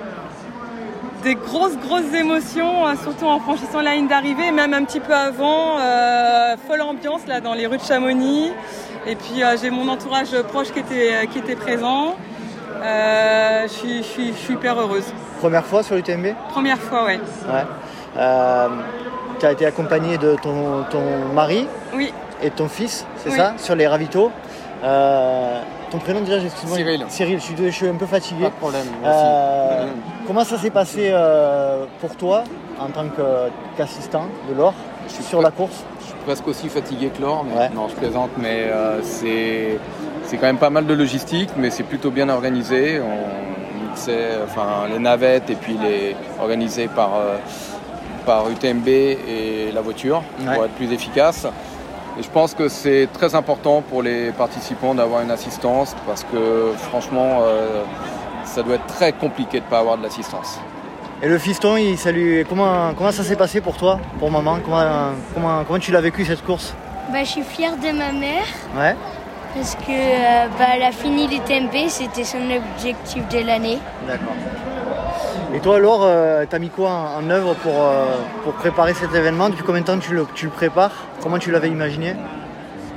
Des grosses, grosses émotions, euh, surtout en franchissant la ligne d'arrivée, même un petit peu avant. euh, folle ambiance là dans les rues de Chamonix. Et puis euh, j'ai mon entourage proche qui était, qui était présent. Euh, je suis- je suis je suis hyper heureuse. Première fois sur l'UTMB Première fois, ouais. Ouais. Tu as été accompagné de ton, ton mari? Oui. Et ton fils, c'est Oui. ça, sur les ravitaux. Euh, ton prénom déjà, excuse-moi. Cyril. Cyril, je suis, je suis un peu fatigué. Pas de problème, Euh, aussi. comment ça s'est passé euh, pour toi en tant qu'assistant de Laure sur la course? Je suis presque aussi fatigué que Laure, mais non, je plaisante, mais euh, c'est c'est quand même pas mal de logistique, mais c'est plutôt bien organisé. On mixait enfin, les navettes et puis les organisé par, euh, par UTMB et la voiture Ouais. pour être plus efficace. Et je pense que c'est très important pour les participants d'avoir une assistance parce que franchement, euh, ça doit être très compliqué de ne pas avoir de l'assistance. Et le fiston, il, ça lui- comment, comment ça s'est passé pour toi, pour maman? Comment, comment, comment tu l'as vécu cette course? Bah, je suis fière de ma mère Ouais. parce que euh, bah, elle a fini l'UTMB, c'était son objectif de l'année. D'accord. Et toi, Laure, euh, t'as mis quoi en, œuvre pour, euh, pour préparer cet événement Depuis combien de temps tu le, tu le prépares Comment tu l'avais imaginé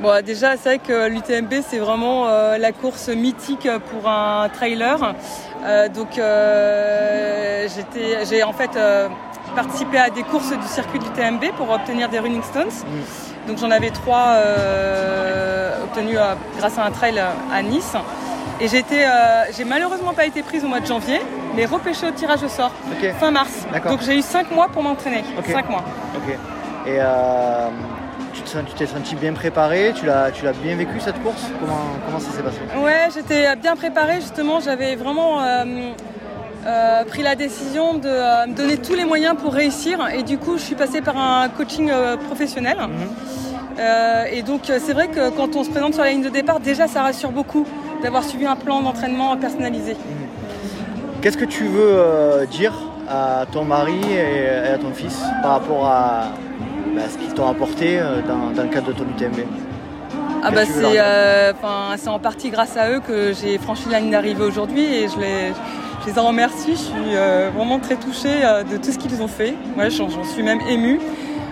Bon, déjà, c'est vrai que l'UTMB, c'est vraiment euh, la course mythique pour un trailer. Donc, j'ai en fait participé à des courses du circuit de l'UTMB pour obtenir des Running Stones. Donc, j'en avais trois obtenus grâce à un trail à Nice. Et euh, j'ai malheureusement pas été prise au mois de janvier, mais repêchée au tirage au sort fin mars. Donc j'ai eu cinq mois pour m'entraîner. Ok. Cinq mois. Ok. Et euh, tu t'es senti bien préparé? Tu l'as tu l'as bien vécu cette course? Comment, comment ça s'est passé? Ouais, j'étais bien préparée justement. J'avais vraiment euh, pris la décision de me donner tous les moyens pour réussir. Et du coup, je suis passée par un coaching professionnel. Euh, et donc, euh, c'est vrai que quand on se présente sur la ligne de départ, déjà, ça rassure beaucoup d'avoir suivi un plan d'entraînement personnalisé. Qu'est-ce que tu veux euh, dire à ton mari et, à ton fils par rapport à bah, ce qu'ils t'ont apporté dans, dans le cadre de ton UTMB Ah bah c'est euh, en partie grâce à eux que j'ai franchi la ligne d'arrivée aujourd'hui et je les, je les en remercie. Je suis euh, vraiment très touchée de tout ce qu'ils ont fait. Ouais, j'en j'en suis même émue.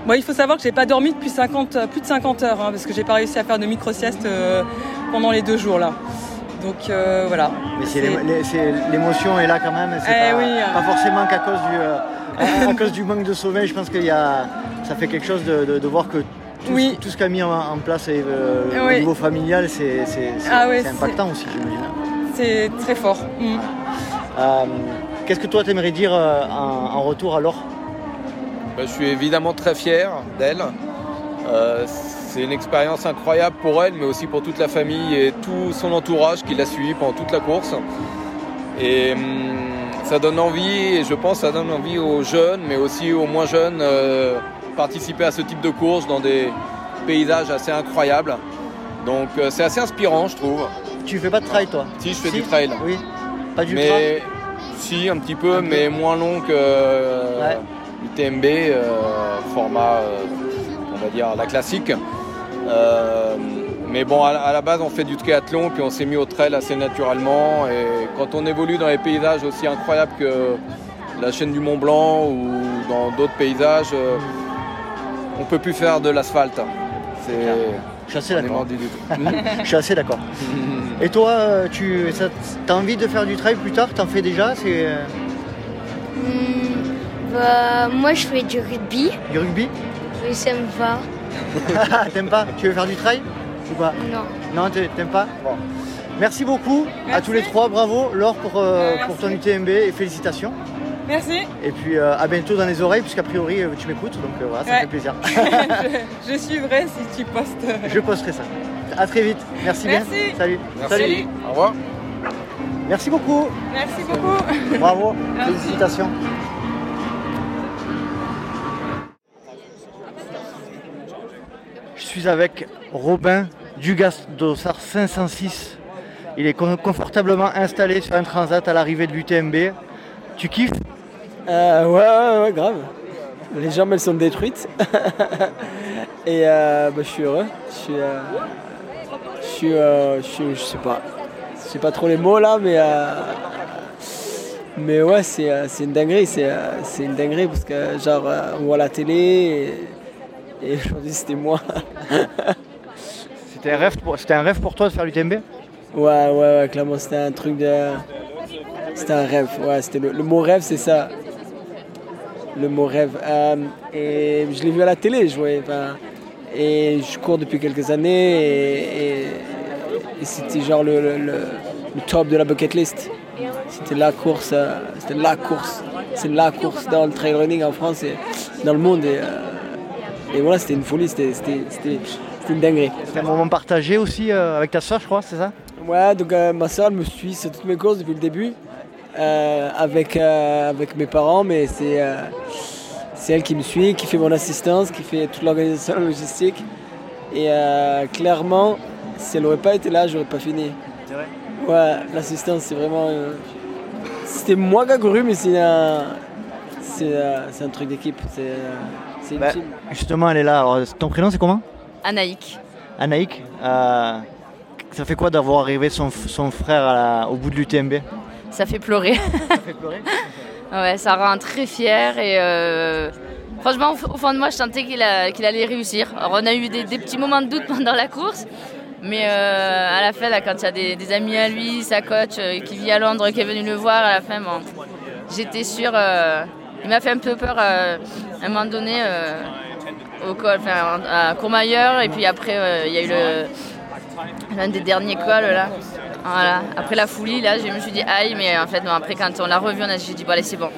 Moi, il faut savoir que j'ai pas dormi depuis 50, euh, plus de 50 heures hein, parce que j'ai pas réussi à faire de micro-sieste euh, pendant les deux jours là. Donc euh, voilà. Mais c'est c'est- l'émotion est là quand même. C'est Eh pas, oui, euh. pas forcément qu'à cause du à, à cause du manque de sommeil. Je pense qu'il y a ça fait quelque chose de, de- de voir que tout, ce- tout ce qu'a mis en, en place au niveau familial, c'est c'est- c'est- Ah ouais, c'est impactant aussi, j'imagine. C'est très fort. Mm. Qu'est-ce que toi t'aimerais dire en, en retour alors? Je suis évidemment très fier d'elle. Euh, c'est une expérience incroyable pour elle, mais aussi pour toute la famille et tout son entourage qui l'a suivi pendant toute la course. Et hum, ça donne envie, et je pense que ça donne envie aux jeunes, mais aussi aux moins jeunes, euh, participer à ce type de course dans des paysages assez incroyables. Donc euh, c'est assez inspirant, je trouve. Tu fais pas de trail toi Si, je fais Si du trail. Oui. Pas du mais trail si, un petit peu, mais moins long que l'UTMB, euh, format, euh, on va dire, la classique. Euh, mais bon, à, à la base, on fait du triathlon, puis on s'est mis au trail assez naturellement. Et quand on évolue dans les paysages aussi incroyables que la chaîne du Mont Blanc ou dans d'autres paysages, euh, on peut plus faire de l'asphalte. C'est Je suis assez d'accord. mordu du tout. Je suis assez d'accord. Et toi, tu as envie de faire du trail plus tard? T'en fais déjà? C'est Hmm, bah, moi, je fais du rugby. du rugby Oui, ça me va. T'aimes pas Tu veux faire du trail ou pas Non. Non, t'a- t'aimes pas Bon. Merci beaucoup à tous les trois. Bravo Laure pour, euh, pour ton UTMB et félicitations. Merci. Et puis euh, à bientôt dans les oreilles, puisqu'a priori euh, tu m'écoutes, donc euh, voilà, ça Ouais. fait plaisir. je, je suivrai si tu postes. Je posterai ça. À très vite. Merci, bien. Merci. Salut. Merci. Salut. Au revoir. Merci beaucoup. Merci beaucoup. Bravo. Merci. Félicitations. Suis avec Robin Dugas d'Ossard 506. Il est con- confortablement installé sur un transat à l'arrivée de l'UTMB. Tu kiffes? Euh, ouais, ouais, ouais, grave. Les jambes, elles sont détruites. Et euh, bah, je suis heureux. Je suis, euh, je suis, euh, sais pas. Je sais pas trop les mots là, mais mais ouais, c'est une dinguerie. C'est une dinguerie parce que genre on voit la télé et aujourd'hui c'était moi. C'était un, rêve pour- c'était un rêve pour toi de faire l'UTMB Ouais, ouais, ouais, clairement, c'était un truc de. C'était un rêve, ouais, c'était le, le mot rêve, c'est ça. Le mot rêve. Euh, et je l'ai vu à la télé, je voyais. et je cours depuis quelques années et, et- et c'était genre le, le- le- le top de la bucket list. C'était la course, euh, c'était la course. C'est la course dans le trail running en France et dans le monde. Et, euh, et voilà, c'était une folie, c'était une dinguerie. C'était un moment partagé aussi euh, avec ta soeur, je crois, c'est ça? Ouais, donc euh, ma soeur elle me suit sur toutes mes courses depuis le début, euh, avec, avec mes parents, mais c'est c'est elle qui me suit, qui fait mon assistance, qui fait toute l'organisation logistique. Et clairement, si elle n'aurait pas été là, j'aurais pas fini. C'est vrai? Ouais, l'assistance, c'est vraiment. C'était moi qui a couru, mais c'est un, un truc d'équipe. C'est, c'est Bah. Justement, elle est là. Alors, ton prénom, c'est comment? Anaïk. Anaïk. euh, ça fait quoi d'avoir arrivé son, son frère à la- au bout de l'UTMB Ça fait pleurer. Ça fait pleurer Ouais, ça rend très fier et euh, franchement, au fond de moi, je sentais qu'il allait réussir. Alors, on a eu des, des petits moments de doute pendant la course, mais euh, à la fin, là, quand il y a des, des amis à lui, sa coach euh, qui vit à Londres, qui est venu le voir, à la fin, bon, j'étais sûre. Il m'a fait un peu peur euh, à un moment donné euh, au col, enfin, à Courmayeur, et puis après, euh, il y a eu le- l'un des derniers cols là. Voilà. Après la folie, là, je me suis dit aïe, mais en fait, non, après, quand on l'a revu, on a j'ai dit bon, allez, c'est bon.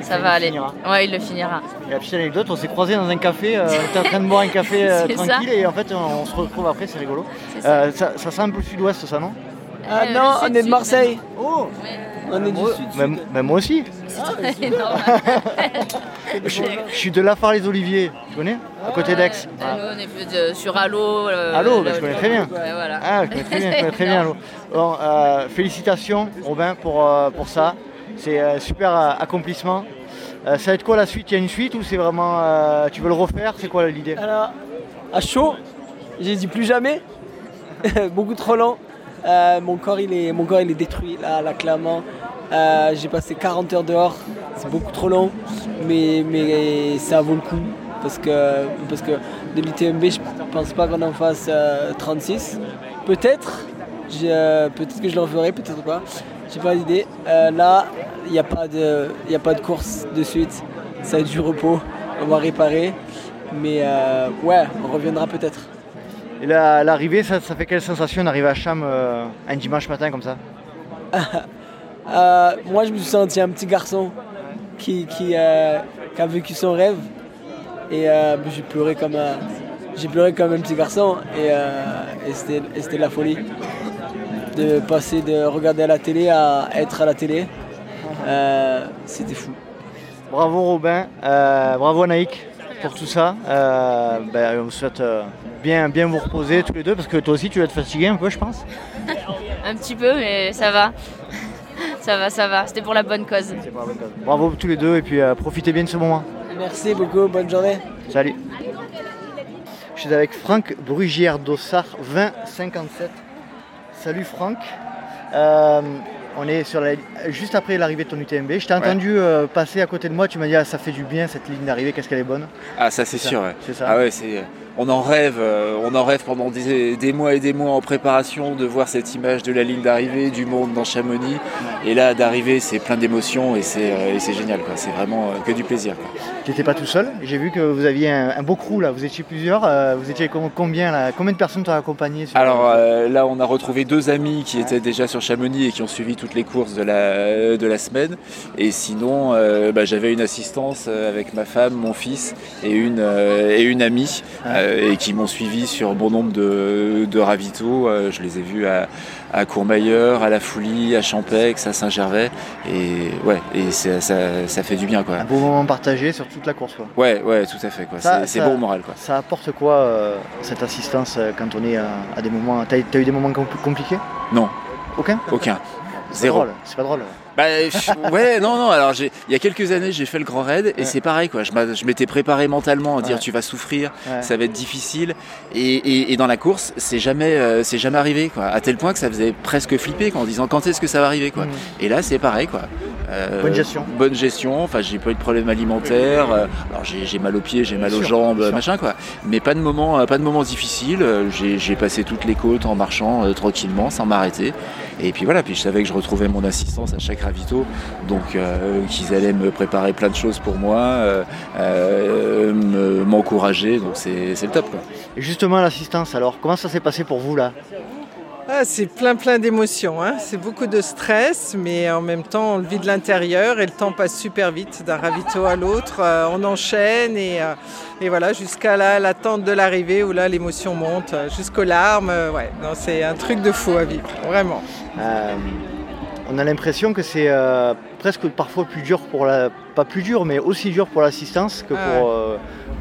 Ça va le aller. finira. Ouais, il le finira. Et la petite anecdote, on s'est croisés dans un café, euh, on était en train de boire un café euh, C'est ça. tranquille et en fait on, on se retrouve après, c'est rigolo. C'est ça. Euh, ça, ça sent un peu le sud-ouest ça non? Ah non, on est de Marseille. Oh On est du Moi- sud. mais- mais moi aussi. Normal. Je, je suis de Lafare les Oliviers, tu connais À côté d'Aix. Nous, on est plus de- sur Allo. euh, Allo, bah, je connais très bien. Ouais, voilà. Ah, je connais très bien, je connais très bien Allo. Bon, euh, félicitations Robin pour, euh, pour ça. C'est un super euh, accomplissement. Euh, ça va être quoi la suite? Il y a une suite ou c'est vraiment. euh, tu veux le refaire? C'est quoi l'idée? Alors, à chaud, j'ai dit plus jamais. Beaucoup trop long. Euh, mon, corps, il est, mon corps il est détruit là, là clairement. Euh, j'ai passé 40 heures dehors, c'est beaucoup trop long, mais, mais ça vaut le coup. Parce que, parce que de l'ITMB, je pense pas qu'on en fasse euh, 36. Peut-être, j'ai, euh, peut-être que je le referai, peut-être pas. J'ai pas d'idée. Là, il n'y a, pas de- y a pas de course de suite. Ça être du repos. On va réparer. Mais ouais, on reviendra peut-être. Et la- l'arrivée, ça, ça fait quelle sensation d'arriver à Cham euh, un dimanche matin comme ça Euh, moi, je me suis senti un petit garçon qui, qui, euh, qui a vécu son rêve. Et j'ai pleuré comme un, j'ai pleuré comme un petit garçon. Et, et c'était, la folie de passer de regarder à la télé à être à la télé. C'était fou. Bravo Robin, bravo Naïk pour tout ça. Euh, ben, on vous souhaite euh, bien, bien vous reposer tous les deux parce que toi aussi tu vas être fatigué un peu je pense. Un petit peu, mais ça va. Ça va, ça va. C'était pour la bonne cause. Bravo tous les deux et puis euh, profitez bien de ce moment. Merci beaucoup, bonne journée. Salut. Je suis avec Franck Brugière d'Ossard 2057. Salut Franck. Euh, on est sur la, juste après l'arrivée de ton UTMB. Je t'ai entendu euh, passer à côté de moi, tu m'as dit ah, ça fait du bien cette ligne d'arrivée, qu'est-ce qu'elle est bonne? Ah ça c'est sûr. ouais. c'est ça. Ah ouais, c'est on en rêve, euh, on en rêve pendant des, des mois et des mois en préparation de voir cette image de la ligne d'arrivée, du monde dans Chamonix. Et là d'arriver, c'est plein d'émotions et c'est euh, génial. C'est vraiment euh, que du plaisir. Tu n'étais pas tout seul. J'ai vu que vous aviez un, un beau crew là. Vous étiez plusieurs. vous étiez com- combien là? Combien de personnes t'ont accompagné sur- Alors là, on a retrouvé deux amis qui étaient déjà sur Chamonix et qui ont suivi toutes les courses de la, de la semaine. Et sinon, euh, bah, j'avais une assistance avec ma femme, mon fils et une, euh, et une amie euh, et qui m'ont suivi sur bon nombre de, de ravitaux. Euh, je les ai vus à, à Courmayeur, à La Foulie, à Champex, à Saint-Gervais. Et ouais, et ça, ça, fait du bien quoi. un beau moment partagé sur toute la course. quoi. Ouais, ouais, tout à fait. quoi. C'est bon au moral. Quoi. Ça apporte quoi euh, cette assistance euh, quand on est à, à des moments. T'as as eu des moments compl- compliqués? Non. Aucun? Aucun. Zéro. C'est pas drôle. Bah, je- ouais, non, non. Alors, j'ai- il y a quelques années, j'ai fait le Grand Raid et c'est pareil, quoi. Je m'étais préparé mentalement à dire Ouais. tu vas souffrir, Ouais. ça va être difficile. Et, et- et dans la course, c'est jamais, euh, c'est jamais arrivé, quoi. À tel point que ça faisait presque flipper, quoi, en disant quand est-ce que ça va arriver, quoi. Et là, c'est pareil, quoi. Euh, Bonne gestion. Bonne gestion. Enfin, j'ai pas eu de problème alimentaire. euh, alors, j'ai mal aux pieds, j'ai mal aux sûr, jambes, machin, quoi. Mais pas de moments, euh, pas de moments difficiles. Euh, J'ai j'ai passé toutes les côtes en marchant tranquillement, sans m'arrêter. Et puis voilà. Puis je savais que je retrouvais mon assistance à chaque ravito, donc euh, qu'ils allaient me préparer plein de choses pour moi, euh, euh, me- m'encourager. Donc c'est le top, quoi. Et justement, l'assistance, alors, comment ça s'est passé pour vous là? Ah, c'est plein plein d'émotions, hein. c'est beaucoup de stress, mais en même temps on le vit de l'intérieur et le temps passe super vite d'un ravito à l'autre. Euh, on enchaîne et, euh, et voilà jusqu'à là l'attente de l'arrivée où là l'émotion monte jusqu'aux larmes. euh, ouais, non, c'est un truc de fou à vivre, vraiment. Euh, on a l'impression que c'est euh, presque parfois plus dur pour la. Pas plus dur, mais aussi dur pour l'assistance que, Ah pour, euh,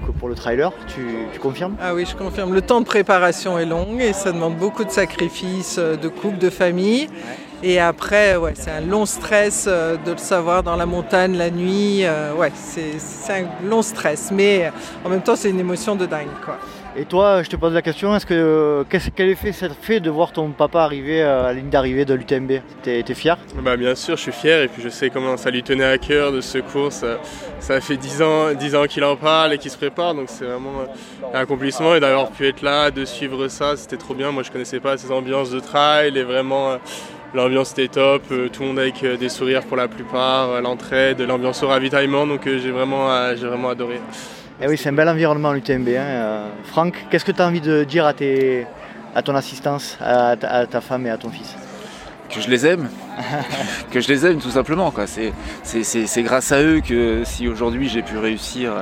que pour le trailer. Tu, tu confirmes? Ah oui, je confirme. Le temps de préparation est long et ça demande beaucoup de sacrifices euh, de couple, de famille. Et après, ouais, c'est un long stress euh, de le savoir dans la montagne la nuit. ouais, c'est un long stress, mais en même temps, c'est une émotion de dingue, quoi. Et toi, je te pose la question, que quel effet ça fait de voir ton papa arriver à la ligne d'arrivée de l'UTMB T'es es fier? Bah, Bien sûr, je suis fier et puis je sais comment ça lui tenait à cœur de ce cours. Ça, fait 10 ans, 10 ans qu'il en parle et qu'il se prépare, donc c'est vraiment un accomplissement. Et d'avoir pu être là, de suivre ça, c'était trop bien. Moi, je connaissais pas ces ambiances de trail et vraiment l'ambiance était top. Tout le monde avec des sourires pour la plupart, l'entraide, l'ambiance au ravitaillement, donc j'ai vraiment, j'ai vraiment adoré. Eh oui, c'est un bel environnement l'UTMB. Hein. Euh, Franck, qu'est-ce que tu as envie de dire à ton assistance, à ta femme et à ton fils? Que je les aime, que je les aime tout simplement. C'est, grâce à eux que si aujourd'hui j'ai pu réussir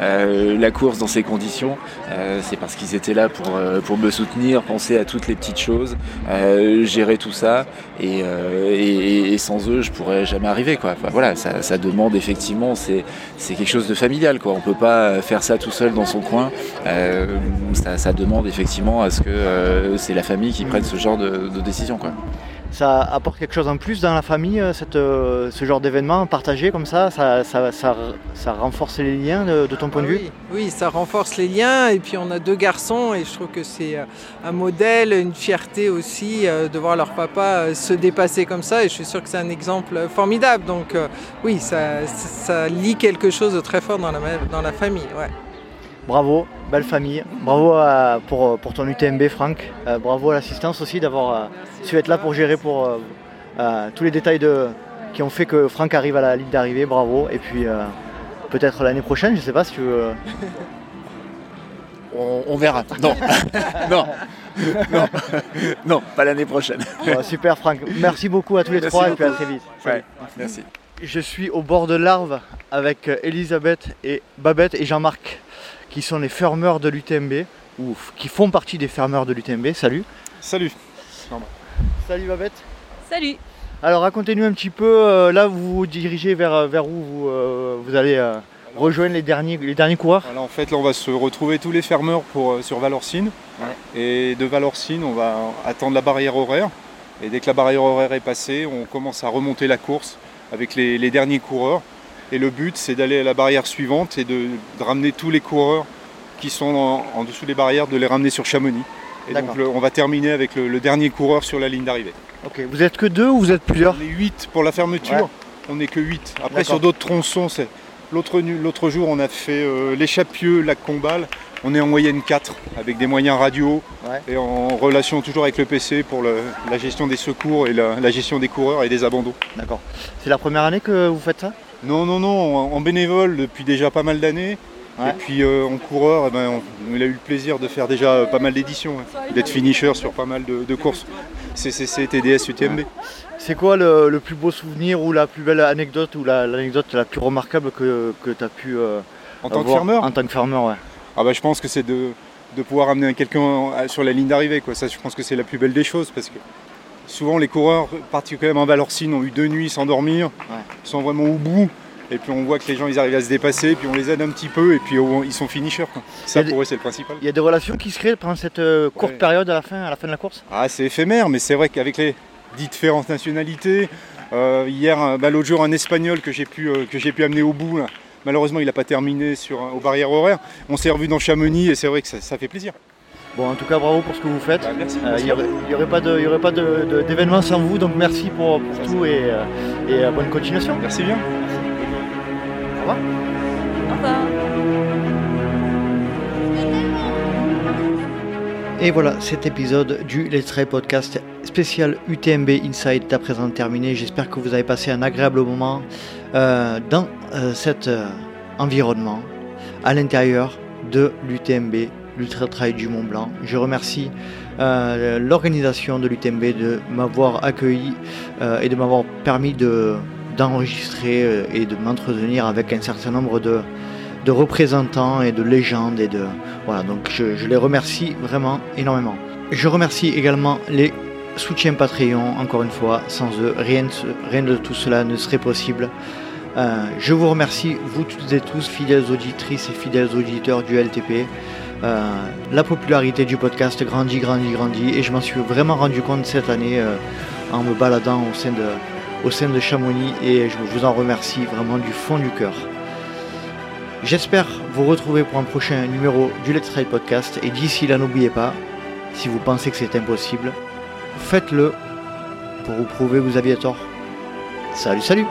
euh, la course dans ces conditions, euh, c'est parce qu'ils étaient là pour, euh, pour me soutenir, penser à toutes les petites choses, gérer tout ça. Et, sans eux, je pourrais jamais arriver. Quoi. voilà, ça, demande effectivement, c'est, quelque chose de familial. Quoi. On peut pas faire ça tout seul dans son coin. Ça, demande effectivement à ce que c'est la famille qui prenne ce genre de, de décision. Quoi ça apporte quelque chose en plus dans la famille, euh, euh, ce genre d'événement partagé comme ça ça, ça, renforce les liens de, ton point de vue? oui, ça renforce les liens et puis on a deux garçons et je trouve que c'est euh, un modèle, une fierté aussi de voir leur papa se dépasser comme ça et je suis sûr que c'est un exemple formidable. Donc oui, ça, ça, lie quelque chose de très fort dans la, dans la famille. Ouais. Bravo, belle famille. Bravo pour, pour, ton UTMB, Franck. Euh, bravo à l'assistance aussi d'avoir euh, su être là pour gérer pour euh, tous les détails de, qui ont fait que Franck arrive à la ligne d'arrivée. Bravo. Et puis peut-être l'année prochaine, je ne sais pas si tu veux. On, verra. Non. non. non. non, pas l'année prochaine. super Franck. Merci beaucoup à tous les trois et puis à très vite. merci. Je suis au bord de l'Arve avec Elisabeth et Babette et Jean-Marc qui sont les fermeurs de l'UTMB, ou qui font partie des fermeurs de l'UTMB. Salut. Salut. Salut Babette. Salut. Alors racontez-nous un petit peu, euh, là vous vous dirigez vers, euh, vers où vous, euh, vous allez rejoindre les derniers, les derniers coureurs? En fait là on va se retrouver tous les fermeurs pour, sur Valorcine. Et de Valorcine on va attendre la barrière horaire. Et dès que la barrière horaire est passée, on commence à remonter la course avec les derniers coureurs. Et le but, c'est d'aller à la barrière suivante et de, ramener tous les coureurs qui sont en, dessous des barrières, de les ramener sur Chamonix. Et donc on va terminer avec le, dernier coureur sur la ligne d'arrivée. Ok, vous êtes que deux ou vous êtes plusieurs On est 8 pour la fermeture, on n'est que 8. Après sur d'autres tronçons, c'est l'autre jour on a fait euh, l'échappieux, lac Combal, on est en moyenne 4 avec des moyens radio et en relation toujours avec le PC pour la gestion des secours et la, la gestion des coureurs et des abandons. D'accord. C'est la première année que vous faites ça? Non, non, non, en, bénévole depuis déjà pas mal d'années. Et puis euh, en coureur, eh ben, on, a eu le plaisir de faire déjà euh, pas mal d'éditions, hein. d'être finisher sur pas mal de, courses. CCC, TDS, UTMB. C'est quoi le, plus beau souvenir ou la plus belle anecdote ou l'anecdote la, plus remarquable que, tu as pu euh, En tant que fermeur En tant que fermeur, ouais. Ah bah, je pense que c'est de, pouvoir amener quelqu'un sur la ligne d'arrivée. Ça, je pense que c'est la plus belle des choses parce que souvent les coureurs, particulièrement en Valorcine, ont eu deux nuits sans dormir, sont vraiment au bout. Et puis on voit que les gens ils arrivent à se dépasser, puis on les aide un petit peu, et puis ils sont finishers. Ça pour eux c'est le principal. Il y a des relations qui se créent pendant cette euh, courte période à la fin, à la fin de la course? Ah c'est éphémère, mais c'est vrai qu'avec les différentes nationalités, euh, hier, euh, bah, l'autre jour un espagnol que j'ai pu, pu amener au bout, malheureusement il n'a pas terminé sur, aux barrières horaires. On s'est revu dans Chamonix et c'est vrai que ça fait plaisir. Bon, en tout cas, bravo pour ce que vous faites. Bah, euh, il n'y aurait, pas d'événement sans vous, donc merci pour, tout et, euh, euh, bonne continuation. Merci bien. Au revoir. Au revoir. Et voilà, cet épisode du Let's Try Podcast spécial UTMB Inside est à présent terminé. J'espère que vous avez passé un agréable moment dans cet environnement à l'intérieur de l'UTMB l'Ultra Trail du Mont Blanc. Je remercie euh, l'organisation de l'UTMB de m'avoir accueilli euh, et de m'avoir permis d'enregistrer euh, et de m'entretenir avec un certain nombre de, représentants et de légendes. Et de, voilà, donc je, les remercie vraiment énormément. Je remercie également les soutiens Patreon, encore une fois, sans eux, rien de tout cela ne serait possible. je vous remercie, vous toutes et tous, fidèles auditrices et fidèles auditeurs du LTP. Euh, la popularité du podcast grandit, grandit, grandit. Et je m'en suis vraiment rendu compte cette année euh, en me baladant au sein, de, Chamonix. Et je vous en remercie vraiment du fond du cœur. J'espère vous retrouver pour un prochain numéro du Let's Ride Podcast. Et d'ici là, n'oubliez pas, si vous pensez que c'est impossible, faites-le pour vous prouver que vous aviez tort. Salut, salut